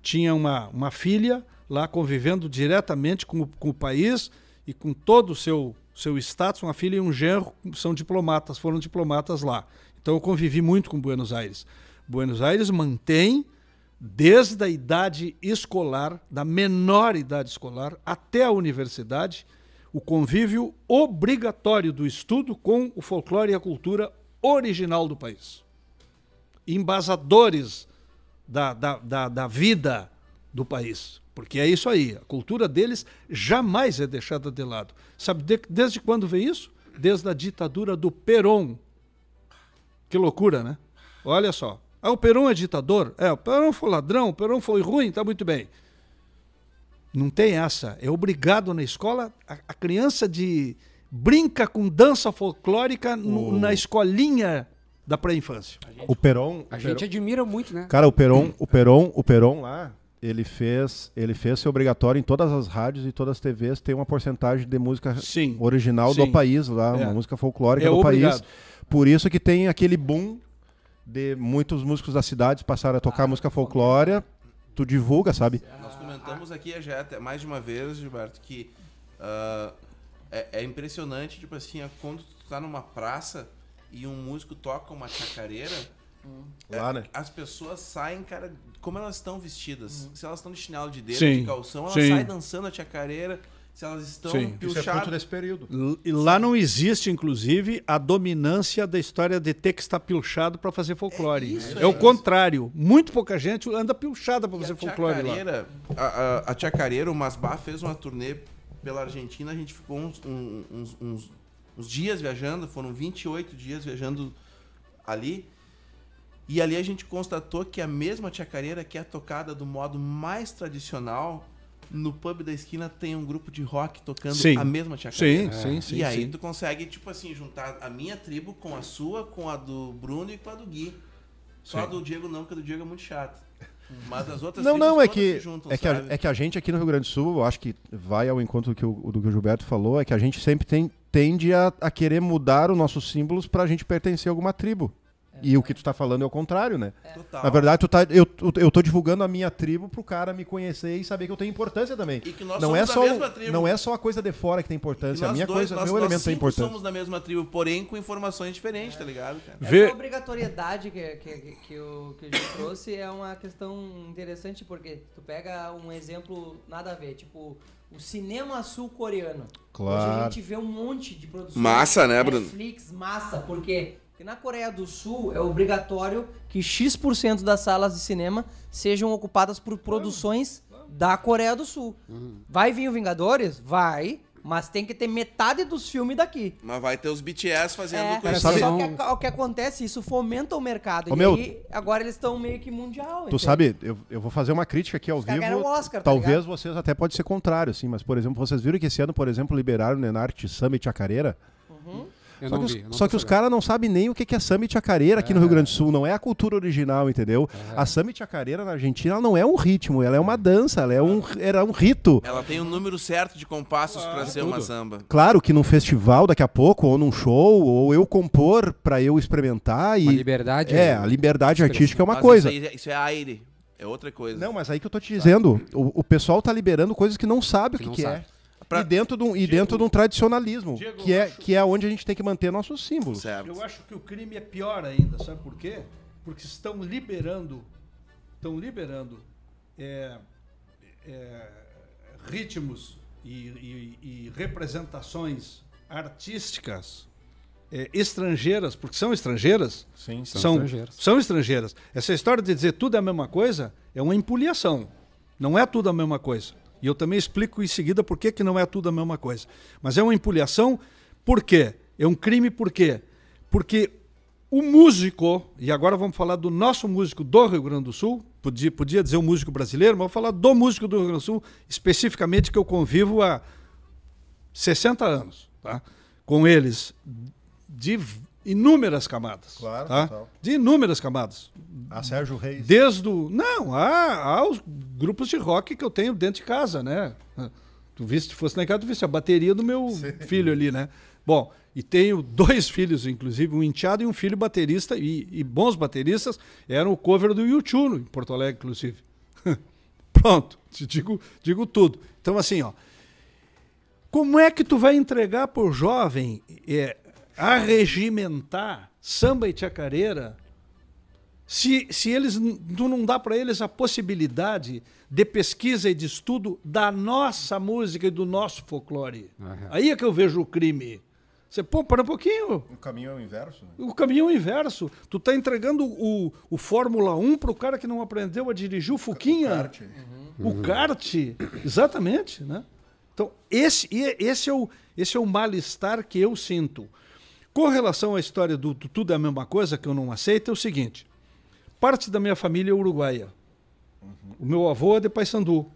Speaker 4: tinha uma, uma filha lá convivendo diretamente com o, com o país e com todo o seu, seu status, uma filha e um genro são diplomatas, foram diplomatas lá. Então eu convivi muito com Buenos Aires. Buenos Aires mantém, desde a idade escolar, da menor idade escolar até a universidade, o convívio obrigatório do estudo com o folclore e a cultura original do país. Embasadores da, da, da, da vida do país. Porque é isso aí, a cultura deles jamais é deixada de lado. Sabe de, desde quando veio isso? Desde a ditadura do Perón. Que loucura, né? Olha só. Ah, o Perón é ditador? É, o Perón foi ladrão, o Perón foi ruim, tá muito bem. Não tem essa. É obrigado na escola, a, a criança de brinca com dança folclórica no, na escolinha da pré-infância.
Speaker 5: O Peron.
Speaker 1: A gente admira muito, né?
Speaker 5: Cara, o Peron, o Peron, o Peron lá, ele fez, ele fez ser obrigatório em todas as rádios e todas as TVs ter uma porcentagem de música
Speaker 4: Sim.
Speaker 5: original
Speaker 4: Sim.
Speaker 5: do país lá,
Speaker 4: É.
Speaker 5: uma música folclórica
Speaker 4: É
Speaker 5: do
Speaker 4: obrigado.
Speaker 5: país. Por isso que tem aquele boom de muitos músicos das cidades passaram a tocar música folclórica. Tu divulga, sabe?
Speaker 3: Nós comentamos aqui já até mais de uma vez, Gilberto, que ah, é, é impressionante, tipo assim, quando tu tá numa praça e um músico toca uma chacareira,
Speaker 5: Lá, né?
Speaker 3: as pessoas saem, cara, como elas estão vestidas. Se elas estão de chinelo de dedo,
Speaker 4: Sim,
Speaker 3: de calção, elas
Speaker 4: sim.
Speaker 3: saem dançando a chacareira. Se elas estão
Speaker 4: Sim.
Speaker 5: Isso é fruto desse período.
Speaker 4: E lá não existe, inclusive, a dominância da história de ter que estar pilchado para fazer folclore.
Speaker 3: É isso
Speaker 4: É, o contrário. Muito pouca gente anda pilchada para fazer
Speaker 3: a
Speaker 4: folclore lá.
Speaker 3: a, a, a chacareira, o Masbá fez uma turnê pela Argentina, a gente ficou uns, uns, uns, uns dias viajando, foram 28 dias viajando ali. E ali a gente constatou que a mesma chacareira que é tocada do modo mais tradicional, no pub da esquina tem um grupo de rock tocando
Speaker 4: Sim.
Speaker 3: a mesma chacareira.
Speaker 4: Sim, sim, sim.
Speaker 3: e aí
Speaker 4: sim.
Speaker 3: tu consegue, tipo assim, juntar a minha tribo com a sua, com a do Bruno e com a do Gui. Só a
Speaker 4: Sim.
Speaker 3: do Diego não, porque a do Diego é muito chato. Mas as outras
Speaker 5: Não, não, é que,
Speaker 3: juntam,
Speaker 5: é, que a, é que a gente aqui no Rio Grande do Sul, eu acho que vai ao encontro do que o, do que o Gilberto falou, é que a gente sempre tem, tende a, a querer mudar os nossos símbolos pra gente pertencer a alguma tribo. E o que tu tá falando é o contrário, né?
Speaker 3: Total.
Speaker 5: Na verdade, tu tá, eu, eu, tô divulgando a minha tribo pro cara me conhecer e saber que eu tenho importância também.
Speaker 3: E que nós
Speaker 5: não
Speaker 3: somos
Speaker 5: é
Speaker 3: da
Speaker 5: só
Speaker 3: mesma tribo.
Speaker 5: não é só a coisa de fora que tem importância,
Speaker 3: nós
Speaker 5: a minha
Speaker 3: dois,
Speaker 5: coisa,
Speaker 3: nós,
Speaker 5: meu
Speaker 3: nós
Speaker 5: elemento tem importância.
Speaker 3: somos da mesma tribo, porém com informações diferentes, tá ligado, cara?
Speaker 2: Essa
Speaker 4: Vê-
Speaker 2: obrigatoriedade que, que, que, o, que o Gil trouxe é uma questão interessante, porque tu pega um exemplo nada a ver, tipo o cinema sul-coreano. Hoje a
Speaker 5: Claro.
Speaker 2: gente vê um monte de produções.
Speaker 3: Massa, né, Bruno?
Speaker 2: Netflix, massa, por quê? Porque na Coreia do Sul é obrigatório que X% das salas de cinema sejam ocupadas por produções da Coreia do Sul. Vai vir o Vingadores? Vai, mas tem que ter metade dos filmes daqui.
Speaker 3: Mas vai ter os BTS fazendo
Speaker 2: É,
Speaker 3: coisa.
Speaker 5: sabe-
Speaker 2: só que a- o que acontece, isso fomenta o mercado.
Speaker 5: Ô,
Speaker 2: e
Speaker 5: meu,
Speaker 2: aí, agora eles estão meio que mundial.
Speaker 5: Tu
Speaker 2: entende?
Speaker 5: sabe, eu, eu vou fazer uma crítica aqui ao
Speaker 2: Os
Speaker 5: vivo.
Speaker 2: o Oscar, tá
Speaker 5: Talvez
Speaker 2: ligado?
Speaker 5: vocês até pode ser contrário, assim, mas por exemplo, vocês viram que esse ano, por exemplo, liberaram o Nenart Summit Chacareira?
Speaker 1: Eu
Speaker 5: Só
Speaker 1: não
Speaker 5: que, os,
Speaker 1: vi. eu não
Speaker 5: só que os caras não sabem nem o que que é Summit Chacareira aqui no Rio Grande do Sul. Não é a cultura original, entendeu? A Summit Chacareira na Argentina ela não é um ritmo, ela é uma dança, ela é um, era um rito.
Speaker 3: Ela tem o número certo de compassos pra ser uma samba.
Speaker 5: Claro que num festival daqui a pouco, ou num show, ou eu compor pra eu experimentar e.
Speaker 1: Uma liberdade.
Speaker 5: É, a liberdade artística é uma
Speaker 3: Mas
Speaker 5: coisa.
Speaker 3: Isso, aí- isso é aire. É outra coisa.
Speaker 5: Não, mas aí que eu tô te dizendo, o, o pessoal tá liberando coisas que não sabe o
Speaker 1: Que
Speaker 5: que,
Speaker 1: não
Speaker 5: que é.
Speaker 3: Pra-
Speaker 5: E dentro de um, e dentro de um tradicionalismo,
Speaker 4: Diego,
Speaker 5: que é,
Speaker 4: acho-
Speaker 5: que é onde a gente tem que manter nossos símbolos.
Speaker 3: Certo.
Speaker 4: Eu acho que o crime é pior ainda, sabe por quê? Porque estão liberando, estão liberando é, é, ritmos e, e- e representações artísticas é, estrangeiras, porque são estrangeiras,
Speaker 5: Sim,
Speaker 1: São
Speaker 4: são,
Speaker 1: estrangeiras.
Speaker 4: são estrangeiras. Essa história de dizer tudo é a mesma coisa é uma empulhação. Não é tudo a mesma coisa. E eu também explico em seguida por que, que não é tudo a mesma coisa. Mas é uma empulhação, por quê? É um crime por quê? Porque o músico, e agora vamos falar do nosso músico do Rio Grande do Sul, podia, podia dizer o músico brasileiro, mas vou falar do músico do Rio Grande do Sul, especificamente que eu convivo há 60 anos, tá? com eles de inúmeras camadas.
Speaker 5: Claro,
Speaker 4: tá?
Speaker 5: total.
Speaker 4: De inúmeras camadas.
Speaker 5: A Sérgio Reis.
Speaker 4: Desde o. Não, há, há os grupos de rock que eu tenho dentro de casa, né? Tu viste, fosse em casa, tu viste a bateria do meu filho ali, né? Bom, e tenho dois filhos, inclusive, um enteado e um filho baterista, e, e bons bateristas, eram o cover do YouTube, em Porto Alegre, inclusive. Pronto, te digo, digo tudo. Então, assim, ó. Como é que tu vai entregar por jovem é, arregimentar samba e chacareira se, se eles tu não dá para eles a possibilidade de pesquisa e de estudo da nossa música e do nosso folclore.
Speaker 1: Aham.
Speaker 4: Aí é que eu vejo o crime. Você, pô, para um pouquinho.
Speaker 5: O caminho é o inverso, né?
Speaker 4: O caminho é o inverso. Tu tá entregando o, o Fórmula 1 pro cara que não aprendeu a dirigir o Fuquinha.
Speaker 5: kart.
Speaker 4: O kart, exatamente, né? Então, esse, e esse, é o, esse é o mal-estar que eu sinto. Com relação à história do, do tudo é a mesma coisa, que eu não aceito, é o seguinte. Parte da minha família é uruguaia. O meu avô é de Paysandu.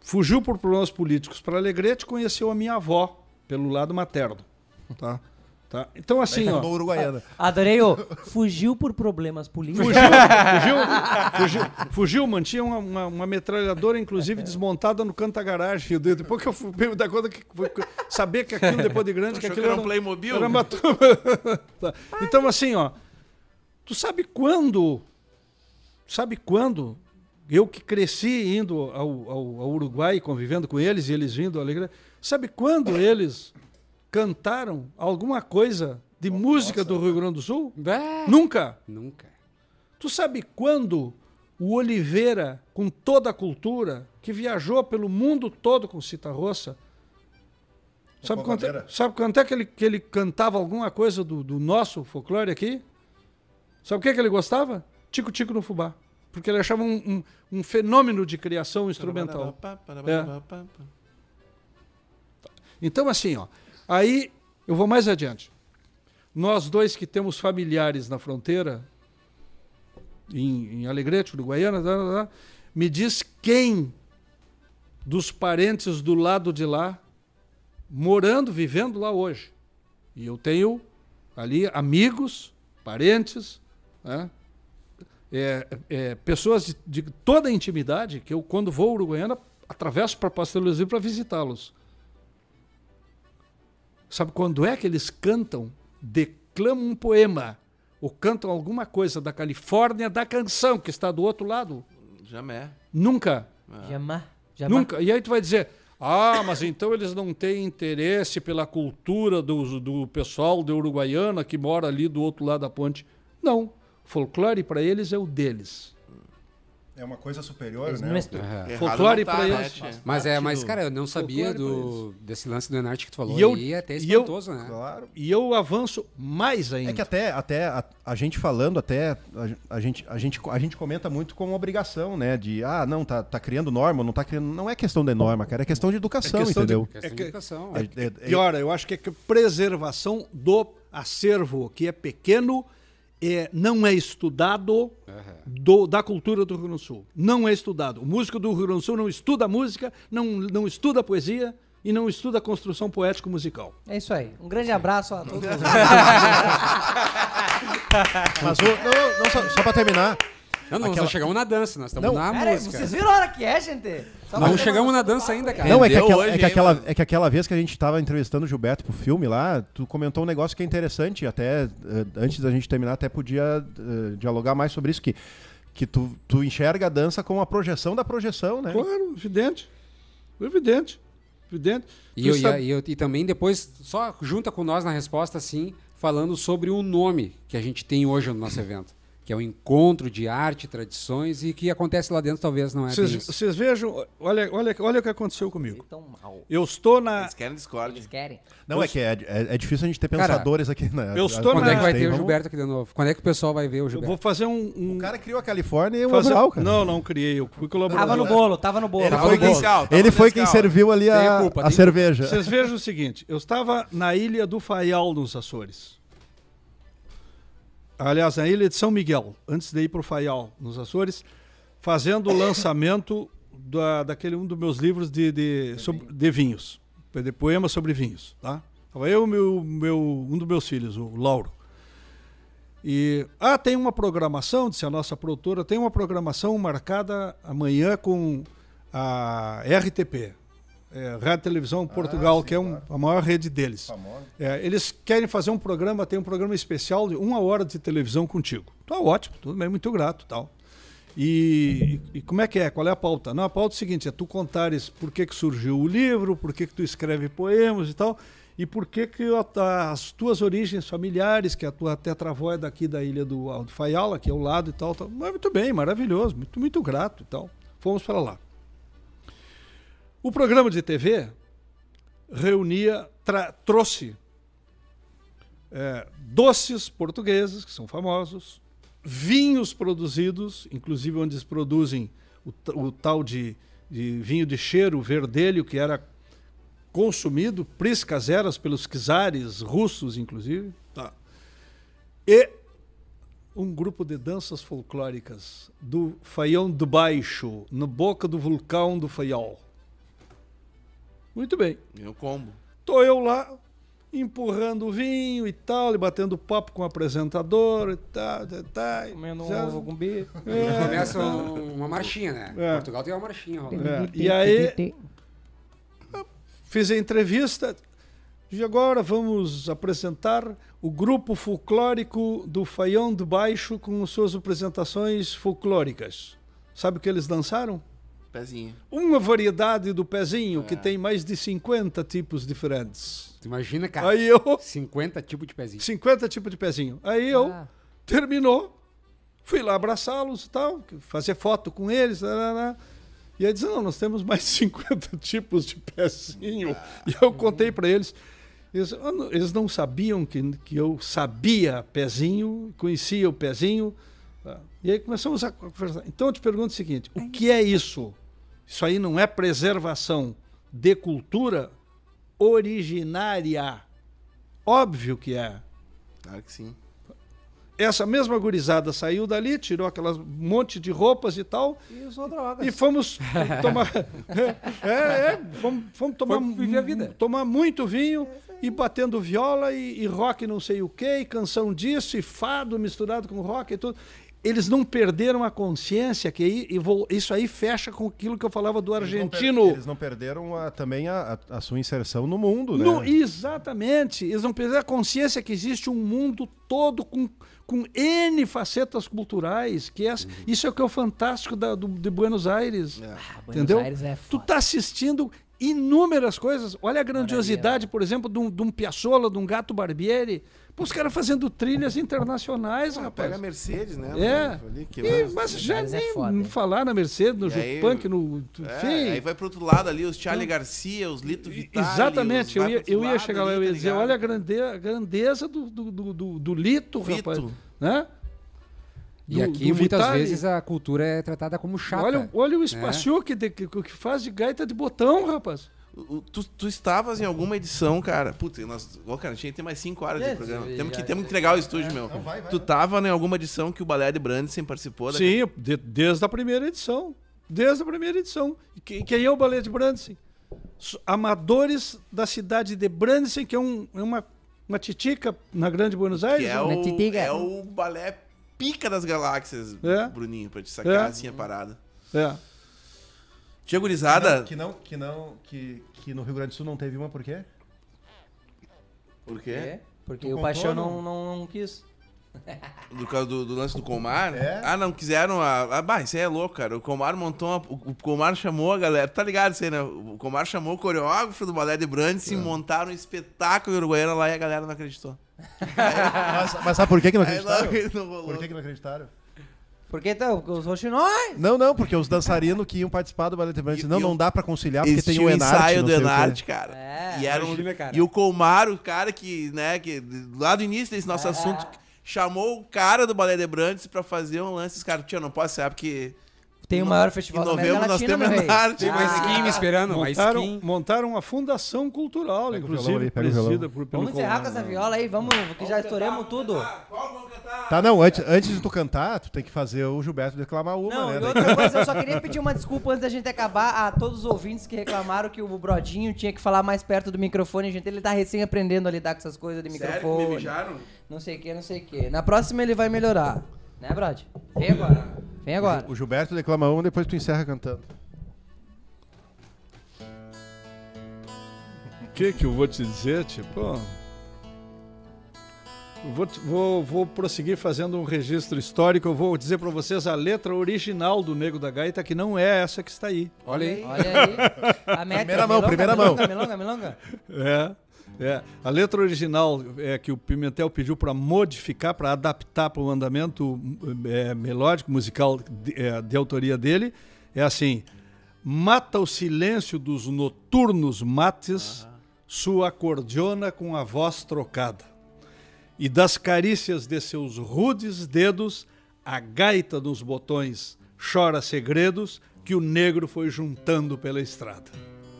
Speaker 4: Fugiu por problemas políticos para Alegrete, conheceu a minha avó, pelo lado materno. Tá? Tá? Então, assim, ó.
Speaker 5: Fundou Uruguaiana.
Speaker 2: Adorei o fugiu por problemas políticos.
Speaker 4: Fugiu, fugiu, fugiu, fugiu, mantinha uma, uma, uma metralhadora, inclusive, desmontada no canto da garagem. Depois que eu fui me dar conta que saber que aquilo, depois de grande, que
Speaker 3: Achou que
Speaker 4: aquilo
Speaker 3: era um Playmobil?
Speaker 4: era uma. Tá. Então, assim, ó. Tu sabe quando? Sabe quando? Eu que cresci indo ao, ao, ao Uruguai, convivendo com eles, e eles vindo Alegre. Sabe quando eles cantaram alguma coisa de música do Rio Grande do Sul? Nunca.
Speaker 1: Nunca.
Speaker 4: Tu sabe quando o Oliveira, com toda a cultura, que viajou pelo mundo todo com Cita Roça, sabe quanto, é- sabe quanto é que ele, que ele cantava alguma coisa do, do nosso folclore aqui? Sabe o que, que ele gostava? Tico-tico no fubá. Porque ele achava um, um- um fenômeno de criação instrumental. Então, assim, ó, aí eu vou mais adiante. Nós dois que temos familiares na fronteira, em, em Alegrete, Uruguaiana, tá, tá, tá, me diz quem dos parentes do lado de lá, morando, vivendo lá hoje. E eu tenho ali amigos, parentes, né? É, é, pessoas de, de toda a intimidade, que eu, quando vou a Uruguaiana, atravesso para Pasteluzio para visitá-los. Sabe quando é que eles cantam, declamam um poema, ou cantam alguma coisa da Califórnia da canção que está do outro lado?
Speaker 3: Jamé.
Speaker 4: Nunca.
Speaker 2: Jamais. Jamais.
Speaker 4: Nunca. E aí tu vai dizer, ah, mas então eles não têm interesse pela cultura do, do pessoal de Uruguaiana que mora ali do outro lado da ponte. Não. Folclore para eles é o deles.
Speaker 5: É uma coisa superior,
Speaker 2: Eles
Speaker 5: né?
Speaker 2: não estão-
Speaker 1: Aham.
Speaker 3: Errado
Speaker 4: Folclore
Speaker 3: não tá,
Speaker 4: pra
Speaker 3: né,
Speaker 4: eles.
Speaker 3: tia?
Speaker 1: Mas é, mas cara, eu não sabia
Speaker 4: folclore
Speaker 1: do, desse lance do Enarte que tu falou.
Speaker 4: E eu-
Speaker 1: E é até
Speaker 4: e eu-
Speaker 1: espantoso, né?
Speaker 5: Claro.
Speaker 4: E eu avanço mais ainda.
Speaker 5: É que até, até a, a gente falando, até a, a gente, a, gente, a gente comenta muito como obrigação, né? De, ah, não, tá, tá criando norma, não tá criando. Não é questão de norma, cara, é questão de educação,
Speaker 4: É questão de-
Speaker 5: entendeu?
Speaker 1: Questão
Speaker 4: É
Speaker 1: de
Speaker 4: que-
Speaker 1: educação.
Speaker 5: É- é- é-
Speaker 4: Pior, eu acho que é preservação do acervo, que é pequeno, é, não é estudado do- da cultura do Rio Grande do Sul. Não é estudado. O músico do Rio Grande do Sul não estuda música, não, não estuda poesia e não estuda construção poético-musical.
Speaker 2: É isso aí. Um grande abraço a todos.
Speaker 5: Mas o, não, não, só, só pra terminar.
Speaker 1: Não, não,
Speaker 5: Aquela-
Speaker 1: nós chegamos na dança, nós estamos
Speaker 5: Não.
Speaker 1: na
Speaker 2: Pera aí,
Speaker 1: música.
Speaker 2: vocês viram a hora que é, gente? Só
Speaker 1: Não chegamos na dança ainda, cara.
Speaker 5: Não, é que, aquela,
Speaker 3: hoje,
Speaker 5: é, que aquela, é que aquela vez que a gente tava entrevistando o Gilberto pro filme lá, tu comentou um negócio que é interessante, até eh, antes da gente terminar, até podia eh, dialogar mais sobre isso, que, que tu, tu enxerga a dança como a projeção da projeção, né?
Speaker 4: Claro, evidente. Evidente. Evidente.
Speaker 1: E, eu,
Speaker 4: sabe-
Speaker 1: e, eu- e também depois, só junta com nós na resposta, assim, falando sobre o nome que a gente tem hoje no nosso evento. Que é um encontro de arte e tradições e que acontece lá dentro talvez não é
Speaker 4: Vocês
Speaker 1: isso.
Speaker 4: vocês vejam, olha, olha, olha o que aconteceu comigo. Eu estou na.
Speaker 3: Eles querem Discord.
Speaker 2: Eles querem.
Speaker 5: Não, é que é, é, é difícil a gente ter
Speaker 1: Cara,
Speaker 5: pensadores aqui, né?
Speaker 4: eu estou
Speaker 1: Quando
Speaker 4: na-
Speaker 1: é que vai
Speaker 5: Tem,
Speaker 1: ter o
Speaker 5: vamos-
Speaker 1: Gilberto aqui de novo? Quando é que o pessoal vai ver o
Speaker 4: Eu
Speaker 1: Gilberto?
Speaker 4: vou fazer um. um
Speaker 5: O cara criou a Califórnia e o
Speaker 4: fazer-
Speaker 5: Amaral, cara.
Speaker 4: Não, não criei. Eu fui colaborador.
Speaker 2: Tava no bolo, tava no bolo.
Speaker 5: Ele
Speaker 3: Tava
Speaker 5: foi quem-
Speaker 3: tava
Speaker 5: Ele foi quem
Speaker 3: Nescau.
Speaker 5: serviu ali
Speaker 1: Tem
Speaker 5: a,
Speaker 1: culpa,
Speaker 5: a
Speaker 1: tem
Speaker 5: cerveja.
Speaker 4: Vocês vejam o seguinte: eu estava na ilha do Faial, nos Açores. Aliás, na ilha de São Miguel, antes de ir para o Faial, nos Açores, fazendo o lançamento da, daquele um dos meus livros de, de, sobre- de vinhos, de poemas sobre vinhos. Tá? Estava eu e meu, meu, um dos meus filhos, o Lauro. E, ah, tem uma programação, disse a nossa produtora, tem uma programação marcada amanhã com a RTP, é, Rádio Televisão Portugal,
Speaker 5: sim,
Speaker 4: que é um-
Speaker 5: claro.
Speaker 4: a maior rede deles. É, eles querem fazer um programa, tem um programa especial de uma hora de televisão contigo. Tá ótimo, tudo bem, muito grato tal. E, e- e como é que é? Qual é a pauta? Não, a pauta é o seguinte, é tu contares por que, que surgiu o livro, por que, que tu escreve poemas e tal, e por que, que as tuas origens familiares, que a tua tetravó é daqui da ilha do, do Faial, aqui ao lado e tal, tal. Mas muito bem, maravilhoso, muito, muito grato e tal. Fomos para lá. O programa de TV reunia, trouxe é, doces portugueses, que são famosos, vinhos produzidos, inclusive onde eles produzem o, o tal de, de vinho de cheiro verdelho, que era consumido, priscas eras pelos czares russos, inclusive. Tá. E um grupo de danças folclóricas do Faião do Baixo, na boca do vulcão do Faial. Muito bem.
Speaker 3: Meu combo.
Speaker 4: Tô eu lá, empurrando o vinho e tal, e batendo papo com o apresentador e tal, tal, tal.
Speaker 2: Comendo um ovo com bife.
Speaker 4: É,
Speaker 1: Começa um- uma marchinha, né?
Speaker 4: É.
Speaker 1: Portugal tem uma marchinha rolando.
Speaker 4: É, E aí, fiz a entrevista. E agora vamos apresentar o grupo folclórico do Faião do Baixo com suas apresentações folclóricas. Sabe o que eles dançaram?
Speaker 3: Pezinho.
Speaker 4: Uma variedade do pezinho que tem mais de 50 tipos diferentes.
Speaker 1: Tu imagina, cara,
Speaker 4: Aí eu
Speaker 1: 50 tipos de pezinho.
Speaker 4: 50 tipos de pezinho. Aí eu
Speaker 2: Ah.
Speaker 4: terminou, fui lá abraçá-los e tal, fazer foto com eles. lá, lá, lá. E aí disse, não, nós temos mais 50 tipos de pezinho. E eu contei para eles. Eles, "Ah, não", eles não sabiam que, que eu sabia pezinho, conhecia o pezinho. tá? E aí começamos a conversar. Então eu te pergunto o seguinte: o que é isso? Isso aí não é preservação de cultura originária. Óbvio que é.
Speaker 3: Claro que sim.
Speaker 4: Essa mesma gurizada saiu dali, tirou aquelas monte de roupas e tal,
Speaker 2: E usou drogas.
Speaker 4: e fomos tomar. é, é, fomos, fomos tomar,
Speaker 1: viver a vida.
Speaker 4: tomar muito vinho e batendo viola e, e rock não sei o quê, e canção disso, e fado misturado com rock e tudo. Eles não perderam a consciência que aí, e vou- isso aí fecha com aquilo que eu falava do
Speaker 5: Eles não per-
Speaker 4: argentino.
Speaker 5: Eles não perderam a- também a, a- sua inserção no mundo, né?
Speaker 4: No- exatamente. Eles não perderam a consciência que existe um mundo todo com, com N facetas culturais. Que é, Isso é o que é o fantástico da- do, de Buenos Aires.
Speaker 3: É.
Speaker 2: Ah, Buenos
Speaker 4: entendeu?
Speaker 2: Aires é
Speaker 4: Tu tá assistindo inúmeras coisas. Olha a grandiosidade, por exemplo, de um, de um Piazzolla, de um Gato Barbieri. Pô, os caras fazendo trilhas internacionais,
Speaker 3: Ah,
Speaker 4: rapaz.
Speaker 3: pega a Mercedes, né?
Speaker 4: É.
Speaker 3: Ali, que
Speaker 4: E, mas já
Speaker 2: é
Speaker 4: nem
Speaker 2: foda, hein?
Speaker 4: falar na Mercedes, no
Speaker 3: E aí,
Speaker 4: Jupunk, no...
Speaker 3: É,
Speaker 4: enfim.
Speaker 3: aí vai pro outro lado ali, os Charlie Garcia, os Lito Vitale.
Speaker 4: Exatamente,
Speaker 3: os
Speaker 4: eu ia, eu ia chegar lá, eu ia
Speaker 3: tá
Speaker 4: dizer,
Speaker 3: ligado?
Speaker 4: olha a grande- a grandeza do, do, do, do- do Lito,
Speaker 3: Vito.
Speaker 4: rapaz. Né?
Speaker 1: E
Speaker 4: Do-
Speaker 1: aqui,
Speaker 4: do
Speaker 1: muitas
Speaker 4: Vitale.
Speaker 1: vezes, a cultura é tratada como chata.
Speaker 4: Olha, olha o espaço que, de- que, que faz de gaita de botão, rapaz.
Speaker 3: Tu, tu estavas em alguma edição, cara. Putz, nós, ó, cara, a gente tem mais 5 horas de
Speaker 2: É,
Speaker 3: programa. Temos que,
Speaker 2: já-
Speaker 3: temos que entregar o estúdio, meu.
Speaker 5: Não, vai, vai,
Speaker 3: tu tava em alguma edição que o Balé de Brandsen participou da
Speaker 4: Sim, de- desde a primeira edição. Desde a primeira edição. Que- quem é o Balé de Brandsen? Amadores da cidade de Brandsen, que é, um- é uma, uma titica na Grande Buenos Aires.
Speaker 3: Que é o, é o balé pica das galáxias,
Speaker 4: É.
Speaker 3: Bruninho, pra te sacar
Speaker 4: É.
Speaker 3: assim a parada.
Speaker 4: É.
Speaker 3: Tinha gurizada.
Speaker 5: Que não, que não, que, que no Rio Grande do Sul não teve uma, por quê?
Speaker 3: Por quê?
Speaker 2: É, Porque
Speaker 5: Tu
Speaker 2: o Paixão não, não, não quis.
Speaker 3: Do causa do, do lance do Comar?
Speaker 5: É?
Speaker 3: Ah, não, quiseram. A, ah, bah, isso aí é louco, cara. O Comar montou uma, o, o Comar chamou a galera. Tá ligado isso aí, né? O Comar chamou o coreógrafo do Balé de Brandes e montaram um espetáculo em Uruguaiana lá e a galera não acreditou.
Speaker 5: Mas, mas sabe por que, que não
Speaker 3: Aí
Speaker 5: acreditaram?
Speaker 3: não, não.
Speaker 5: Por que, que não acreditaram?
Speaker 2: Porque então, os roxinóis.
Speaker 5: Não, não, porque os dançarinos que iam participar do Ballet de
Speaker 3: E-
Speaker 5: não,
Speaker 3: e
Speaker 5: não dá pra conciliar, porque tem o
Speaker 3: o
Speaker 5: Enarte,
Speaker 3: ensaio do. Enarte, cara.
Speaker 2: É,
Speaker 3: e, era um-
Speaker 1: imagina, cara.
Speaker 3: e o Colmar, o cara que, né, que lá do início desse nosso
Speaker 2: É.
Speaker 3: assunto, chamou o cara do Balé de Brandes pra fazer um lance. Os caras, tio, não posso ser porque
Speaker 2: Tem o maior festival
Speaker 3: em
Speaker 2: da América
Speaker 3: novembro nós
Speaker 2: Latina,
Speaker 3: temos.
Speaker 1: Tem uma
Speaker 2: Ah.
Speaker 1: skin me esperando,
Speaker 4: Montaram,
Speaker 1: skin.
Speaker 4: montaram uma fundação cultural,
Speaker 5: Pega
Speaker 4: inclusive,
Speaker 5: ali,
Speaker 4: presidida por, pelo
Speaker 2: Vamos encerrar com essa viola aí, vamos, que já estouramos tudo.
Speaker 3: Vamos cantar?
Speaker 5: Tá, não, antes, antes de tu cantar, tu tem que fazer o Gilberto declamar uma,
Speaker 2: Não,
Speaker 5: né?
Speaker 2: e outra coisa, eu só queria pedir uma desculpa antes da gente acabar a todos os ouvintes que reclamaram que o Brodinho tinha que falar mais perto do microfone. Gente, ele tá recém aprendendo a lidar com essas coisas de
Speaker 3: Sério que me
Speaker 2: microfone.
Speaker 3: beijaram?
Speaker 2: não sei o que, não sei o que. Na próxima ele vai melhorar. Né, Brod? Vem agora. Vem agora.
Speaker 5: O Gilberto declama uma, depois tu encerra cantando.
Speaker 4: O que que eu vou te dizer, tipo... Vou, vou, vou prosseguir fazendo um registro histórico. Eu vou dizer para vocês a letra original do Nego da Gaita, que não é essa que está aí.
Speaker 1: Olha aí.
Speaker 2: Olha aí. A meta,
Speaker 5: Primeira mão,
Speaker 2: milonga,
Speaker 5: primeira
Speaker 2: milonga,
Speaker 5: mão.
Speaker 2: Milonga, milonga.
Speaker 4: É, é. A letra original é que o Pimentel pediu para modificar, para adaptar para o andamento é, melódico, musical de, é, de autoria dele. É assim: mata o silêncio dos noturnos mates, sua acordeona com a voz trocada. E das carícias de seus rudes dedos, a gaita nos botões chora segredos que o negro foi juntando pela estrada.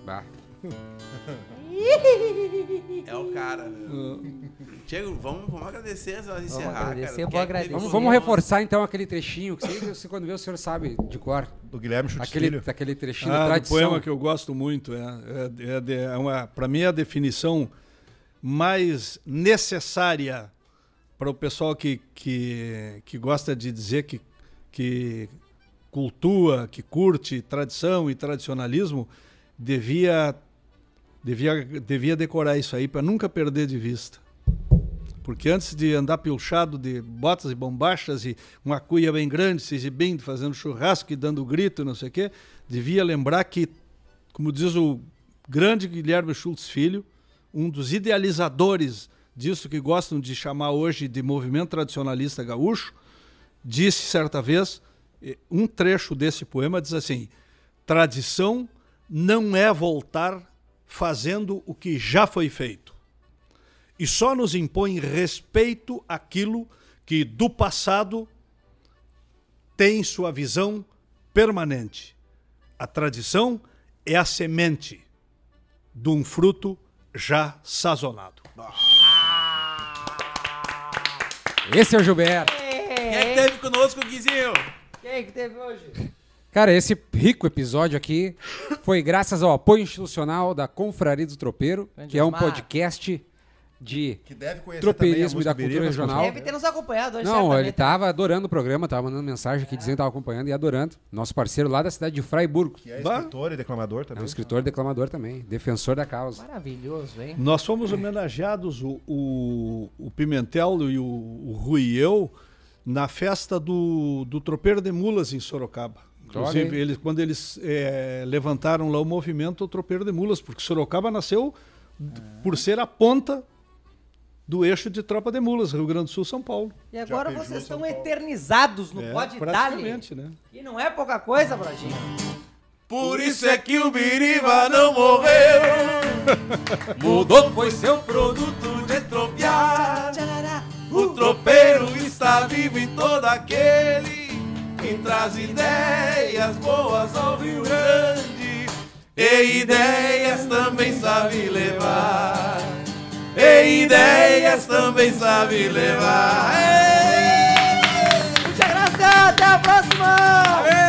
Speaker 1: Bah.
Speaker 3: É o cara. né? Diego, vamos, vamos agradecer antes de encerrar,
Speaker 2: agradecer,
Speaker 3: cara.
Speaker 2: vou
Speaker 3: é
Speaker 2: agradecer.
Speaker 1: Vamos, vamos reforçar então aquele trechinho, que sempre, você, quando vê o senhor sabe de cor.
Speaker 5: Do Guilherme Chutes
Speaker 1: Aquele, aquele trechinho
Speaker 4: Ah,
Speaker 1: tradição.
Speaker 4: poema que eu gosto muito. É, é, é, é uma, para mim, é a definição mais necessária para o pessoal que, que, que gosta de dizer que, que cultua, que curte tradição e tradicionalismo, devia, devia, devia decorar isso aí para nunca perder de vista. Porque antes de andar pilchado de botas e bombachas e uma cuia bem grande, se exibindo, fazendo churrasco e dando grito, não sei o quê, devia lembrar que, como diz o grande Guilherme Schultz Filho, um dos idealizadores disso que gostam de chamar hoje de movimento tradicionalista gaúcho, disse certa vez, eh, um trecho desse poema diz assim: tradição não é voltar fazendo o que já foi feito e só nos impõe respeito àquilo que do passado tem sua visão permanente. A tradição é a semente de um fruto já sazonado.
Speaker 1: Esse é o Gilberto.
Speaker 3: Quem é que teve conosco, Guizinho?
Speaker 2: Quem que teve hoje?
Speaker 1: Cara, esse rico episódio aqui foi graças ao apoio institucional da Confraria do Tropeiro,
Speaker 2: Grande
Speaker 1: que é um
Speaker 2: Osmar.
Speaker 1: podcast de
Speaker 5: Que deve conhecer
Speaker 1: Tropeirismo
Speaker 5: também a
Speaker 1: e da
Speaker 5: música
Speaker 1: cultura
Speaker 5: Birivas,
Speaker 1: regional.
Speaker 2: Deve ter nos acompanhado hoje,
Speaker 1: Não,
Speaker 2: certamente.
Speaker 1: ele tava adorando o programa, tava mandando mensagem aqui dizendo que tava acompanhando e adorando. Nosso parceiro lá da cidade de Freiburgo.
Speaker 5: Que é
Speaker 4: Bah.
Speaker 5: escritor e declamador
Speaker 1: É
Speaker 5: também.
Speaker 1: um escritor e declamador também, defensor da causa.
Speaker 2: Maravilhoso, hein?
Speaker 4: Nós fomos homenageados, o, o, o Pimentel e o, o Rui e eu, na festa do, do Tropeiro de Mulas em Sorocaba.
Speaker 1: Olha
Speaker 4: Inclusive,
Speaker 1: aí.
Speaker 4: eles, quando eles eh, levantaram lá o movimento Tropeiro de Mulas, porque Sorocaba nasceu d- por ser a ponta do eixo de Tropa de Mulas, Rio Grande do Sul, São Paulo.
Speaker 2: E agora vocês estão eternizados no
Speaker 4: É,
Speaker 2: Pode Dali.
Speaker 4: praticamente, né?
Speaker 2: E não é pouca coisa, Brodinho.
Speaker 3: Por isso é que o Biriva não morreu. Mudou, foi seu produto de tropear. O tropeiro está vivo em todo aquele quem traz ideias boas ao Rio Grande E ideias também sabe levar E ideias também sabe levar Ei! Muita até a próxima!